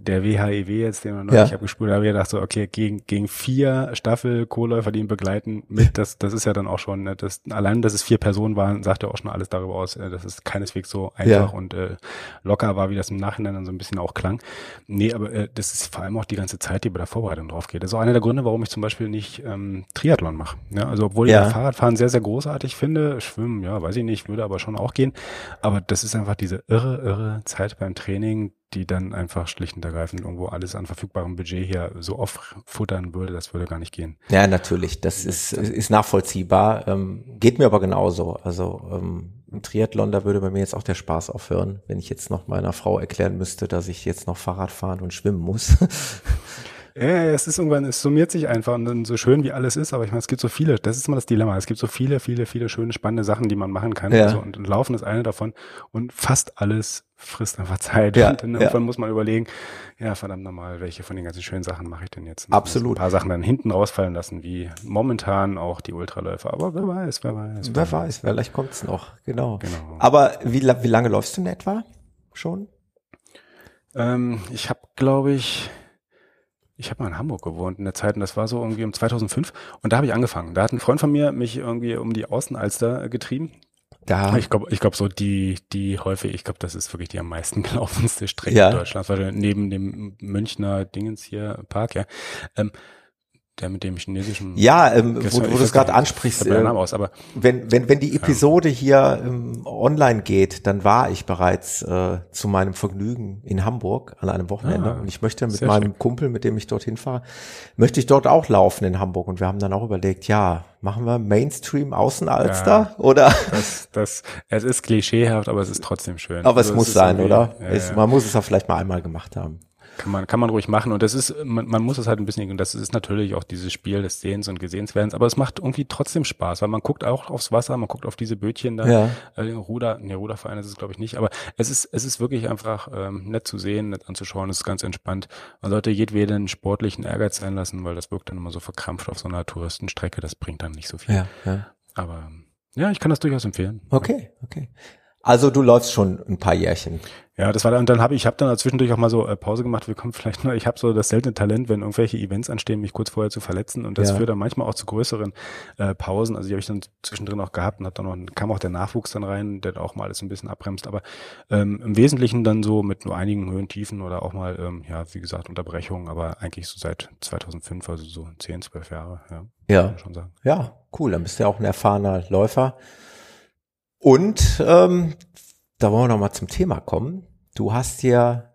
der WHEW e jetzt, den man neulich ja. abgespult habe, ich gedacht so, okay, gegen, gegen vier Staffel Co-Läufer, die ihn begleiten, mit, das, das ist ja dann auch schon, ne, das, allein, dass es vier Personen waren, sagt ja auch schon alles darüber aus, äh, dass es keineswegs so einfach ja. und äh, locker war, wie das im Nachhinein dann so ein bisschen auch klang. Nee, aber äh, das ist vor allem auch die ganze Zeit, die bei der Vorbereitung drauf geht. Das ist auch einer der Gründe, warum ich zum Beispiel nicht ähm, Triathlon mache. Ja, also obwohl ja. ich Fahrradfahren sehr, sehr großartig finde, Schwimmen, ja, weiß ich nicht, würde aber schon auch gehen. Aber das ist einfach diese irre, irre Zeit beim Training, die dann einfach schlicht und ergreifend irgendwo alles an verfügbarem Budget hier so auffuttern würde, das würde gar nicht gehen. Ja, natürlich, das ist, ist nachvollziehbar. Ähm, geht mir aber genauso. Also ähm, im Triathlon, da würde bei mir jetzt auch der Spaß aufhören, wenn ich jetzt noch meiner Frau erklären müsste, dass ich jetzt noch Fahrrad fahren und schwimmen muss. Ja, es ist irgendwann, es summiert sich einfach und dann so schön wie alles ist, aber ich meine, es gibt so viele, das ist immer das Dilemma, es gibt so viele, viele, viele schöne, spannende Sachen, die man machen kann. Ja. Also, und, und Laufen ist eine davon und fast alles frisst einfach Zeit. Ja, und dann ja. irgendwann muss man überlegen, ja, verdammt nochmal, welche von den ganzen schönen Sachen mache ich denn jetzt? Absolut. Ein paar Sachen dann hinten rausfallen lassen, wie momentan auch die Ultraläufer. Aber wer weiß, wer weiß. Wer, wer weiß, vielleicht kommt's noch, genau. genau. Aber wie, wie lange läufst du in etwa schon? Ähm, ich habe, glaube ich, ich habe mal in Hamburg gewohnt in der Zeit und das war so irgendwie um 2005 und da habe ich angefangen. Da hat ein Freund von mir mich irgendwie um die Außenalster getrieben. Da. Ich glaube, ich glaube so die, die häufig, ich glaube, das ist wirklich die am meisten gelaufenste Strecke ja. Deutschlands, weil neben dem Münchner Dingens hier Park, ja. Ähm, der mit dem chinesischen. Ja, ähm, wo, wo du es gerade ansprichst. Äh, aus, aber wenn, wenn, wenn die Episode ja. hier ähm, online geht, dann war ich bereits äh, zu meinem Vergnügen in Hamburg an einem Wochenende. Ah, und ich möchte mit meinem schön. Kumpel, mit dem ich dorhin fahre, möchte ich dort auch laufen in Hamburg. Und wir haben dann auch überlegt, ja, machen wir Mainstream Außenalster ja, oder? Das, das, es ist klischeehaft, aber es ist trotzdem schön. Aber also es muss sein, oder? Ja, es, man muss es auch vielleicht mal einmal gemacht haben. Kann man, kann man ruhig machen. Und das ist, man, man muss es halt ein bisschen, und das ist natürlich auch dieses Spiel des Sehens und Gesehenswerdens, aber es macht irgendwie trotzdem Spaß, weil man guckt auch aufs Wasser, man guckt auf diese Bötchen da, ja. äh, Ruder, ne, Ruderverein ist es glaube ich nicht, aber es ist, es ist wirklich einfach ähm, nett zu sehen, nett anzuschauen, es ist ganz entspannt. Man sollte jedweden sportlichen Ehrgeiz sein lassen, weil das wirkt dann immer so verkrampft auf so einer Touristenstrecke, das bringt dann nicht so viel. Ja, ja. Aber ja, ich kann das durchaus empfehlen. Okay, okay. Also du läufst schon ein paar Jährchen. Ja, das war dann, und dann habe ich, habe dann zwischendurch auch mal so äh, Pause gemacht. Wir kommen vielleicht nur, ich habe so das seltene Talent, wenn irgendwelche Events anstehen, mich kurz vorher zu verletzen und das ja. führt dann manchmal auch zu größeren äh, Pausen. Also die habe ich dann zwischendrin auch gehabt und hat dann noch, kam auch der Nachwuchs dann rein, der auch mal alles ein bisschen abbremst. Aber ähm, im Wesentlichen dann so mit nur einigen Höhen, Tiefen oder auch mal, ähm, ja, wie gesagt, Unterbrechungen, aber eigentlich so seit 2005, also so 10, 12 Jahre, ja. Ja. Schon sagen. Ja, cool. Dann bist du ja auch ein erfahrener Läufer. Und ähm, da wollen wir noch mal zum Thema kommen. Du hast ja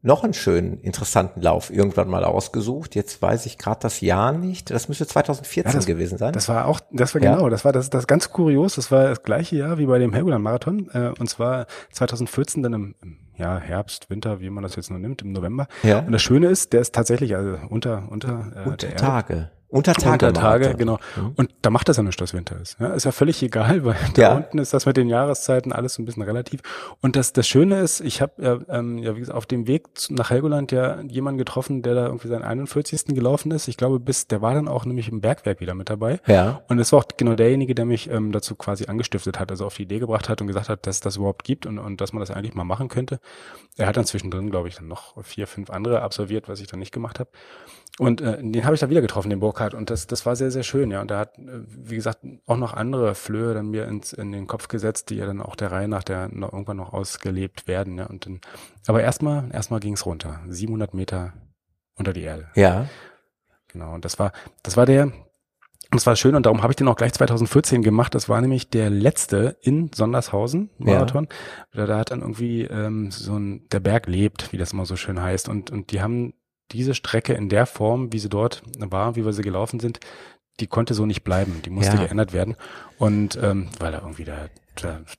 noch einen schönen, interessanten Lauf irgendwann mal ausgesucht. Jetzt weiß ich gerade das Jahr nicht. Das müsste 2014 ja, das, gewesen sein. Das war auch, das war ja. genau, das war das, das ganz kurios. Das war das gleiche Jahr wie bei dem Helgoland Marathon. Äh, und zwar 2014 dann im, im ja, Herbst, Winter, wie man das jetzt nur nimmt, im November. Ja. Und das Schöne ist, der ist tatsächlich also unter unter, äh, unter Tage. Unter Tage. Unter Tage, genau. Mhm. Und da macht das ja nichts, dass Winter ist. Ja, ist ja völlig egal, weil da ja. unten ist das mit den Jahreszeiten alles so ein bisschen relativ. Und das, das Schöne ist, ich habe ja, ähm, ja, wie gesagt, auf dem Weg nach Helgoland ja jemanden getroffen, der da irgendwie seinen 41. gelaufen ist. Ich glaube, bis, der war dann auch nämlich im Bergwerk wieder mit dabei. Ja. Und es war auch genau derjenige, der mich ähm, dazu quasi angestiftet hat, also auf die Idee gebracht hat und gesagt hat, dass das überhaupt gibt und, und dass man das eigentlich mal machen könnte. Er hat dann zwischendrin, glaube ich, dann noch vier, fünf andere absolviert, was ich dann nicht gemacht habe. Und äh, den habe ich da wieder getroffen, den Burkhardt. Und das, das war sehr, sehr schön, ja. Und er hat, äh, wie gesagt, auch noch andere Flöhe dann mir ins, in den Kopf gesetzt, die ja dann auch der Reihe nach der noch, irgendwann noch ausgelebt werden, ja. Und dann, aber erstmal, erstmal ging's runter. 700 Meter unter die Erde. Ja. Genau. Und das war, das war der, das war schön und darum habe ich den auch gleich 2014 gemacht. Das war nämlich der letzte in Sondershausen Marathon. Ja. Da, da hat dann irgendwie ähm, so ein der Berg lebt, wie das immer so schön heißt. Und und die haben diese Strecke in der Form, wie sie dort war, wie wir sie gelaufen sind, die konnte so nicht bleiben. Die musste ja. geändert werden. Und ähm, weil da irgendwie der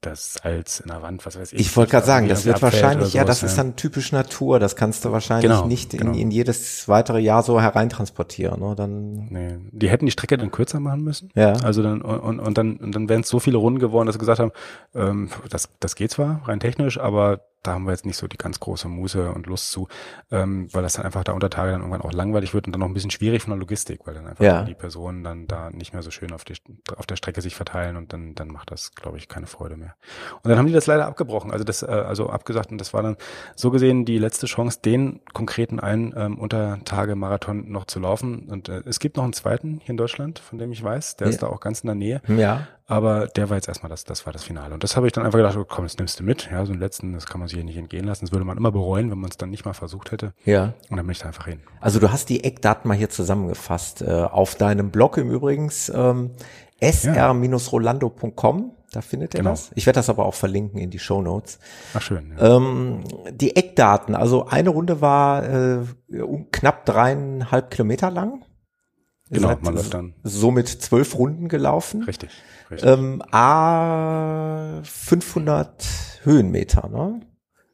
das Salz in der Wand, was weiß ich. Ich wollte gerade sagen, das wird wahrscheinlich, ja, das ist dann typisch Natur, das kannst du wahrscheinlich genau, nicht in, genau. in jedes weitere Jahr so hereintransportieren, ne? Dann nee, die hätten die Strecke dann kürzer machen müssen. Ja. Also dann und, und dann und dann wären es so viele Runden geworden, dass sie gesagt haben, ähm, das das geht zwar rein technisch, aber da haben wir jetzt nicht so die ganz große Muße und Lust zu, ähm, weil das dann einfach da unter Tage dann irgendwann auch langweilig wird und dann auch ein bisschen schwierig von der Logistik, weil dann einfach ja. die Personen dann da nicht mehr so schön auf, die, auf der Strecke sich verteilen und dann, dann macht das, glaube ich, keine Freude mehr. Und dann haben die das leider abgebrochen, also das, äh, also abgesagt und das war dann so gesehen die letzte Chance, den konkreten einen ähm, Untertage-Marathon noch zu laufen. Und äh, es gibt noch einen zweiten hier in Deutschland, von dem ich weiß, der ja. ist da auch ganz in der Nähe. Ja. Aber der war jetzt erstmal das, das war das Finale. Und das habe ich dann einfach gedacht, oh, komm, das nimmst du mit. Ja, so einen letzten, das kann man sich hier nicht entgehen lassen. Das würde man immer bereuen, wenn man es dann nicht mal versucht hätte. Ja. Und dann bin ich da einfach hin. Also du hast die Eckdaten mal hier zusammengefasst. Äh, auf deinem Blog im Übrigens ähm, sr-rolando.com. Da findet ihr genau. das. Ich werde das aber auch verlinken in die Show Notes. Ach schön. Ja. Ähm, die Eckdaten. Also eine Runde war äh, knapp dreieinhalb Kilometer lang. Genau, man läuft dann. Somit zwölf Runden gelaufen. Richtig. richtig. Ähm, A 500 Höhenmeter, ne?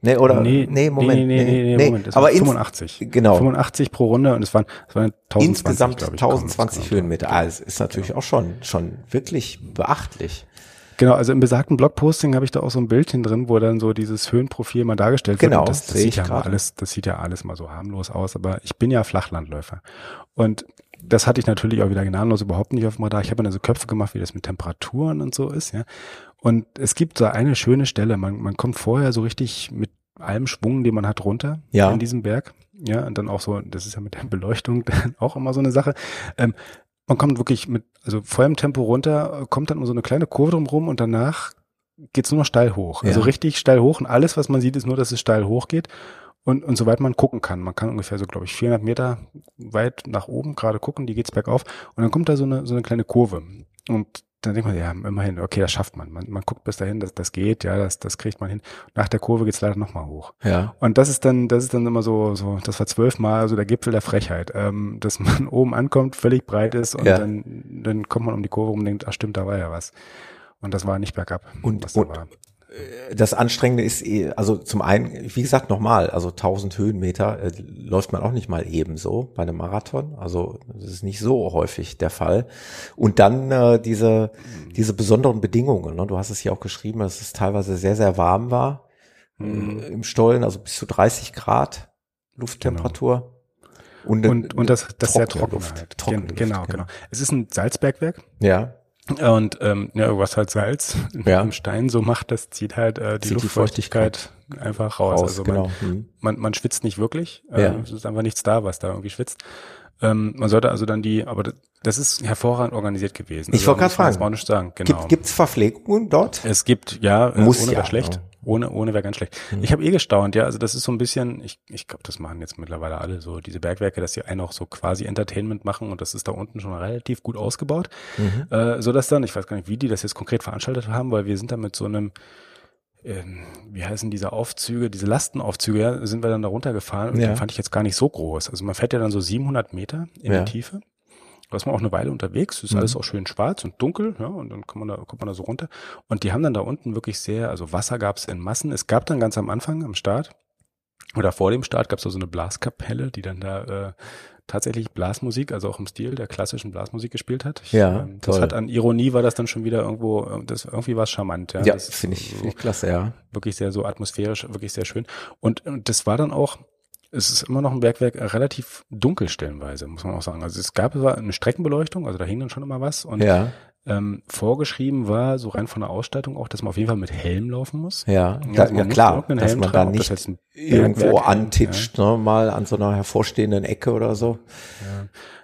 Nee, oder? Nee, nee Moment. Nee, nee, nee, nee, nee Moment. Das aber 85. Genau. 85 pro Runde und es waren, es waren 1020, Insgesamt ich, 1020 Höhenmeter. Ah, es ist natürlich genau. auch schon, schon wirklich beachtlich. Genau, also im besagten Blogposting habe ich da auch so ein Bildchen drin, wo dann so dieses Höhenprofil mal dargestellt genau, wird. Genau, das, das sieht ja mal alles, das sieht ja alles mal so harmlos aus, aber ich bin ja Flachlandläufer. Und das hatte ich natürlich auch wieder gnadenlos überhaupt nicht auf dem Radar. Ich habe mir so Köpfe gemacht, wie das mit Temperaturen und so ist, ja. Und es gibt so eine schöne Stelle. Man, man kommt vorher so richtig mit allem Schwung, den man hat, runter ja. in diesem Berg. Ja, und dann auch so, das ist ja mit der Beleuchtung auch immer so eine Sache. Ähm, man kommt wirklich mit, also vollem Tempo runter, kommt dann so eine kleine Kurve drumherum und danach geht's nur noch steil hoch. Also ja. Also richtig steil hoch und alles, was man sieht, ist nur, dass es steil hoch geht. Und, und soweit man gucken kann. Man kann ungefähr so, glaube ich, 400 Meter weit nach oben gerade gucken, die geht's bergauf. Und dann kommt da so eine, so eine kleine Kurve. Und dann denkt man, ja, immerhin, okay, das schafft man. Man, man guckt bis dahin, dass das geht, ja, das, das kriegt man hin. Nach der Kurve geht's leider nochmal hoch. Ja. Und das ist dann, das ist dann immer so, so, das war zwölfmal so der Gipfel der Frechheit, ähm, dass man oben ankommt, völlig breit ist und ja. dann, dann kommt man um die Kurve und denkt, ach stimmt, da war ja was. Und das war nicht bergab. Und, und, war das Anstrengende ist, eh, also zum einen, wie gesagt, nochmal, also 1000 Höhenmeter äh, läuft man auch nicht mal ebenso bei einem Marathon. Also das ist nicht so häufig der Fall. Und dann äh, diese, diese besonderen Bedingungen. Ne? Du hast es hier auch geschrieben, dass es teilweise sehr, sehr warm war mhm. äh, im Stollen, also bis zu 30 Grad Lufttemperatur. Genau. Und, und, und das, das sehr trocken Luft. Halt. Trocken genau, genau, genau. Es ist ein Salzbergwerk. Ja. Und ähm, ja, was halt Salz ja. im Stein so macht, das zieht halt äh, die zieht Luftfeuchtigkeit die einfach raus. raus also man, genau. Mhm. man, man schwitzt nicht wirklich. Äh, ja. Es ist einfach nichts da, was da irgendwie schwitzt. Ähm, man sollte also dann die, aber das ist hervorragend organisiert gewesen. Ich also, wollte gerade fragen. Das nicht sagen. Genau. Gibt es Verpflegungen dort? Es gibt, ja, äh, Muss ohne ja, schlecht. Ja. Ohne, ohne wäre ganz schlecht. Mhm. Ich habe eh gestaunt, ja. Also das ist so ein bisschen, ich, ich glaube, das machen jetzt mittlerweile alle so, diese Bergwerke, dass sie einen auch so quasi Entertainment machen und das ist da unten schon relativ gut ausgebaut. Mhm. Äh, so dass dann, ich weiß gar nicht, wie die das jetzt konkret veranstaltet haben, weil wir sind da mit so einem, ähm, wie heißen diese Aufzüge, diese Lastenaufzüge, ja, sind wir dann da runtergefahren und ja. den fand ich jetzt gar nicht so groß. Also man fährt ja dann so 700 Meter in ja. die Tiefe da ist man auch eine Weile unterwegs, ist mhm. alles auch schön schwarz und dunkel, ja, und dann kommt man da, kommt man da so runter. Und die haben dann da unten wirklich sehr, also Wasser gab es in Massen. Es gab dann ganz am Anfang, am Start, oder vor dem Start gab es da so eine Blaskapelle, die dann da äh, tatsächlich Blasmusik, also auch im Stil der klassischen Blasmusik gespielt hat. Ich, ja, ähm, das toll. hat an Ironie war das dann schon wieder irgendwo, das irgendwie war es charmant. Ja, Ja, finde ich, so- find ich klasse, ja. wirklich sehr so atmosphärisch, wirklich sehr schön. Und, und das war dann auch, es ist immer noch ein Bergwerk äh, relativ dunkel stellenweise, muss man auch sagen. Also es gab zwar eine Streckenbeleuchtung, also da hing dann schon immer was. Und Ja, ähm, vorgeschrieben war, so rein von der Ausstattung auch, dass man auf jeden Fall mit Helm laufen muss. ja, Also da, man ja klar, dass man da tragen, das nicht ein irgendwo antitscht, ne, mal an so einer hervorstehenden Ecke oder so.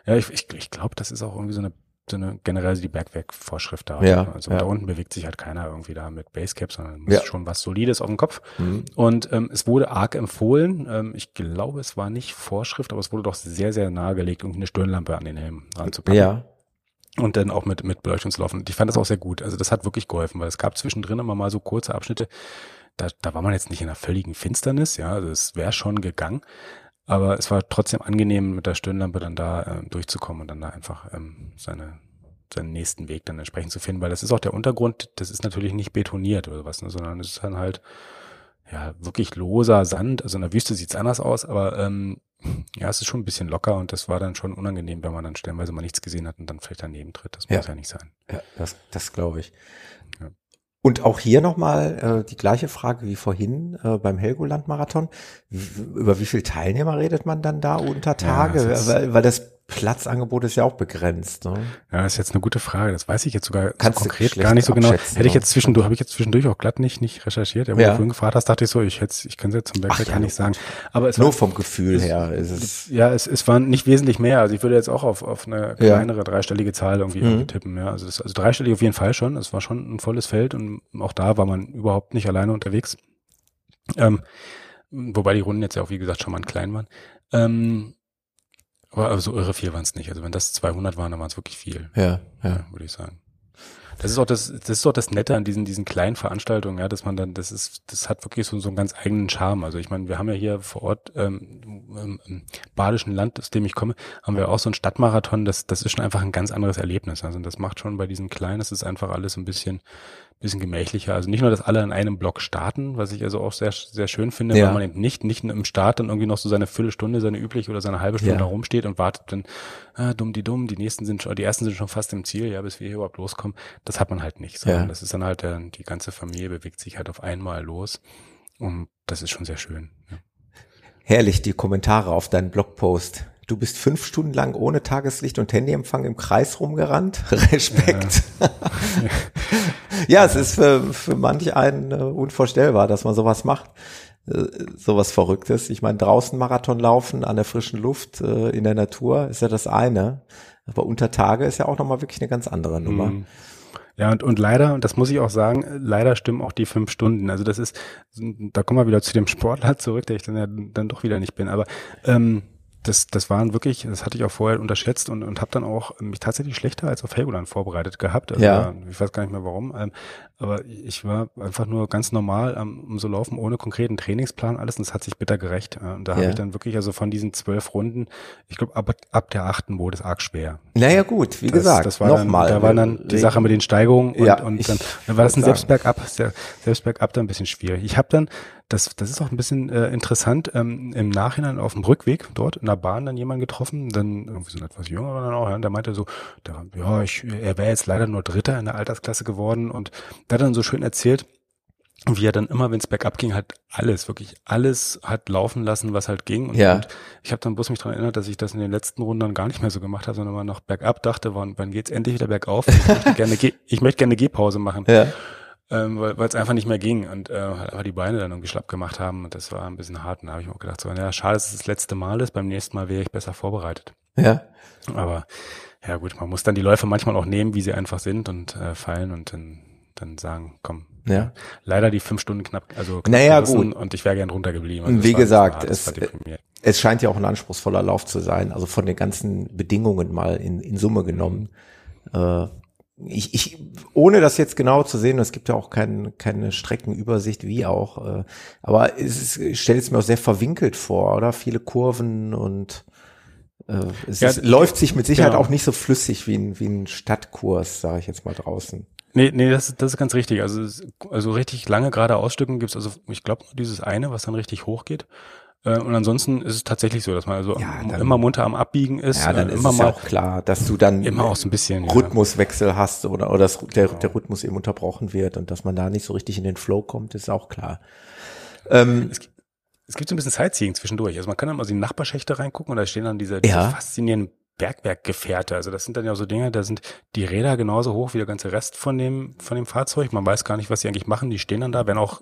Ja, ich, ich, ich glaube, das ist auch irgendwie so eine, so eine generell die Bergwerkvorschrift da. Ja, also ja. da unten bewegt sich halt keiner irgendwie da mit Basecap, sondern muss Ja. schon was Solides auf dem Kopf. Mhm. Und ähm, es wurde arg empfohlen. Ähm, ich glaube, es war nicht Vorschrift, aber es wurde doch sehr, sehr nahegelegt, irgendwie eine Stirnlampe an den Helm ranzupacken. Ja, Und dann auch mit, mit Beleuchtungslaufen. Ich fand das auch sehr gut. Also das hat wirklich geholfen, weil es gab zwischendrin immer mal so kurze Abschnitte. Da, da war man jetzt nicht in einer völligen Finsternis, ja, also es wäre schon gegangen. Aber es war trotzdem angenehm, mit der Stirnlampe dann da ähm, durchzukommen und dann da einfach ähm, seine, seinen nächsten Weg dann entsprechend zu finden, weil das ist auch der Untergrund, das ist natürlich nicht betoniert oder was, ne, sondern es ist dann halt ja wirklich loser Sand. Also in der Wüste sieht's anders aus, aber ähm, ja, es ist schon ein bisschen locker und das war dann schon unangenehm, wenn man dann stellenweise mal nichts gesehen hat und dann vielleicht daneben tritt. Das Ja. muss ja nicht sein. ja das, das glaube ich. Ja. Und auch hier nochmal äh, die gleiche Frage wie vorhin äh, beim Helgoland-Marathon. Über wie viele Teilnehmer redet man dann da unter Tage? ist- weil, weil das Platzangebot ist ja auch begrenzt. Ne? Ja, das ist jetzt eine gute Frage. Das weiß ich jetzt sogar Kannst so konkret gar nicht so genau. Hätte ich ne? jetzt zwischendurch, habe ich jetzt zwischendurch auch glatt nicht, nicht recherchiert. Aber Ja. ja. du vorhin gefragt hast, dachte ich so, ich hätte, ich könnte jetzt zum Bergwerk ja, gar nicht sagen. Aber es Nur war, vom Gefühl es- her ist es. ja, es, es waren nicht wesentlich mehr. Also ich würde jetzt auch auf, auf eine Ja. kleinere dreistellige Zahl irgendwie, Mhm. irgendwie tippen. Ja, also, das, also dreistellig auf jeden Fall schon. Es war schon ein volles Feld und auch da war man überhaupt nicht alleine unterwegs. Ähm, wobei die Runden jetzt ja auch, wie gesagt, schon mal klein waren. Ähm, aber so irre viel waren es nicht. Also wenn das 200 waren, dann waren es wirklich viel. Ja, ja. Ja, würde ich sagen. Das ist auch das, das ist auch das Nette an diesen, diesen kleinen Veranstaltungen, ja, dass man dann, das ist, das hat wirklich so, so einen ganz eigenen Charme. Also ich meine, wir haben ja hier vor Ort ähm, im, im badischen Land, aus dem ich komme, haben wir auch so einen Stadtmarathon. Das, das ist schon einfach ein ganz anderes Erlebnis. Also das macht schon bei diesen kleinen, das ist einfach alles ein bisschen, bisschen gemächlicher. Also nicht nur, dass alle in einem Block starten, was ich also auch sehr, sehr schön finde, Ja. weil man eben nicht, nicht im Start dann irgendwie noch so seine Viertelstunde, seine übliche oder seine halbe Stunde Ja. da rumsteht und wartet dann, ah, dumm die dumm, die nächsten sind schon, die ersten sind schon fast im Ziel, ja, bis wir hier überhaupt loskommen. Das hat man halt nicht. Sondern Ja. Das ist dann halt, der, die ganze Familie bewegt sich halt auf einmal los. Und das ist schon sehr schön. Ja. Herrlich, die Kommentare auf deinen Blogpost. Du bist fünf Stunden lang ohne Tageslicht und Handyempfang im Kreis rumgerannt. Respekt. Ja, es ist für, für manch einen äh, unvorstellbar, dass man sowas macht. Äh, sowas Verrücktes. Ich meine, draußen Marathon laufen, an der frischen Luft, äh, in der Natur ist ja das eine. Aber unter Tage ist ja auch nochmal wirklich eine ganz andere Nummer. Mhm. Ja, und, und leider, und das muss ich auch sagen, leider stimmen auch die fünf Stunden. Also das ist, da kommen wir wieder zu dem Sportler zurück, der ich dann ja dann doch wieder nicht bin. Aber ähm, das, das waren wirklich, das hatte ich auch vorher unterschätzt und, und habe dann auch mich tatsächlich schlechter als auf Helgoland vorbereitet gehabt. Also Ja. Ich weiß gar nicht mehr warum. Aber ich war einfach nur ganz normal am um so laufen, ohne konkreten Trainingsplan, alles und es hat sich bitter gerecht. Äh, Und da habe Ja. ich dann wirklich, also von diesen zwölf Runden, ich glaube, ab, ab der achten wurde es arg schwer. Naja gut, wie Das- gesagt, das war nochmal. Da war dann die Sache mit den Steigungen und, Ja, und dann, dann war das ein wollte selbst bergab, sehr- selbst bergab dann ein bisschen schwierig. Ich habe dann, das, das ist auch ein bisschen äh, interessant, ähm, im Nachhinein auf dem Rückweg dort in der Bahn dann jemanden getroffen, dann irgendwie so ein etwas jünger dann auch, ja, und der meinte so, der, ja, ich, er wäre jetzt leider nur Dritter in der Altersklasse geworden und der hat dann so schön erzählt, wie er dann immer, wenn es bergab ging, halt alles, wirklich alles hat laufen lassen, was halt ging. Und, Ja. und ich habe dann bloß mich daran erinnert, dass ich das in den letzten Runden dann gar nicht mehr so gemacht habe, sondern mal noch bergab dachte, wann, wann geht's endlich wieder bergauf? Ich möchte gerne, ich möchte gerne eine Gehpause machen, Ja. ähm, weil es einfach nicht mehr ging und äh, halt einfach die Beine dann irgendwie schlapp gemacht haben und das war ein bisschen hart. Und da habe ich mir auch gedacht, so, ja, schade, dass es das letzte Mal ist, beim nächsten Mal wäre ich besser vorbereitet. Ja. Aber ja gut, man muss dann die Läufe manchmal auch nehmen, wie sie einfach sind und äh, fallen und dann, dann sagen, komm, Ja. leider die fünf Stunden knapp, also knapp Naja, gut. und ich wäre gern drunter geblieben. Also Wie gesagt, es- deprimierend. es scheint ja auch ein anspruchsvoller Lauf zu sein, also von den ganzen Bedingungen mal in, in Summe genommen. Äh, ich, ich, ohne das jetzt genau zu sehen, es gibt ja auch kein, keine Streckenübersicht, wie auch, äh, aber es ist, ich stelle es mir auch sehr verwinkelt vor, oder? Viele Kurven und äh, es Ja, ist, läuft sich mit Sicherheit genau. auch nicht so flüssig wie ein, wie ein Stadtkurs, sage ich jetzt mal draußen. Nee, nee, das, das ist ganz richtig. Also, also richtig lange gerade Ausstücken gibt's also ich glaube nur dieses eine, was dann richtig hoch geht. Äh, und ansonsten ist es tatsächlich so, dass man also ja, dann, immer munter am Abbiegen ist. Ja, dann äh, ist es mal auch klar, dass du dann immer auch so ein bisschen Rhythmuswechsel ja. hast oder, oder das, der, genau. der Rhythmus eben unterbrochen wird und dass man da nicht so richtig in den Flow kommt, ist auch klar. Ähm, es, es gibt so ein bisschen Sightseeing zwischendurch. Also man kann dann mal so in die Nachbarschächte reingucken und da stehen dann diese, diese faszinierenden Bergwerkgefährte. Also das sind dann ja so Dinge, da sind die Räder genauso hoch wie der ganze Rest von dem, von dem Fahrzeug. Man weiß gar nicht, was sie eigentlich machen. Die stehen dann da, werden auch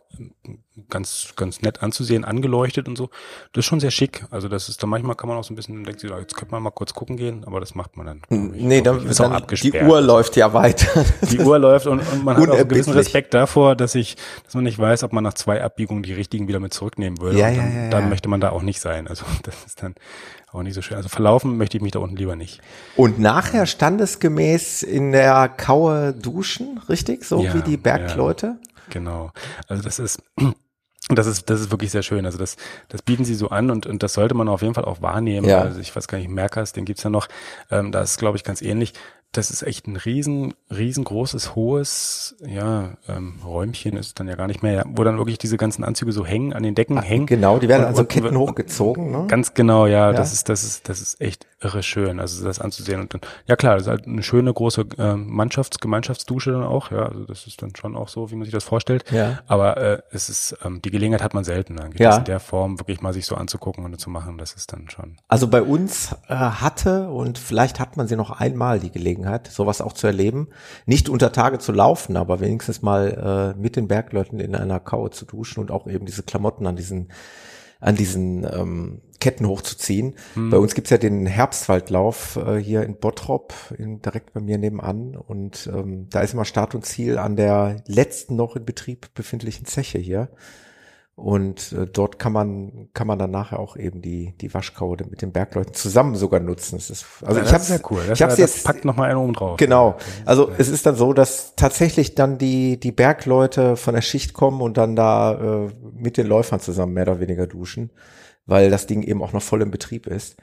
ganz, ganz nett anzusehen, angeleuchtet und so. Das ist schon sehr schick. Also das ist dann manchmal kann man auch so ein bisschen, denkt sich, jetzt könnte man mal kurz gucken gehen, aber das macht man dann. Ich. Nee, dann, ist dann auch abgesperrt. die Uhr läuft ja weiter. Die Uhr läuft und, und man hat auch einen gewissen Respekt davor, dass ich, dass man nicht weiß, ob man nach zwei Abbiegungen die richtigen wieder mit zurücknehmen würde. Ja, ja, dann, ja, ja. dann möchte man da auch nicht sein. Also das ist dann auch nicht so schön. Also verlaufen möchte ich mich da unten lieber nicht. Und nachher standesgemäß in der Kaue duschen, richtig? So ja, wie die Bergleute? Ja, genau. Also das ist, das ist, das ist wirklich sehr schön. Also das, das bieten sie so an und, und das sollte man auf jeden Fall auch wahrnehmen. Ja. Also ich weiß gar nicht, Merkers, den gibt's ja noch. Ähm, da ist, glaube ich, ganz ähnlich das ist echt ein riesen, riesengroßes, hohes, ja, ähm, Räumchen ist dann ja gar nicht mehr, wo dann wirklich diese ganzen Anzüge so hängen, an den Decken Ach, hängen. Genau, die werden also Ketten hochgezogen, ne? Ganz genau, ja, ja, das ist, das ist, das ist echt irre schön, also das anzusehen und dann, ja klar, das ist halt eine schöne große äh, Mannschafts-, Gemeinschaftsdusche dann auch, ja, also das ist dann schon auch so, wie man sich das vorstellt. Ja. Aber äh, es ist, ähm, die Gelegenheit hat man selten, eigentlich ja. das in der Form wirklich mal sich so anzugucken und zu machen, das ist dann schon. Also bei uns äh, hatte und vielleicht hat man sie noch einmal die Gelegenheit Gelegenheit, sowas auch zu erleben. Nicht unter Tage zu laufen, aber wenigstens mal äh, mit den Bergleuten in einer Kaue zu duschen und auch eben diese Klamotten an diesen an diesen ähm, Ketten hochzuziehen. Hm. Bei uns gibt's ja den Herbstwaldlauf äh, hier in Bottrop, in, direkt bei mir nebenan. Und ähm, da ist immer Start und Ziel an der letzten noch in Betrieb befindlichen Zeche hier. Und äh, dort kann man kann man dann nachher auch eben die die Waschkaue mit den Bergleuten zusammen sogar nutzen. Das ist, also ja, ich habe sehr cool. Das, ich habe jetzt packt noch mal einen oben drauf. Genau. Also ja. es ist dann so, dass tatsächlich dann die die Bergleute von der Schicht kommen und dann da äh, mit den Läufern zusammen mehr oder weniger duschen, weil das Ding eben auch noch voll im Betrieb ist.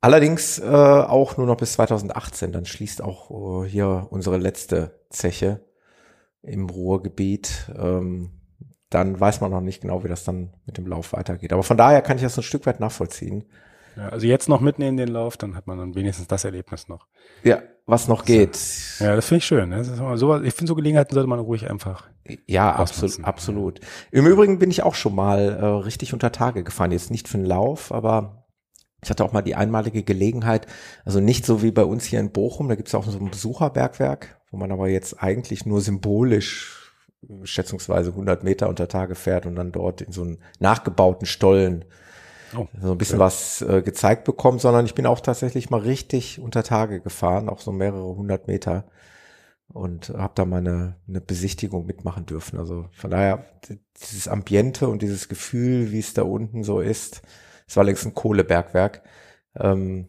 Allerdings äh, auch nur noch bis 2018. Dann schließt auch äh, hier unsere letzte Zeche im Ruhrgebiet. Ähm, dann weiß man noch nicht genau, wie das dann mit dem Lauf weitergeht. Aber von daher kann ich das ein Stück weit nachvollziehen. Ja, also jetzt noch mitnehmen den Lauf, dann hat man dann wenigstens das Erlebnis noch. Ja, was noch geht. Ja, das finde ich schön. Das ist so, ich finde, so Gelegenheiten sollte man ruhig einfach. Ja, absolut, absolut. Im Übrigen bin ich auch schon mal äh, richtig unter Tage gefahren. Jetzt nicht für den Lauf, aber ich hatte auch mal die einmalige Gelegenheit, also nicht so wie bei uns hier in Bochum, da gibt es auch so ein Besucherbergwerk, wo man aber jetzt eigentlich nur symbolisch schätzungsweise 100 Meter unter Tage fährt und dann dort in so einen nachgebauten Stollen oh, so ein bisschen okay. was äh, gezeigt bekommt, sondern ich bin auch tatsächlich mal richtig unter Tage gefahren, auch so mehrere hundert Meter und habe da mal eine, eine Besichtigung mitmachen dürfen. Also von daher dieses Ambiente und dieses Gefühl, wie es da unten so ist, es war längst ein Kohlebergwerk, ähm,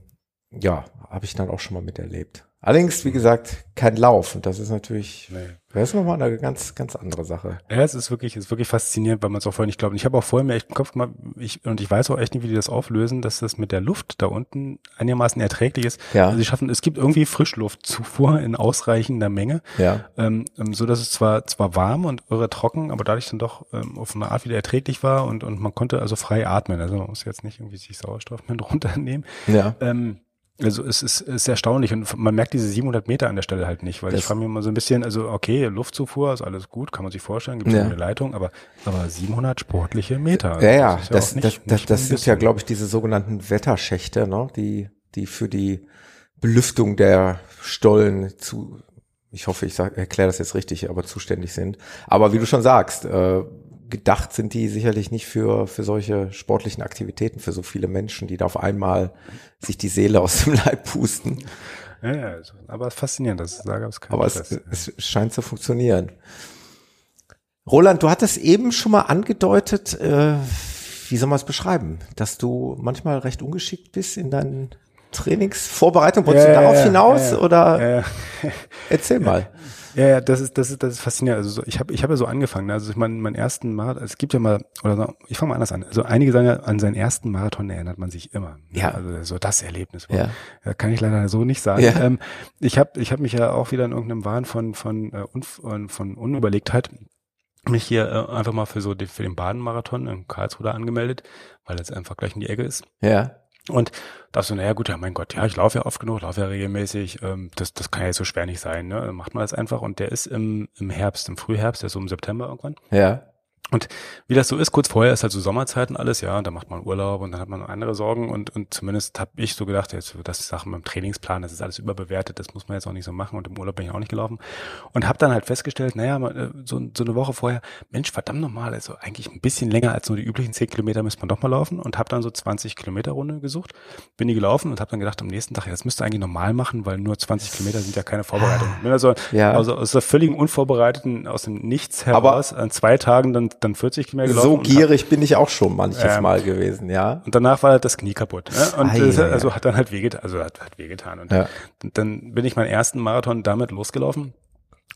ja, habe ich dann auch schon mal miterlebt. Allerdings, wie gesagt, kein Lauf. Und das ist natürlich, nee. das ist nochmal eine ganz, ganz andere Sache. Ja, es ist wirklich, es ist wirklich faszinierend, weil man es auch vorher nicht glaubt. Und ich habe auch vorher mir echt im Kopf gemacht, ich, und ich weiß auch echt nicht, wie die das auflösen, dass das mit der Luft da unten einigermaßen erträglich ist. Ja. Also sie schaffen, es gibt irgendwie Frischluftzufuhr in ausreichender Menge. Ja. Ähm, ähm, so dass es zwar, zwar warm und irre trocken, aber dadurch dann doch ähm, auf eine Art wieder erträglich war und, und man konnte also frei atmen. Also man muss jetzt nicht irgendwie sich Sauerstoff mit runternehmen. Ja. Ähm, also es ist, ist erstaunlich und man merkt diese 700 Meter an der Stelle halt nicht, weil das ich frage mich immer so ein bisschen, also okay, Luftzufuhr ist alles gut, kann man sich vorstellen, gibt es ja. eine Leitung, aber, aber 700 sportliche Meter. Ja, ja, das, das, ja nicht, das, nicht das sind ja, glaube ich, diese sogenannten Wetterschächte, ne, die, die für die Belüftung der Stollen zu, ich hoffe, ich erkläre das jetzt richtig, aber zuständig sind. Aber wie du schon sagst, äh, gedacht sind die sicherlich nicht für, für solche sportlichen Aktivitäten, für so viele Menschen, die da auf einmal sich die Seele aus dem Leib pusten. Ja, ja, also, aber faszinierend, das da gab es Aber es, es scheint zu funktionieren. Roland, du hattest eben schon mal angedeutet, äh, wie soll man es beschreiben, dass du manchmal recht ungeschickt bist in deinen Trainingsvorbereitungen. Wolltest ja, du darauf ja, hinaus ja, oder erzähl mal. Ja, ja, das ist, das ist, das ist faszinierend. Also so, ich habe, ich habe ja so angefangen. Also ich meine, meinen ersten Marathon, es gibt ja mal, oder so, ich fange mal anders an. Also einige sagen ja, an seinen ersten Marathon erinnert man sich immer. Ne? Ja. Also so das Erlebnis. Ja. ja kann ich leider so nicht sagen. Ja. Ähm, ich habe, ich habe mich ja auch wieder in irgendeinem Wahn von von äh, un, von Unüberlegtheit mich hier äh, einfach mal für so die, für den Baden-Marathon in Karlsruhe angemeldet, weil das einfach gleich in die Ecke ist. Ja. Und da so, naja gut, ja mein Gott, ja, ich laufe ja oft genug, laufe ja regelmäßig, ähm, das, das kann ja so schwer nicht sein, ne? Macht man das einfach und der ist im, im Herbst, im Frühherbst, der ist so im September irgendwann. Ja. Und wie das so ist, kurz vorher ist halt so Sommerzeit und alles, ja, und da macht man Urlaub und dann hat man andere Sorgen und, und zumindest habe ich so gedacht, jetzt das ist Sachen beim Trainingsplan, das ist alles überbewertet, das muss man jetzt auch nicht so machen und im Urlaub bin ich auch nicht gelaufen und habe dann halt festgestellt, naja, äh, so, so eine Woche vorher, Mensch, verdammt nochmal, also eigentlich ein bisschen länger als nur die üblichen 10 Kilometer müsste man doch mal laufen und habe dann so 20 Kilometer Runde gesucht, bin die gelaufen und habe dann gedacht am nächsten Tag, ja, das müsste eigentlich normal machen, weil nur 20 Kilometer sind ja keine Vorbereitung. Bin also, ja. also aus der völligen Unvorbereiteten, aus dem Nichts heraus, Aber an zwei Tagen dann, dann 40 Kilometer gelaufen so gierig bin ich auch schon manches ähm, Mal gewesen, ja. Und danach war halt das Knie kaputt. Ne? Und Ei, das, also hat dann halt wehgetan, also hat, hat wehgetan. Und, ja. und dann bin ich meinen ersten Marathon damit losgelaufen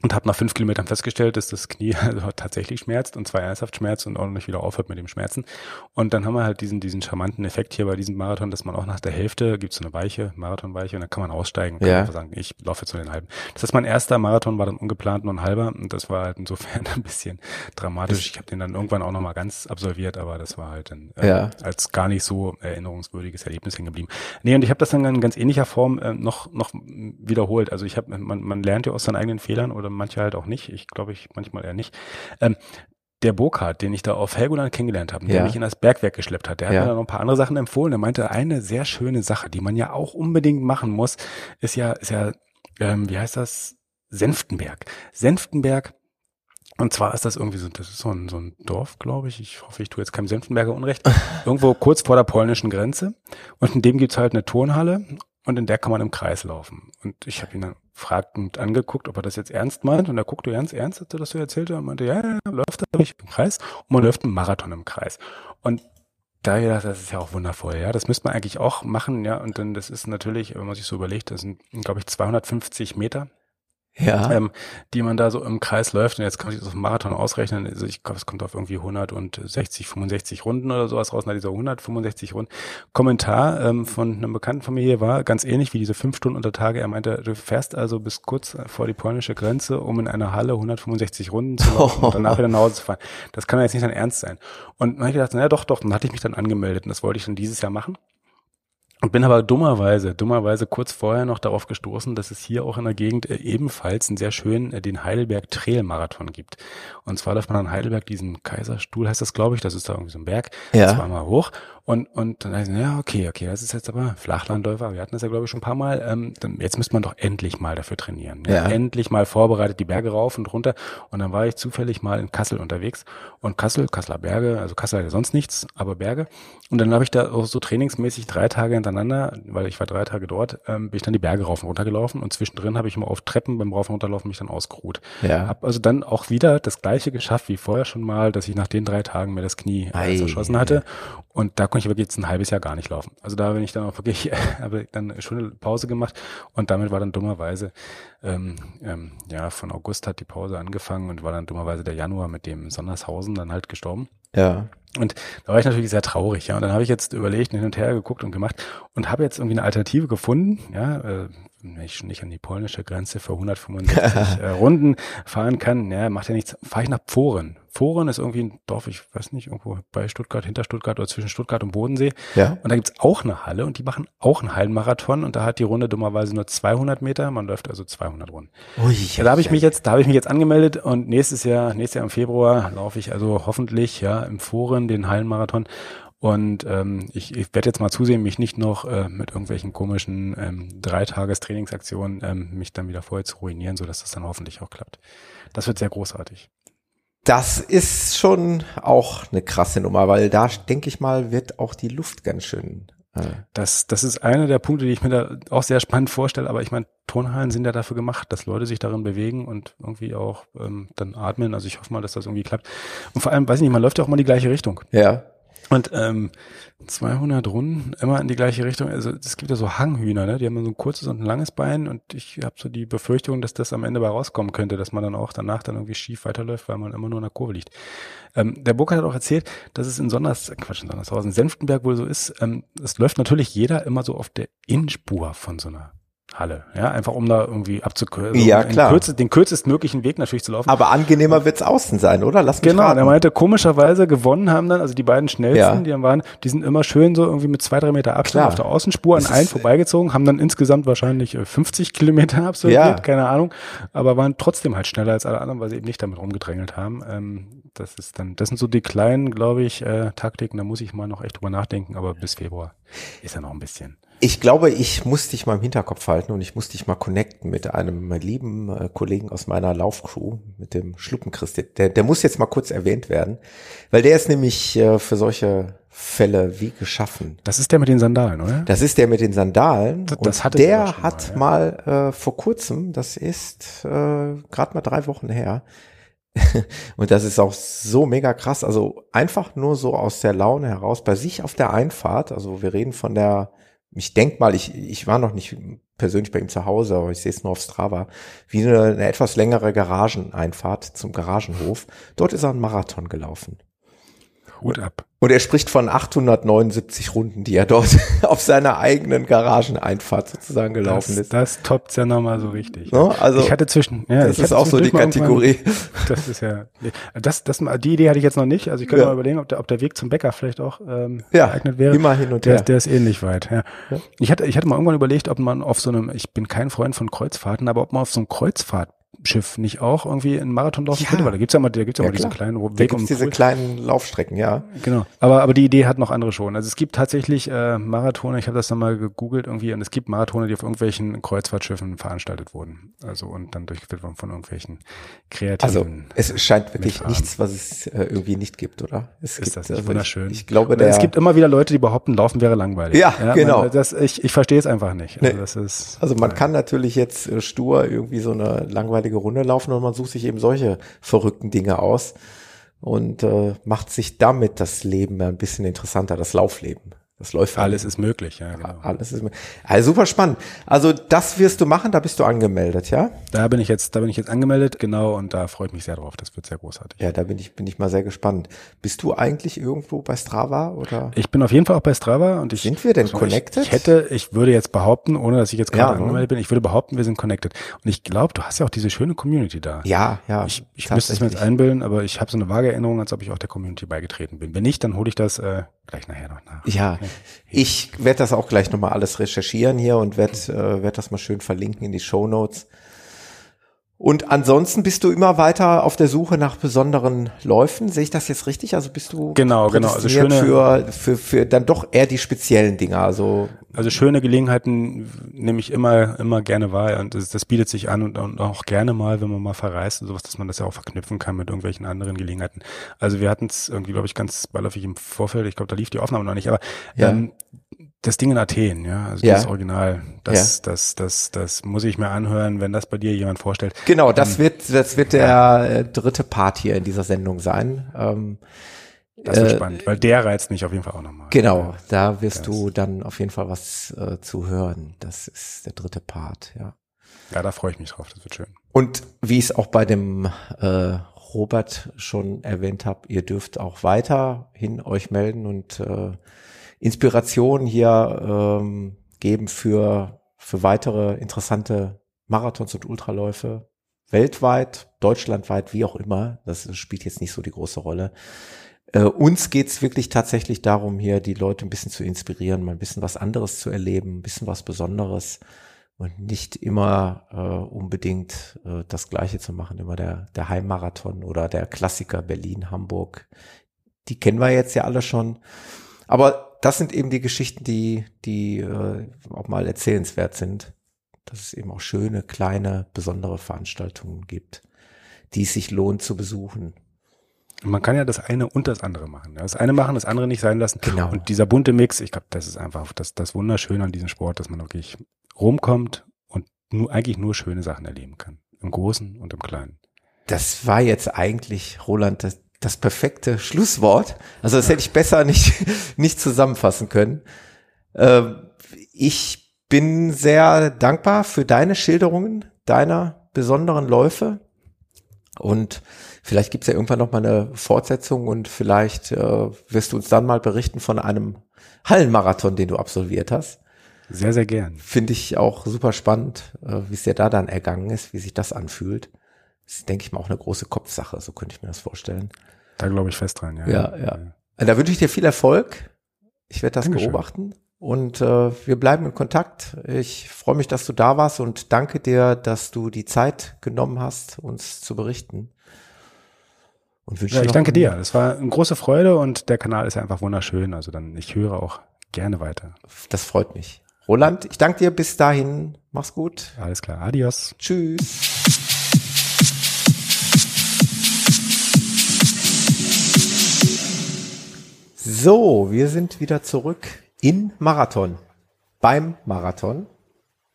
und habe nach fünf Kilometern festgestellt, dass das Knie also tatsächlich schmerzt und zwar ernsthaft schmerzt und auch nicht wieder aufhört mit dem Schmerzen. Und dann haben wir halt diesen diesen charmanten Effekt hier bei diesem Marathon, dass man auch nach der Hälfte gibt so eine Weiche, Marathonweiche und dann kann man aussteigen. Kann ja. man sagen, ich laufe jetzt nur den halben. Das heißt, mein erster Marathon war dann ungeplant nur ein halber und das war halt insofern ein bisschen dramatisch. Ich habe den dann irgendwann auch nochmal ganz absolviert, aber das war halt dann äh, ja. als gar nicht so erinnerungswürdiges Erlebnis hängen geblieben. Nee, und ich habe das dann in ganz ähnlicher Form äh, noch noch wiederholt. Also ich habe man man lernt ja aus seinen eigenen Fehlern oder manche halt auch nicht. Ich glaube, ich manchmal eher nicht. Ähm, der Burkhardt, den ich da auf Helgoland kennengelernt habe, ja. der mich in das Bergwerk geschleppt hat, der hat ja. mir da noch ein paar andere Sachen empfohlen. Er meinte, eine sehr schöne Sache, die man ja auch unbedingt machen muss, ist ja, ist ja, ähm, wie heißt das? Senftenberg. Senftenberg und zwar ist das irgendwie so, das ist so ein, so ein Dorf, glaube ich. Ich hoffe, ich tue jetzt keinem Senftenberger Unrecht. Irgendwo kurz vor der polnischen Grenze. Und in dem gibt's halt eine Turnhalle und in der kann man im Kreis laufen. Und ich habe ihn dann fragend angeguckt, ob er das jetzt ernst meint. Und er guckte ganz ernst, als er das so erzählte und meinte, ja, ja, läuft da ich im Kreis und man läuft einen Marathon im Kreis. Und da gedacht, das ist ja auch wundervoll, ja. Das müsste man eigentlich auch machen, ja. Und dann, das ist natürlich, wenn man sich so überlegt, das sind, glaube ich, 250 Meter ja. ähm, die man da so im Kreis läuft. Und jetzt kann ich das auf Marathon ausrechnen. Also ich glaube, es kommt auf irgendwie 160, 65 Runden oder sowas raus. Nach dieser 165 Runden. Kommentar ähm, von einem Bekannten von mir hier war ganz ähnlich wie diese fünf Stunden unter Tage. Er meinte, du fährst also bis kurz vor die polnische Grenze, um in einer Halle 165 Runden zu laufen und danach wieder nach Hause zu fahren. Das kann ja jetzt nicht dein Ernst sein. Und dann habe ich gedacht, naja, doch, doch. Dann hatte ich mich dann angemeldet und das wollte ich dann dieses Jahr machen. Und bin aber dummerweise, dummerweise kurz vorher noch darauf gestoßen, dass es hier auch in der Gegend äh, ebenfalls einen sehr schönen, äh, den Heidelberg Trail Marathon gibt. Und zwar läuft man an Heidelberg diesen Kaiserstuhl, heißt das glaube ich, das ist da irgendwie so ein Berg, ja. zweimal hoch. Und, und dann heißt ja, okay, okay, das ist jetzt aber Flachlandläufer, wir hatten das ja glaube ich schon ein paar Mal, ähm, dann, jetzt müsste man doch endlich mal dafür trainieren. Ja. ja. Endlich mal vorbereitet, die Berge rauf und runter. Und dann war ich zufällig mal in Kassel unterwegs. Und Kassel, Kasseler Berge, also Kassel hat ja sonst nichts, aber Berge. Und dann habe ich da auch so trainingsmäßig drei Tage hintereinander, weil ich war drei Tage dort, ähm, bin ich dann die Berge rauf und runter gelaufen und zwischendrin habe ich immer auf Treppen beim Rauf und Runterlaufen mich dann ausgeruht. Ja. Hab also dann auch wieder das gleiche geschafft wie vorher schon mal, dass ich nach den drei Tagen mir das Knie äh, zerschossen hatte. Und da konnte ich wirklich jetzt ein halbes Jahr gar nicht laufen. Also da bin ich dann auch wirklich, habe dann eine Pause gemacht und damit war dann dummerweise, ähm, ähm, ja, von August hat die Pause angefangen und war dann dummerweise der Januar mit dem Sondershausen dann halt gestorben. Ja. Und da war ich natürlich sehr traurig, ja. Und dann habe ich jetzt überlegt, hin und her geguckt und gemacht und habe jetzt irgendwie eine Alternative gefunden, ja, äh, wenn ich nicht an die polnische Grenze für 165 äh, Runden fahren kann, naja, macht ja nichts, fahre ich nach Pforen. Pforen ist irgendwie ein Dorf, ich weiß nicht, irgendwo bei Stuttgart, hinter Stuttgart oder zwischen Stuttgart und Bodensee. Ja. Und da gibt's auch eine Halle und die machen auch einen Hallenmarathon und da hat die Runde dummerweise nur 200 Meter, man läuft also 200 Runden. Ui, ja, da habe ich mich jetzt, da habe ich mich jetzt angemeldet und nächstes Jahr, nächstes Jahr im Februar laufe ich also hoffentlich ja im Foren den Hallenmarathon und ähm, ich, ich werde jetzt mal zusehen, mich nicht noch äh, mit irgendwelchen komischen ähm, Dreitagestrainingsaktionen ähm, mich dann wieder vorher zu ruinieren, so dass das dann hoffentlich auch klappt. Das wird sehr großartig. Das ist schon auch eine krasse Nummer, weil da denke ich mal, wird auch die Luft ganz schön. Das, das ist einer der Punkte, die ich mir da auch sehr spannend vorstelle. Aber ich meine, Turnhallen sind ja dafür gemacht, dass Leute sich darin bewegen und irgendwie auch ähm, dann atmen. Also ich hoffe mal, dass das irgendwie klappt. Und vor allem, weiß ich nicht, man läuft ja auch mal in die gleiche Richtung. Ja. Und ähm, 200 Runden immer in die gleiche Richtung. Also es gibt ja so Hanghühner, ne? die haben so ein kurzes und ein langes Bein und ich habe so die Befürchtung, dass das am Ende bei rauskommen könnte, dass man dann auch danach dann irgendwie schief weiterläuft, weil man immer nur in der Kurve liegt. Ähm, der Burkhardt hat auch erzählt, dass es in Sonders, Quatsch, in Sondershausen, Senftenberg wohl so ist, ähm, es läuft natürlich jeder immer so auf der Innenspur von so einer Halle. Ja, einfach um da irgendwie abzukürzen. Also ja, klar. Kürze, den kürzestmöglichen Weg natürlich zu laufen. Aber angenehmer wird's außen sein, oder? Lass mich Genau, raten. er meinte, komischerweise gewonnen haben dann, also die beiden schnellsten, ja. die waren, die sind immer schön so irgendwie mit zwei, drei Meter Abstand klar. auf der Außenspur an allen vorbeigezogen, haben dann insgesamt wahrscheinlich 50 äh, Kilometer absolviert, ja. keine Ahnung, aber waren trotzdem halt schneller als alle anderen, weil sie eben nicht damit rumgedrängelt haben. Ähm, das ist dann, das sind so die kleinen, glaube ich, äh, Taktiken, da muss ich mal noch echt drüber nachdenken, aber bis Februar ist ja noch ein bisschen. Ich glaube, ich muss dich mal im Hinterkopf halten und ich muss dich mal connecten mit einem lieben äh, Kollegen aus meiner Laufcrew, mit dem Schluppenchrist. Der, der muss jetzt mal kurz erwähnt werden, weil der ist nämlich äh, für solche Fälle wie geschaffen. Das ist der mit den Sandalen, oder? Das ist der mit den Sandalen. Das, das und der hat mal, ja. mal äh, vor kurzem, das ist äh, gerade mal drei Wochen her, und das ist auch so mega krass. Also einfach nur so aus der Laune heraus bei sich auf der Einfahrt. Also wir reden von der ich denk mal, ich, ich war noch nicht persönlich bei ihm zu Hause, aber ich sehe es nur auf Strava, wie eine, eine etwas längere Garageneinfahrt zum Garagenhof. Dort ist er einen Marathon gelaufen. Hut ab. Und er spricht von 879 Runden, die er dort auf seiner eigenen Garageneinfahrt sozusagen gelaufen das, ist. Das toppt ja nochmal so richtig. No, also ich hatte zwischen, ja, das ist auch so die Kategorie. Das ist ja, das, das, die Idee hatte ich jetzt noch nicht. Also ich könnte ja. mal überlegen, ob der, ob der Weg zum Bäcker vielleicht auch ähm, ja, geeignet wäre. Immer hin und der, her. Der ist ähnlich weit. Ja. ja. Ich hatte, ich hatte mal irgendwann überlegt, ob man auf so einem, ich bin kein Freund von Kreuzfahrten, aber ob man auf so einem Kreuzfahrt Schiff nicht auch irgendwie einen Marathon laufen ja. könnte, weil da gibt's ja mal, da gibt's ja, ja mal diesen kleinen Weg da gibt's um diese Pool. kleinen Laufstrecken, ja. Genau. Aber aber die Idee hat noch andere schon. Also es gibt tatsächlich äh, Marathone. Ich habe das dann mal gegoogelt irgendwie und es gibt Marathone, die auf irgendwelchen Kreuzfahrtschiffen veranstaltet wurden. Also und dann durchgeführt wurden von irgendwelchen kreativen. Also es scheint wirklich nichts, was es äh, irgendwie nicht gibt, oder? Es ist gibt, das nicht also wunderschön? Ich, ich glaube, der, es gibt immer wieder Leute, die behaupten, Laufen wäre langweilig. Ja, ja genau. Man, das, ich ich verstehe es einfach nicht. Also, nee. das ist, also man kann natürlich jetzt äh, stur irgendwie so eine langweilige Runde laufen und man sucht sich eben solche verrückten Dinge aus und äh, macht sich damit das Leben ein bisschen interessanter, das Laufleben. Das läuft alles ist möglich, ja. Genau. Alles ist möglich. Also super spannend. Also das wirst du machen, da bist du angemeldet, ja? Da bin ich jetzt, da bin ich jetzt angemeldet, genau, und da freue ich mich sehr drauf. Das wird sehr großartig. Ja, da bin ich, bin ich mal sehr gespannt. Bist du eigentlich irgendwo bei Strava oder? Ich bin auf jeden Fall auch bei Strava und ich. Sind wir denn also connected? Ich, ich, hätte, ich würde jetzt behaupten, ohne dass ich jetzt gerade ja, ne? angemeldet bin, ich würde behaupten, wir sind connected. Und ich glaube, du hast ja auch diese schöne Community da. Ja, ja. Ich, ich müsste es mir jetzt einbilden, aber ich habe so eine vage Erinnerung, als ob ich auch der Community beigetreten bin. Wenn nicht, dann hole ich das äh, gleich nachher noch nach. Ja, ich werde das auch gleich nochmal alles recherchieren hier und werde äh, werd das mal schön verlinken in die Show Notes. Und ansonsten bist du immer weiter auf der Suche nach besonderen Läufen. Sehe ich das jetzt richtig? Also bist du genau, genau. Also schöne für, für, für dann doch eher die speziellen Dinge. Also also schöne Gelegenheiten nehme ich immer immer gerne wahr und das, das bietet sich an und, und, auch gerne mal, wenn man mal verreist und sowas, dass man das ja auch verknüpfen kann mit irgendwelchen anderen Gelegenheiten. Also wir hatten es irgendwie, glaube ich, ganz beiläufig im Vorfeld. Ich glaube, da lief die Aufnahme noch nicht, aber ja. ähm, das Ding in Athen, ja, also ja. das Original, das, ja. das, das, das muss ich mir anhören, wenn das bei dir jemand vorstellt. Genau, das ähm, wird, das wird der ja. Äh, dritte Part hier in dieser Sendung sein. Ähm, das wird äh, spannend, weil der reizt mich auf jeden Fall auch nochmal. Genau, da wirst das. du dann auf jeden Fall was äh, zu hören. Das ist der dritte Part, ja. Ja, da freue ich mich drauf, das wird schön. Und wie ich es auch bei dem äh, Robert schon erwähnt habe, ihr dürft auch weiterhin euch melden und äh, Inspiration hier ähm, geben für, für weitere interessante Marathons und Ultraläufe weltweit, deutschlandweit, wie auch immer. Das spielt jetzt nicht so die große Rolle. Äh, uns geht's wirklich tatsächlich darum, hier die Leute ein bisschen zu inspirieren, mal ein bisschen was anderes zu erleben, ein bisschen was Besonderes und nicht immer äh, unbedingt äh, das Gleiche zu machen, immer der, der Heimmarathon oder der Klassiker Berlin, Hamburg. Die kennen wir jetzt ja alle schon. Aber das sind eben die Geschichten, die, die äh, auch mal erzählenswert sind. Dass es eben auch schöne, kleine, besondere Veranstaltungen gibt, die es sich lohnt zu besuchen. Man kann ja das eine und das andere machen. Das eine machen, das andere nicht sein lassen. Genau. Und dieser bunte Mix, ich glaube, das ist einfach das, das Wunderschöne an diesem Sport, dass man wirklich rumkommt und nur, eigentlich nur schöne Sachen erleben kann. Im Großen und im Kleinen. Das war jetzt eigentlich, Roland, das, das perfekte Schlusswort. Also das hätte ich besser nicht, nicht zusammenfassen können. Ähm, ich bin sehr dankbar für deine Schilderungen deiner besonderen Läufe. Und vielleicht gibt's ja irgendwann noch mal eine Fortsetzung und vielleicht äh, wirst du uns dann mal berichten von einem Hallenmarathon, den du absolviert hast. Sehr, sehr gern. Finde ich auch super spannend, äh, wie es dir da dann ergangen ist, wie sich das anfühlt. Das ist, denke ich mal, auch eine große Kopfsache, so könnte ich mir das vorstellen. Da glaube ich fest dran, ja. Ja, ja. Da wünsche ich dir viel Erfolg. Ich werde das Dankeschön. beobachten. Und äh, wir bleiben in Kontakt. Ich freue mich, dass du da warst und danke dir, dass du die Zeit genommen hast, uns zu berichten. Und wünsche ja, ich danke dir. Es war eine große Freude und der Kanal ist ja einfach wunderschön. Also dann, ich höre auch gerne weiter. Das freut mich. Roland, ich danke dir bis dahin. Mach's gut. Alles klar. Adios. Tschüss. So, wir sind wieder zurück in Marathon. Beim Marathon.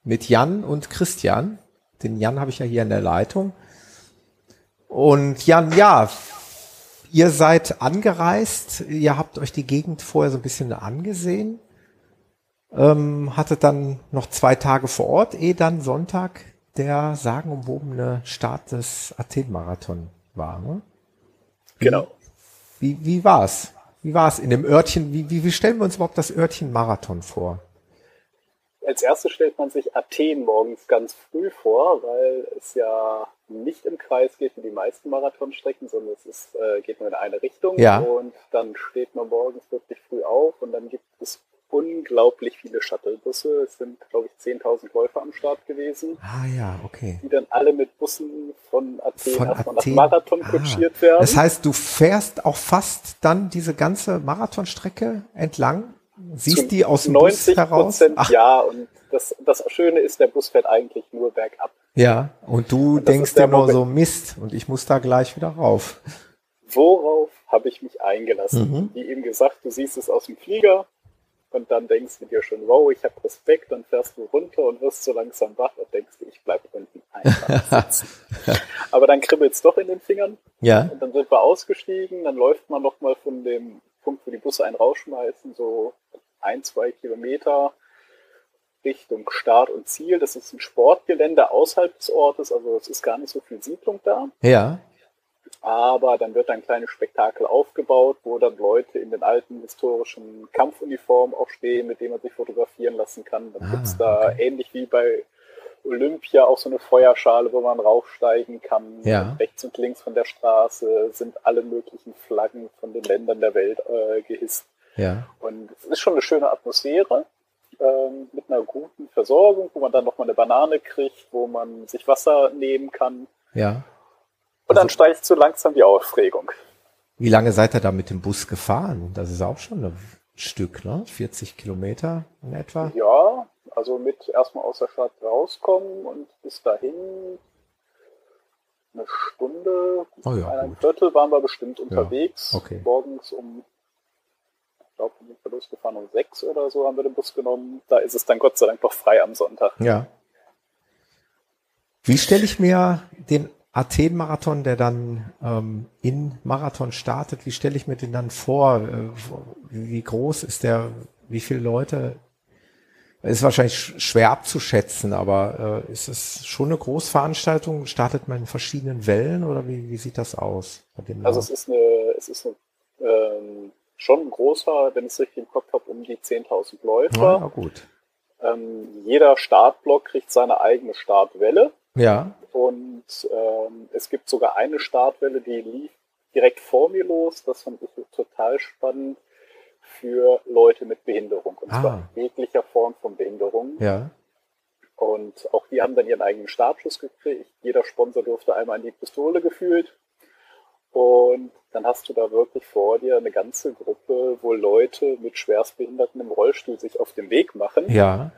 Mit Jan und Christian. Den Jan habe ich ja hier in der Leitung. Und Jan, ja, ihr seid angereist, ihr habt euch die Gegend vorher so ein bisschen angesehen, ähm, hattet dann noch zwei Tage vor Ort, ehe dann Sonntag der sagenumwobene Start des Athen-Marathon war. Ne? Genau. Wie, wie war's? Wie war's in dem Örtchen? Wie, wie, wie stellen wir uns überhaupt das Örtchen Marathon vor? Als erstes stellt man sich Athen morgens ganz früh vor, weil es ja nicht im Kreis geht wie die meisten Marathonstrecken, sondern es ist, äh, geht nur in eine Richtung. Ja. Und dann steht man morgens wirklich früh auf und dann gibt es unglaublich viele Shuttlebusse. Es sind, glaube ich, 10.000 Läufer am Start gewesen. Ah ja, okay. Die dann alle mit Bussen von Athen von erstmal nach Marathon ah. kutschiert werden. Das heißt, du fährst auch fast dann diese ganze Marathonstrecke entlang? Siehst Zum die aus dem 90 Bus heraus? Ach. Ja, und das, das Schöne ist, der Bus fährt eigentlich nur bergab. Ja, und du und denkst dir nur so Mist und ich muss da gleich wieder rauf. Worauf habe ich mich eingelassen? Mhm. Wie eben gesagt, du siehst es aus dem Flieger und dann denkst du dir schon, wow, ich habe Respekt, dann fährst du runter und wirst so langsam wach und denkst du, ich bleib unten einfach sitzen. Aber dann kribbelt es doch in den Fingern. Ja. Und dann sind wir ausgestiegen, dann läuft man nochmal von dem Punkt, wo die Busse einen rausschmeißen, so ein, zwei Kilometer Richtung Start und Ziel. Das ist ein Sportgelände außerhalb des Ortes, also es ist gar nicht so viel Siedlung da. Ja. Aber dann wird ein kleines Spektakel aufgebaut, wo dann Leute in den alten historischen Kampfuniformen auch stehen, mit denen man sich fotografieren lassen kann. Dann ah, gibt's da okay. ähnlich wie bei Olympia auch so eine Feuerschale, wo man raufsteigen kann. Ja. Rechts und links von der Straße sind alle möglichen Flaggen von den Ländern der Welt äh, gehisst. Ja. Und es ist schon eine schöne Atmosphäre ähm, mit einer guten Versorgung, wo man dann nochmal eine Banane kriegt, wo man sich Wasser nehmen kann. Ja. Und dann steigt so langsam die Aufregung. Wie lange seid ihr da mit dem Bus gefahren? Das ist auch schon ein Stück, ne? 40 Kilometer in etwa? Ja, also mit erstmal aus der Stadt rauskommen und bis dahin eine Stunde, oh ja, ein Viertel waren wir bestimmt unterwegs. Ja, okay. Morgens um glaube, wir sind losgefahren um sechs oder so, haben wir den Bus genommen. Da ist es dann Gott sei Dank noch frei am Sonntag. Ja. Wie stelle ich mir den Athen-Marathon, der dann ähm, in Marathon startet, wie stelle ich mir den dann vor? Äh, wie groß ist der? Wie viele Leute? Ist wahrscheinlich schwer abzuschätzen, aber äh, ist es schon eine Großveranstaltung? Startet man in verschiedenen Wellen oder wie, wie sieht das aus? also es ist eine, es ist eine ähm, schon ein großer, wenn ich es richtig im Kopf habe, um die 10.000 Läufer. Ja, gut. Ähm, jeder Startblock kriegt seine eigene Startwelle. Ja. Und ähm, es gibt sogar eine Startwelle, die lief direkt vor mir los. Das fand ich total spannend für Leute mit Behinderung. Und ah. zwar jeglicher Form von Behinderung. Ja. Und auch die haben dann ihren eigenen Startschuss gekriegt. Jeder Sponsor durfte einmal an die Pistole gefühlt. Und dann hast du da wirklich vor dir eine ganze Gruppe, wo Leute mit Schwerstbehinderten im Rollstuhl sich auf den Weg machen. Ja.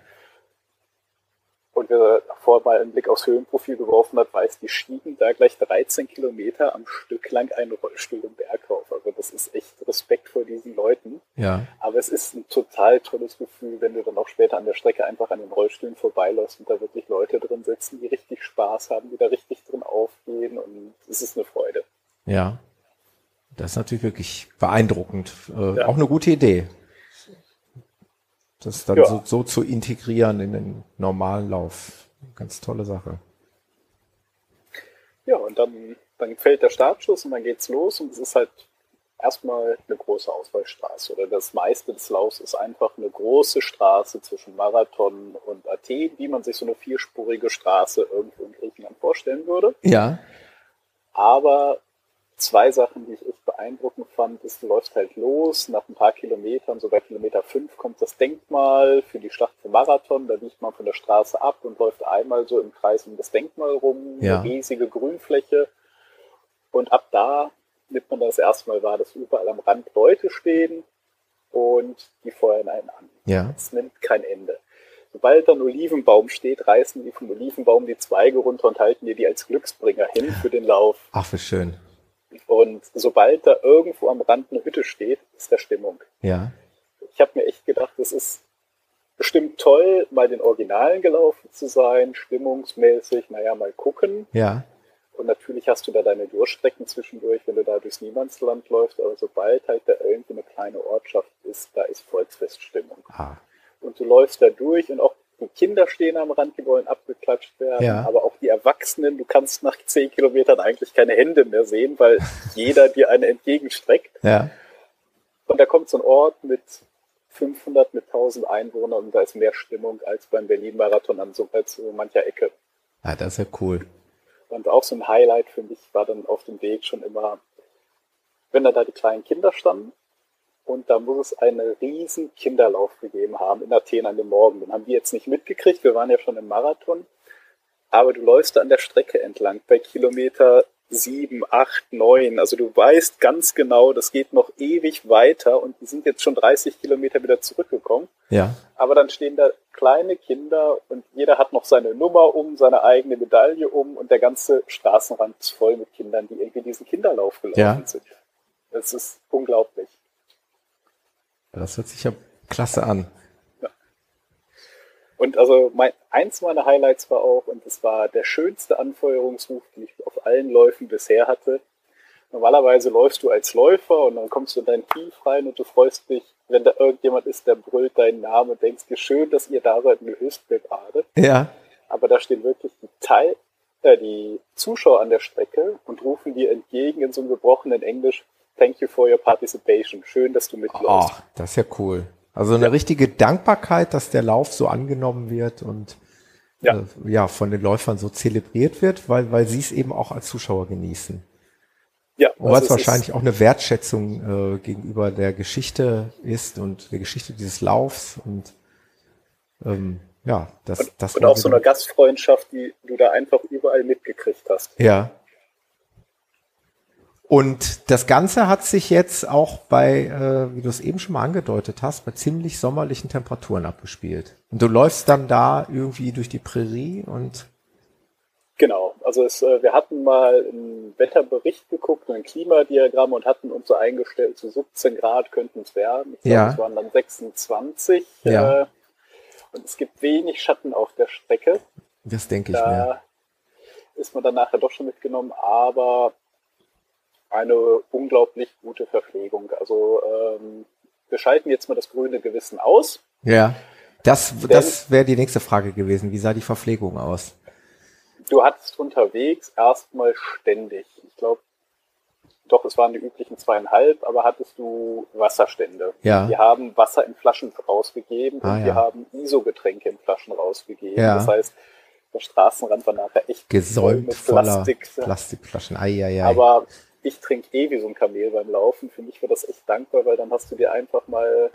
Und wer vorher mal einen Blick aufs Höhenprofil geworfen hat, weiß, die schieben da gleich 13 Kilometer am Stück lang einen Rollstuhl im Berg rauf. Also das ist echt Respekt vor diesen Leuten. Ja. Aber es ist ein total tolles Gefühl, wenn du dann auch später an der Strecke einfach an den Rollstühlen vorbeiläufst und da wirklich Leute drin sitzen, die richtig Spaß haben, die da richtig drin aufgehen und es ist eine Freude. Ja. Das ist natürlich wirklich beeindruckend. Äh, ja. Auch eine gute Idee. Das dann ja. so, so zu integrieren in den normalen Lauf. Ganz tolle Sache. Ja, und dann, dann fällt der Startschuss und dann geht's los und es ist halt erstmal eine große Auswahlstraße oder das meiste des Laufs ist einfach eine große Straße zwischen Marathon und Athen, wie man sich so eine vierspurige Straße irgendwo in Griechenland vorstellen würde. Ja. Aber zwei Sachen, die ich echt beeindruckend fand, ist, du läufst halt los, nach ein paar Kilometern, so bei Kilometer fünf kommt das Denkmal für die Schlacht vom Marathon, da biegt man von der Straße ab und läuft einmal so im Kreis um das Denkmal rum, Ja. eine riesige Grünfläche und ab da nimmt man das erste Mal wahr, dass überall am Rand Leute stehen und die feuern einen an. Ja. Es nimmt kein Ende. Sobald da ein Olivenbaum steht, reißen die vom Olivenbaum die Zweige runter und halten dir die als Glücksbringer hin für den Lauf. Ach, wie schön. Und sobald da irgendwo am Rand eine Hütte steht, ist da Stimmung. Ja. Ich habe mir echt gedacht, das ist bestimmt toll, mal den Originalen gelaufen zu sein, stimmungsmäßig, naja, mal gucken. Ja. Und natürlich hast du da deine Durchstrecken zwischendurch, wenn du da durchs Niemandsland läufst, aber sobald halt da irgendwie eine kleine Ortschaft ist, da ist Volksfeststimmung. Ah. Und du läufst da durch und auch die Kinder stehen am Rand, die wollen abgeklatscht werden, Ja. aber auch die Erwachsenen, du kannst nach zehn Kilometern eigentlich keine Hände mehr sehen, weil jeder dir eine entgegenstreckt. Ja. Und da kommt so ein Ort mit 500, mit 1000 Einwohnern und da ist mehr Stimmung als beim Berlin-Marathon an so, als so mancher Ecke. Ah, das ist ja cool. Und auch so ein Highlight für mich war dann auf dem Weg schon immer, wenn da, da die kleinen Kinder standen und da muss es einen riesen Kinderlauf gegeben haben in Athen an dem Morgen. Den haben wir jetzt nicht mitgekriegt, wir waren ja schon im Marathon. Aber du läufst da an der Strecke entlang bei Kilometer sieben, acht, neun. Also du weißt ganz genau, das geht noch ewig weiter und die sind jetzt schon 30 Kilometer wieder zurückgekommen. Ja. Aber dann stehen da kleine Kinder und jeder hat noch seine Nummer um, seine eigene Medaille um und der ganze Straßenrand ist voll mit Kindern, die irgendwie diesen Kinderlauf gelaufen Ja. sind. Das ist unglaublich. Das hört sich ja klasse an. Und also mein, eins meiner Highlights war auch, und das war der schönste Anfeuerungsruf, den ich auf allen Läufen bisher hatte. Normalerweise läufst du als Läufer und dann kommst du in dein Tief rein und du freust dich, wenn da irgendjemand ist, der brüllt deinen Namen und denkst dir, schön, dass ihr da seid und du hilfst mir gerade. Ja. Aber da stehen wirklich die Teil, äh, die Zuschauer an der Strecke und rufen dir entgegen in so einem gebrochenen Englisch, thank you for your participation. Schön, dass du mitläufst. Oh, das ist ja cool. Also eine richtige Dankbarkeit, dass der Lauf so angenommen wird und Ja. äh, ja von den Läufern so zelebriert wird, weil, weil sie es eben auch als Zuschauer genießen. Ja, Und es also wahrscheinlich auch eine Wertschätzung äh, gegenüber der Geschichte ist und der Geschichte dieses Laufs und ähm, ja, das, ist, das und auch so eine Gastfreundschaft, die du da einfach überall mitgekriegt hast. Ja. Und das Ganze hat sich jetzt auch bei, äh, wie du es eben schon mal angedeutet hast, bei ziemlich sommerlichen Temperaturen abgespielt. Und du läufst dann da irgendwie durch die Prärie und Genau, also es, äh, wir hatten mal einen Wetterbericht geguckt, ein Klimadiagramm und hatten uns so eingestellt, zu 17 Grad könnten es werden. Ich glaube, Ja. es waren dann 26. Ja. Äh, und es gibt wenig Schatten auf der Strecke. das denke ich mir. Da ist man dann nachher doch schon mitgenommen, aber eine unglaublich gute Verpflegung. Also ähm, wir schalten jetzt mal das grüne Gewissen aus. Ja. Das, das wäre die nächste Frage gewesen. Wie sah die Verpflegung aus? Du hattest unterwegs erstmal ständig, ich glaube, doch, es waren die üblichen zweieinhalb, aber hattest du Wasserstände. Ja. Die haben Wasser in Flaschen rausgegeben Ah, und ja. wir haben ISO-Getränke in Flaschen rausgegeben. Ja. Das heißt, der Straßenrand war nachher echt voll Gesäumt mit voller Plastik. Plastikflaschen. Ei, ei, ei. Aber ich trinke eh wie so ein Kamel beim Laufen. Für mich war das echt dankbar, weil dann hast du dir einfach mal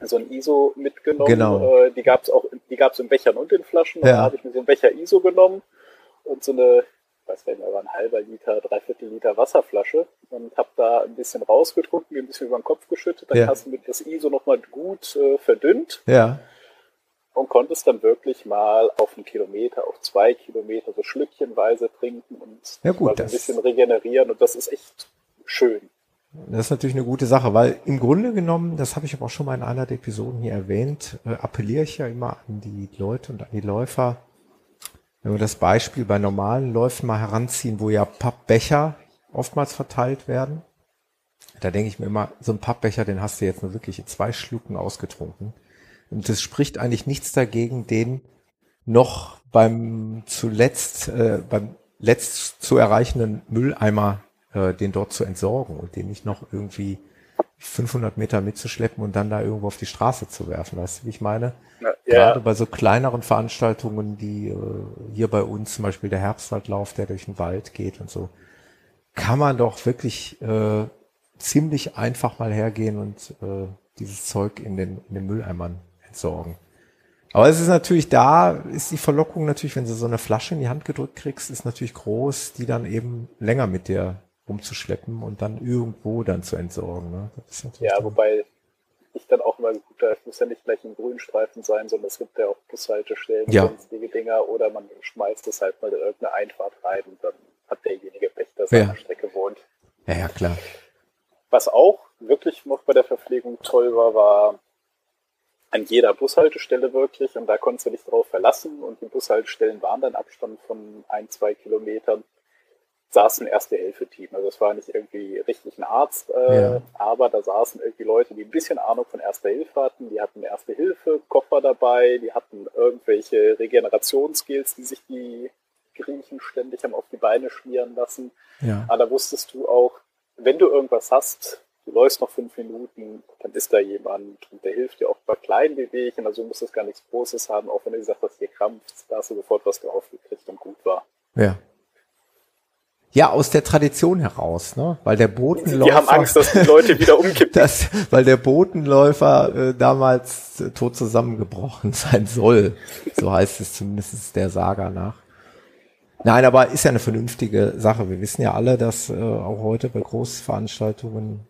so ein ISO mitgenommen. Genau. Äh, die gab es auch, die gab es in Bechern und in Flaschen. Ja. Da habe ich mir so einen Becher ISO genommen und so eine, ich weiß nicht mehr, war ein halber Liter, dreiviertel Liter Wasserflasche und habe da ein bisschen rausgetrunken, mir ein bisschen über den Kopf geschüttet. Dann Ja. hast du mit das ISO nochmal gut äh, verdünnt ja. Und konntest dann wirklich mal auf einen Kilometer, auf zwei Kilometer so schlückchenweise trinken und Ja, gut, mal so ein bisschen regenerieren und das ist echt schön. Das ist natürlich eine gute Sache, weil im Grunde genommen, das habe ich aber auch schon mal in einer der Episoden hier erwähnt, äh, appelliere ich ja immer an die Leute und an die Läufer, wenn wir das Beispiel bei normalen Läufen mal heranziehen, wo ja Pappbecher oftmals verteilt werden, da denke ich mir immer, so ein Pappbecher, den hast du jetzt nur wirklich in zwei Schlucken ausgetrunken. Und es spricht eigentlich nichts dagegen, den noch beim zuletzt, äh, beim letzt zu erreichenden Mülleimer äh, den dort zu entsorgen und den nicht noch irgendwie 500 Meter mitzuschleppen und dann da irgendwo auf die Straße zu werfen. Weißt du, wie ich meine? Ja, Gerade bei so kleineren Veranstaltungen, die äh, hier bei uns zum Beispiel der Herbstwaldlauf, der durch den Wald geht und so, kann man doch wirklich äh, ziemlich einfach mal hergehen und äh, dieses Zeug in den, in den Mülleimern entsorgen. Aber es ist natürlich da, ist die Verlockung natürlich, wenn du so eine Flasche in die Hand gedrückt kriegst, ist natürlich groß, die dann eben länger mit dir rumzuschleppen und dann irgendwo dann zu entsorgen. Ne? ja, wobei ich dann auch immer gut, es muss ja nicht gleich ein Grünstreifen sein, sondern es gibt ja auch Bushaltestellen, ja. sonstige Dinger, oder man schmeißt es halt mal in irgendeine Einfahrt rein und dann hat derjenige Pech, dass er ja. an der Strecke wohnt. Ja, ja, klar. Was auch wirklich noch bei der Verpflegung toll war, war an jeder Bushaltestelle wirklich und da konntest du dich drauf verlassen und die Bushaltestellen waren dann Abstand von ein, zwei Kilometern saßen Erste-Hilfe-Team. Also es war nicht irgendwie richtig ein Arzt, äh, ja. aber da saßen irgendwie Leute, die ein bisschen Ahnung von Erster Hilfe hatten. Die hatten Erste Hilfe, Koffer dabei, die hatten irgendwelche Regenerationsskills, die sich die Griechen ständig haben auf die Beine schmieren lassen. Ja. Aber da wusstest du auch, wenn du irgendwas hast, du läufst noch fünf Minuten, dann ist da jemand und der hilft dir auch bei kleinen Bewegungen. Also du musst das gar nichts Großes haben, auch wenn du gesagt hast, hier krampft, da hast du sofort was draufgekriegt und gut war. Ja. Ja, aus der Tradition heraus, ne? Weil der Botenläufer. Die haben Angst, dass die Leute wieder umkippen. das, weil der Botenläufer äh, damals äh, tot zusammengebrochen sein soll. So heißt es zumindest der Saga nach. Nein, aber ist ja eine vernünftige Sache. Wir wissen ja alle, dass äh, auch heute bei Großveranstaltungen,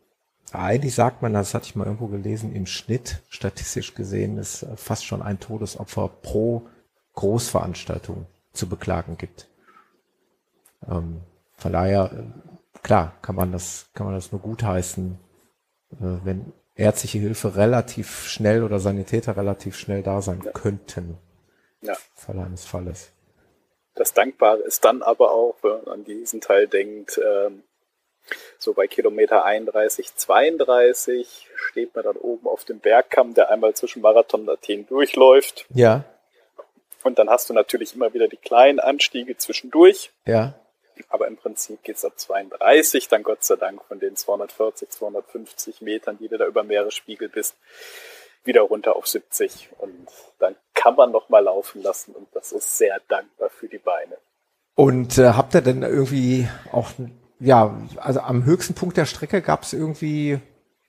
eigentlich sagt man, das hatte ich mal irgendwo gelesen, im Schnitt statistisch gesehen, es fast schon ein Todesopfer pro Großveranstaltung zu beklagen gibt. Ähm, von daher, äh, klar, kann man das, kann man das nur gutheißen, äh, wenn ärztliche Hilfe relativ schnell oder Sanitäter relativ schnell da sein ja. könnten. Ja. Fall eines Falles. Das Dankbare ist dann aber auch, wenn man an diesen Teil denkt, ähm, so bei Kilometer 31, 32 steht man dann oben auf dem Bergkamm, der einmal zwischen Marathon und Athen durchläuft. Ja. Und dann hast du natürlich immer wieder die kleinen Anstiege zwischendurch. Ja. Aber im Prinzip geht es ab 32, dann Gott sei Dank von den 240, 250 Metern, die du da über Meeresspiegel bist, wieder runter auf 70. Und dann kann man noch mal laufen lassen und das ist sehr dankbar für die Beine. Und äh, habt ihr denn irgendwie auch, ja, also am höchsten Punkt der Strecke gab es irgendwie,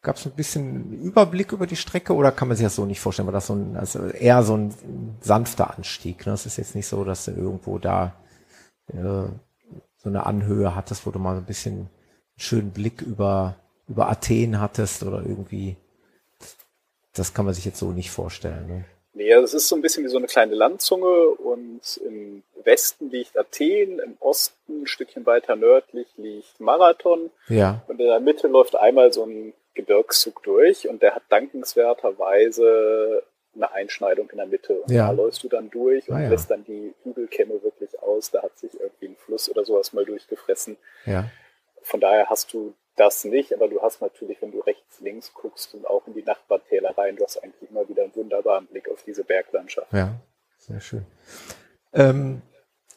gab es ein bisschen Überblick über die Strecke oder kann man sich das so nicht vorstellen? War das so ein, also eher so ein sanfter Anstieg? Ne? Es ist jetzt nicht so, dass du irgendwo da äh, so eine Anhöhe hattest, wo du mal ein bisschen einen schönen Blick über, über Athen hattest oder irgendwie. Das kann man sich jetzt so nicht vorstellen. Ne? Nee, also es ist so ein bisschen wie so eine kleine Landzunge und im Westen liegt Athen, im Osten, ein Stückchen weiter nördlich liegt Marathon. Ja. Und in der Mitte läuft einmal so ein Gebirgszug durch und der hat dankenswerterweise eine Einschneidung in der Mitte. Und ja. da läufst du dann durch und ah, ja. lässt dann die Hügelkämme wirklich aus. Da hat sich irgendwie ein Fluss oder sowas mal durchgefressen. Ja. Von daher hast du das nicht, aber du hast natürlich, wenn du rechts, links guckst und auch in die Nachbartäler rein, du hast eigentlich immer wieder einen wunderbaren Blick auf diese Berglandschaft. Ja, sehr schön. Ähm,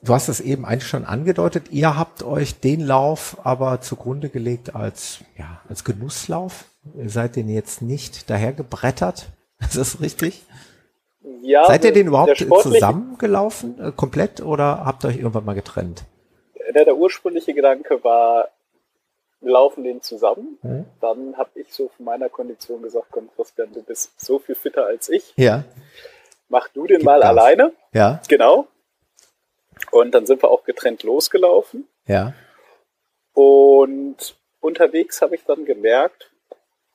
du hast es eben eigentlich schon angedeutet, ihr habt euch den Lauf aber zugrunde gelegt als, ja, als Genusslauf. Ihr seid den jetzt nicht dahergebrettert. Ist das richtig? Ja. Seid ihr den überhaupt zusammengelaufen, äh, komplett, oder habt ihr euch irgendwann mal getrennt? Der, der ursprüngliche Gedanke war, wir laufen den zusammen. Hm. Dann habe ich so von meiner Kondition gesagt, komm Christian, du bist so viel fitter als ich. Ja. Mach du den Gib mal Gas. alleine. Ja. Genau. Und dann sind wir auch getrennt losgelaufen. Ja. Und unterwegs habe ich dann gemerkt,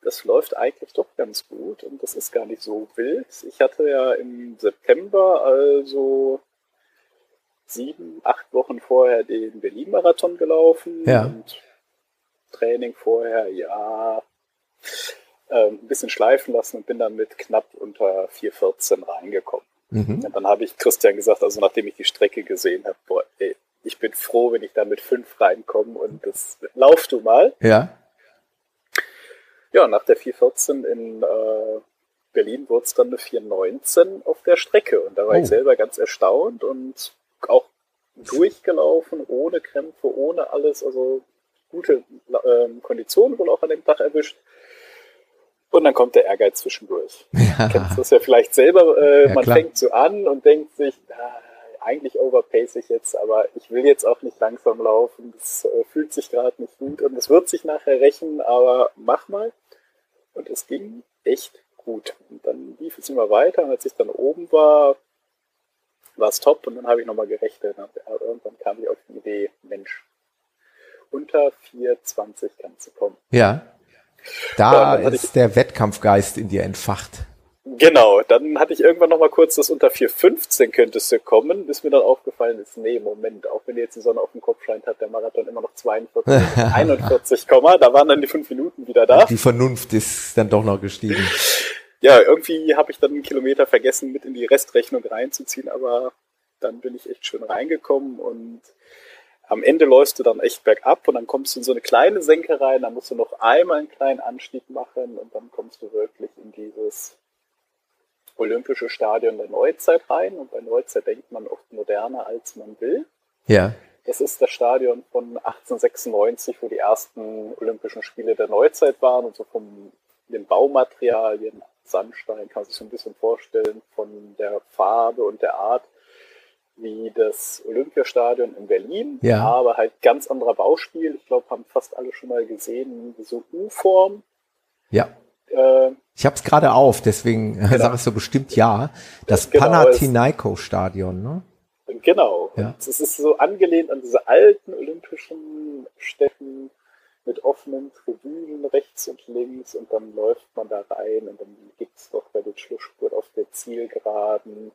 das läuft eigentlich doch ganz gut und das ist gar nicht so wild. Ich hatte ja im September, also sieben, acht Wochen vorher den Berlin-Marathon gelaufen ja. und Training vorher, ja, äh, ein bisschen schleifen lassen und bin dann mit knapp unter 4,14 reingekommen. Mhm. Und dann habe ich Christian gesagt, also nachdem ich die Strecke gesehen habe, boah, ey, ich bin froh, wenn ich da mit fünf reinkomme und das lauf du mal. Ja ja, nach der 414 in äh, Berlin wurde es dann eine 419 auf der Strecke. Und da war oh. ich selber ganz erstaunt und auch durchgelaufen, ohne Krämpfe, ohne alles. Also gute ähm, Konditionen wohl auch an dem Tag erwischt. Und dann kommt der Ehrgeiz zwischendurch. Ja. Du kennst das ja vielleicht selber. Äh, ja, man klar. fängt so an und denkt sich, ah, eigentlich overpace ich jetzt, aber ich will jetzt auch nicht langsam laufen. Das äh, fühlt sich gerade nicht gut und es wird sich nachher rächen, aber mach mal. Und es ging echt gut. Und dann lief es immer weiter und als ich dann oben war, war es top und dann habe ich nochmal gerechnet. Und irgendwann kam ich auf die Idee, Mensch, unter 4,20 kannst du kommen. Ja. Da ja, ist ich, der Wettkampfgeist in dir entfacht. Genau, dann hatte ich irgendwann noch mal kurz das unter 4,15 könntest du kommen, bis mir dann aufgefallen ist, nee, Moment, auch wenn jetzt die Sonne auf dem Kopf scheint, hat der Marathon immer noch 42, 41, da waren dann die fünf Minuten wieder da. Die Vernunft ist dann doch noch gestiegen. Ja, irgendwie habe ich dann einen Kilometer vergessen, mit in die Restrechnung reinzuziehen, aber dann bin ich echt schön reingekommen und am Ende läufst du dann echt bergab und dann kommst du in so eine kleine Senke rein, dann musst du noch einmal einen kleinen Anstieg machen und dann kommst du wirklich in dieses olympische Stadion der Neuzeit rein. Und bei Neuzeit denkt man oft moderner, als man will. Ja. Das ist das Stadion von 1896, wo die ersten Olympischen Spiele der Neuzeit waren und so von den Baumaterialien, Sandstein, kann man sich so ein bisschen vorstellen, von der Farbe und der Art wie das Olympiastadion in Berlin, ja. aber halt ganz anderer Bauspiel. Ich glaube, haben fast alle schon mal gesehen, diese U-Form. Ja. Äh, ich habe es gerade auf, deswegen genau. sage ich so bestimmt ja. Das genau, Panathinaiko-Stadion, ne? Genau. Ja. Es ist so angelehnt an diese alten olympischen Städten mit offenen Tribünen rechts und links und dann läuft man da rein und dann gibt es doch bei den Schlussspurt auf der Zielgeraden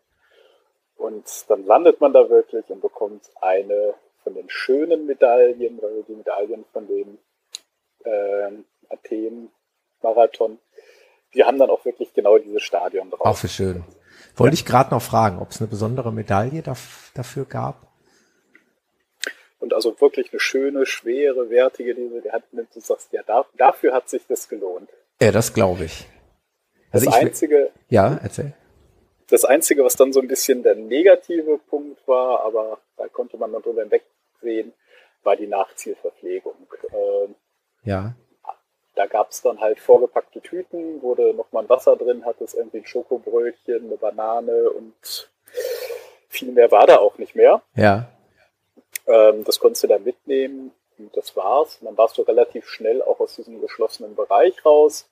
und dann landet man da wirklich und bekommt eine von den schönen Medaillen, weil die Medaillen von dem äh, Athen-Marathon die haben dann auch wirklich genau dieses Stadion drauf. Auch wie schön. Wollte ja. ich gerade noch fragen, ob es eine besondere Medaille dafür gab? Und also wirklich eine schöne, schwere, wertige, die der hat, du sagst, ja, da, dafür hat sich das gelohnt. Ja, das glaube ich. Also das ich, einzige. Ja, erzähl. Das einzige, was dann so ein bisschen der negative Punkt war, aber da konnte man dann drüber hinwegsehen, war die Nachzielverpflegung. Ähm, ja. Da gab es dann halt vorgepackte Tüten, wo du nochmal ein Wasser drin hattest, irgendwie ein Schokobrötchen, eine Banane und viel mehr war da auch nicht mehr. Ja. Ähm, das konntest du dann mitnehmen und das war's. Und dann warst du relativ schnell auch aus diesem geschlossenen Bereich raus.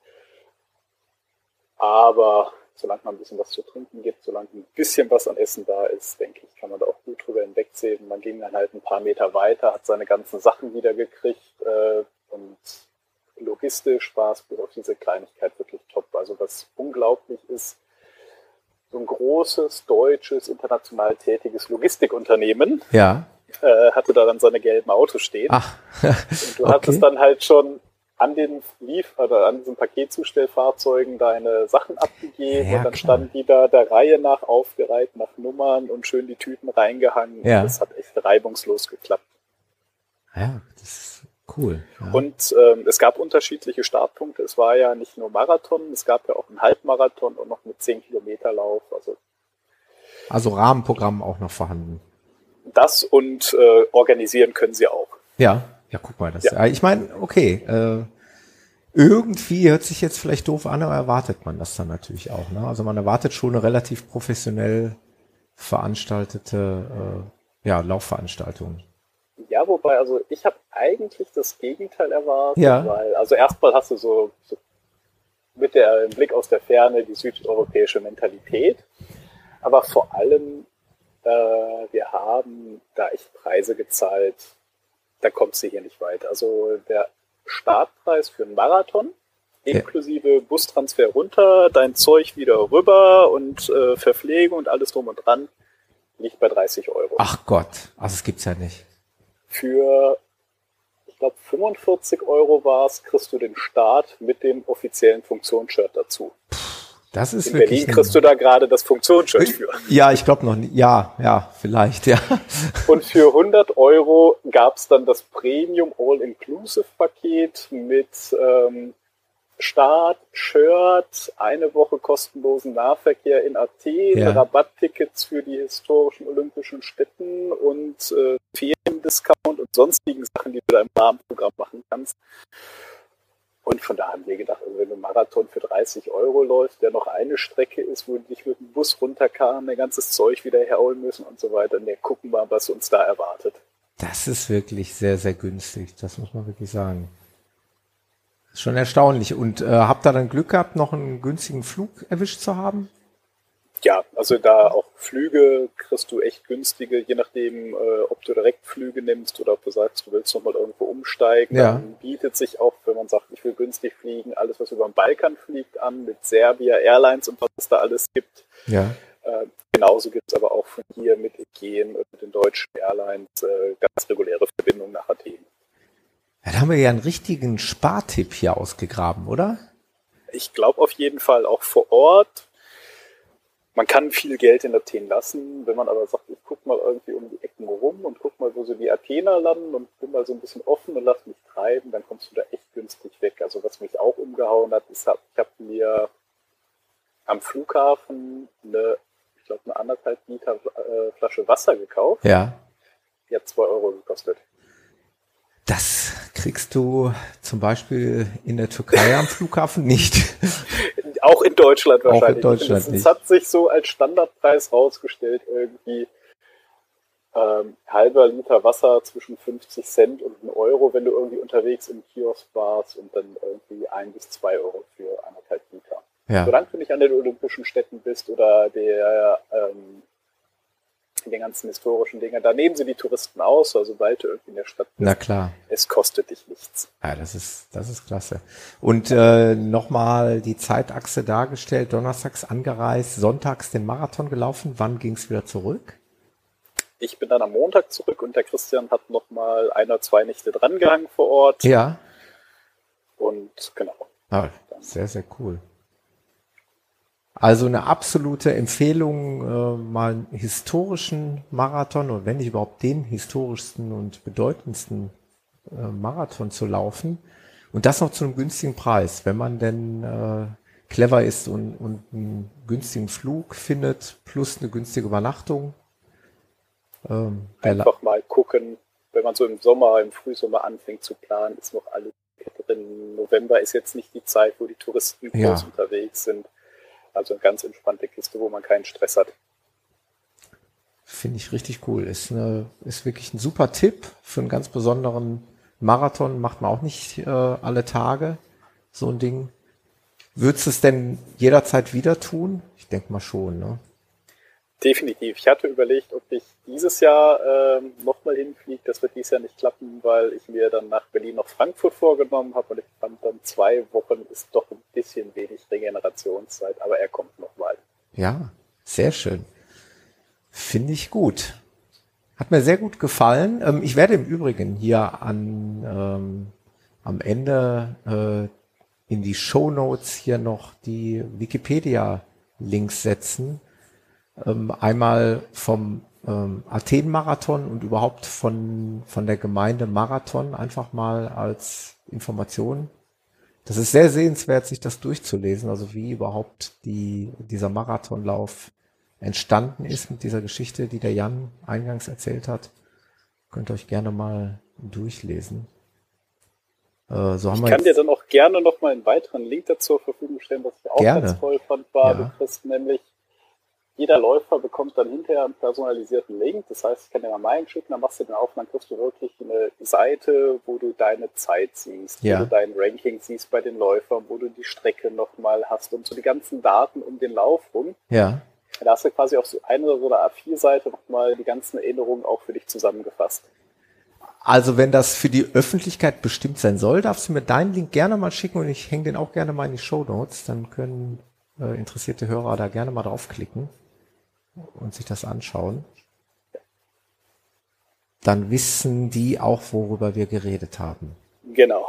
Aber solange man ein bisschen was zu trinken gibt, solange ein bisschen was an Essen da ist, denke ich, kann man da auch gut drüber hinwegsehen. Man ging dann halt ein paar Meter weiter, hat seine ganzen Sachen wieder gekriegt äh, und logistisch war es bis auf diese Kleinigkeit wirklich top. Also was unglaublich ist, so ein großes, deutsches, international tätiges Logistikunternehmen ja. äh, hatte da dann seine gelben Autos stehen. Ach. Und du okay. hattest dann halt schon an den Lief oder an diesen Paketzustellfahrzeugen deine Sachen abgegeben ja, und dann klar. standen die da der Reihe nach aufgereiht nach Nummern und schön die Tüten reingehangen. Ja. Das hat echt reibungslos geklappt. Ja, das Cool. Ja. Und ähm, es gab unterschiedliche Startpunkte. Es war ja nicht nur Marathon, es gab ja auch einen Halbmarathon und noch mit 10 Kilometer Lauf. Also, also Rahmenprogramm auch noch vorhanden. Das und äh, organisieren können sie auch. Ja, ja, guck mal, das. Ja. Ich meine, okay, äh, irgendwie hört sich jetzt vielleicht doof an, aber erwartet man das dann natürlich auch. Ne? Also man erwartet schon eine relativ professionell veranstaltete äh, ja, Laufveranstaltung. Ja, wobei, also ich habe eigentlich das Gegenteil erwartet, ja. weil, also erstmal hast du so, so mit der Blick aus der Ferne die südeuropäische Mentalität, aber vor allem, äh, wir haben da echt Preise gezahlt, da kommst du hier nicht weit. Also der Startpreis für einen Marathon, inklusive. Bustransfer runter, dein Zeug wieder rüber und äh, Verpflegung und alles drum und dran, liegt bei 30 Euro. Ach Gott, also es gibt's ja nicht. Für, ich glaube, 45 Euro war es, kriegst du den Start mit dem offiziellen Funktionsshirt dazu. Das ist In wirklich Berlin kriegst du da gerade das Funktionsshirt für. Ja, ich glaube noch nicht. Ja, ja, vielleicht, ja. Und für 100 Euro gab es dann das Premium All-Inclusive-Paket mit ähm, Start, Shirt, eine Woche kostenlosen Nahverkehr in Athen, ja. Rabatttickets für die historischen olympischen Städten und äh, Feriendiscount und sonstigen Sachen, die du da im Rahmenprogramm machen kannst. Und von da haben wir gedacht, also wenn du einen Marathon für 30 Euro läufst, der noch eine Strecke ist, wo du dich mit dem Bus runterkam, dein ganzes Zeug wieder herholen müssen und so weiter, ne, gucken wir, was uns da erwartet. Das ist wirklich sehr, sehr günstig. Das muss man wirklich sagen. Schon erstaunlich. Und äh, habt ihr dann Glück gehabt, noch einen günstigen Flug erwischt zu haben? Ja, also da auch Flüge kriegst du echt günstige, je nachdem, äh, ob du Direktflüge nimmst oder ob du sagst, du willst nochmal irgendwo umsteigen. Ja. Dann bietet sich auch, wenn man sagt, ich will günstig fliegen, alles, was über den Balkan fliegt, an, mit Serbia Airlines und was es da alles gibt. Ja. Äh, genauso gibt es aber auch von hier mit Aegean und mit den deutschen Airlines äh, ganz reguläre Verbindungen nach Athen. Ja, da haben wir ja einen richtigen Spartipp hier ausgegraben, oder? Ich glaube auf jeden Fall auch vor Ort man kann viel Geld in Athen lassen, wenn man aber sagt, ich guck mal irgendwie um die Ecken rum und guck mal, wo so die Athener landen und bin mal so ein bisschen offen und lass mich treiben, dann kommst du da echt günstig weg. Also was mich auch umgehauen hat, ist, ich habe mir am Flughafen eine, ich glaube, eine anderthalb Liter äh, Flasche Wasser gekauft. Ja. Die hat zwei Euro gekostet. Das kriegst du zum Beispiel in der Türkei am Flughafen nicht. Auch in Deutschland wahrscheinlich. Auch in Deutschland es, nicht. Es hat sich so als Standardpreis rausgestellt, irgendwie ähm, halber Liter Wasser zwischen 50 Cent und 1 Euro, wenn du irgendwie unterwegs im Kiosk warst und dann irgendwie ein bis zwei Euro für anderthalb Liter. Ja. Solange du nicht an den Olympischen Städten bist oder der ähm, den ganzen historischen Dingen. Da nehmen sie die Touristen aus, also sobald du irgendwie in der Stadt bist. Na klar. Es kostet dich nichts. Ja, das ist, das ist klasse. Und äh, nochmal die Zeitachse dargestellt, donnerstags angereist, sonntags den Marathon gelaufen. Wann ging es wieder zurück? Ich bin dann am Montag zurück und der Christian hat nochmal ein oder zwei Nächte drangehangen vor Ort. Ja. Und genau. Ah, sehr, sehr cool. Also eine absolute Empfehlung, äh, mal einen historischen Marathon oder wenn nicht überhaupt den historischsten und bedeutendsten äh, Marathon zu laufen. Und das noch zu einem günstigen Preis, wenn man denn äh, clever ist und, und einen günstigen Flug findet, plus eine günstige Übernachtung. Ähm, Einfach mal gucken, wenn man so im Sommer, im Frühsommer anfängt zu planen, ist noch alles drin. November ist jetzt nicht die Zeit, wo die Touristen groß ja. unterwegs sind. Also eine ganz entspannte Kiste, wo man keinen Stress hat. Finde ich richtig cool. Ist, eine, ist wirklich ein super Tipp für einen ganz besonderen Marathon. Macht man auch nicht äh, alle Tage so ein Ding. Würdest du es denn jederzeit wieder tun? Ich denke mal schon, ne? Definitiv. Ich hatte überlegt, ob ich dieses Jahr ähm, nochmal hinfliege. Das wird dieses Jahr nicht klappen, weil ich mir dann nach Berlin noch Frankfurt vorgenommen habe und ich fand dann zwei Wochen ist doch ein bisschen wenig Regenerationszeit, aber er kommt nochmal. Ja, sehr schön. Finde ich gut. Hat mir sehr gut gefallen. Ähm, ich werde im Übrigen hier an ähm, am Ende äh, in die Show Notes hier noch die Wikipedia-Links setzen ähm, einmal vom ähm, Athen-Marathon und überhaupt von, von der Gemeinde Marathon einfach mal als Information. Das ist sehr sehenswert, sich das durchzulesen, also wie überhaupt die, dieser Marathonlauf entstanden ist mit dieser Geschichte, die der Jan eingangs erzählt hat. Könnt ihr euch gerne mal durchlesen. Äh, so ich kann dir dann auch gerne noch mal einen weiteren Link dazu zur Verfügung stellen, was ich auch gerne. ganz toll fand, war, ja. du kriegst nämlich jeder Läufer bekommt dann hinterher einen personalisierten Link. Das heißt, ich kann dir mal meinen schicken, dann machst du den auf, dann kriegst du wirklich eine Seite, wo du deine Zeit siehst, ja. wo du dein Ranking siehst bei den Läufern, wo du die Strecke nochmal hast und so die ganzen Daten um den Lauf rum. Ja. Da hast du quasi auf so eine oder so eine A4-Seite nochmal die ganzen Erinnerungen auch für dich zusammengefasst. Also wenn das für die Öffentlichkeit bestimmt sein soll, darfst du mir deinen Link gerne mal schicken und ich hänge den auch gerne mal in die Show Notes. Dann können äh, interessierte Hörer da gerne mal draufklicken und sich das anschauen, dann wissen die auch, worüber wir geredet haben. Genau.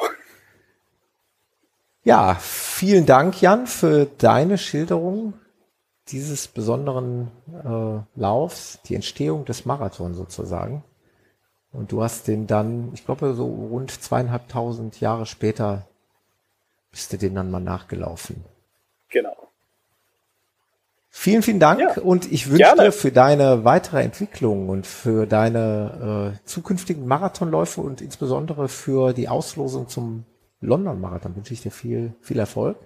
Ja, vielen Dank, Jan, für deine Schilderung dieses besonderen äh, Laufs, die Entstehung des Marathons sozusagen. Und du hast den dann, ich glaube, so rund zweieinhalbtausend Jahre später bist du den dann mal nachgelaufen. Vielen, vielen Dank ja, und ich wünsche dir für deine weitere Entwicklung und für deine äh, zukünftigen Marathonläufe und insbesondere für die Auslosung zum London-Marathon wünsche ich dir viel, viel Erfolg.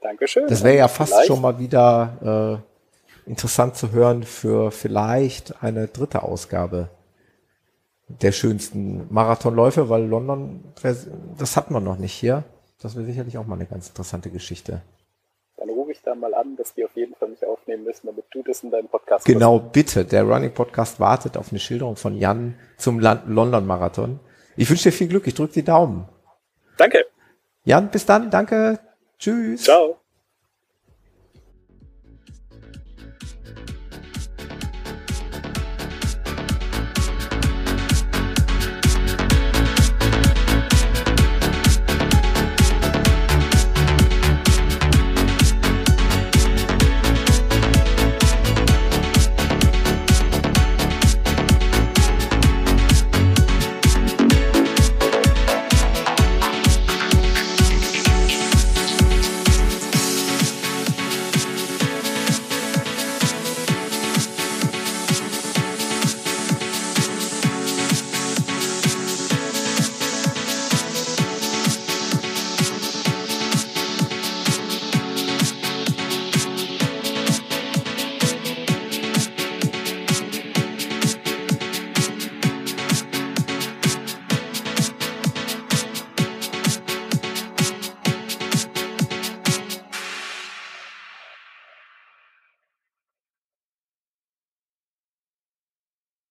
Dankeschön. Das wäre ja fast vielleicht. schon mal wieder äh, interessant zu hören für vielleicht eine dritte Ausgabe der schönsten Marathonläufe, weil London, das hat man noch nicht hier. Das wäre sicherlich auch mal eine ganz interessante Geschichte ich da mal an, dass die auf jeden Fall mich aufnehmen müssen, damit du das in deinem Podcast Genau, machst. bitte. Der Running Podcast wartet auf eine Schilderung von Jan zum London Marathon. Ich wünsche dir viel Glück. Ich drücke die Daumen. Danke. Jan, bis dann. Danke. Tschüss. Ciao.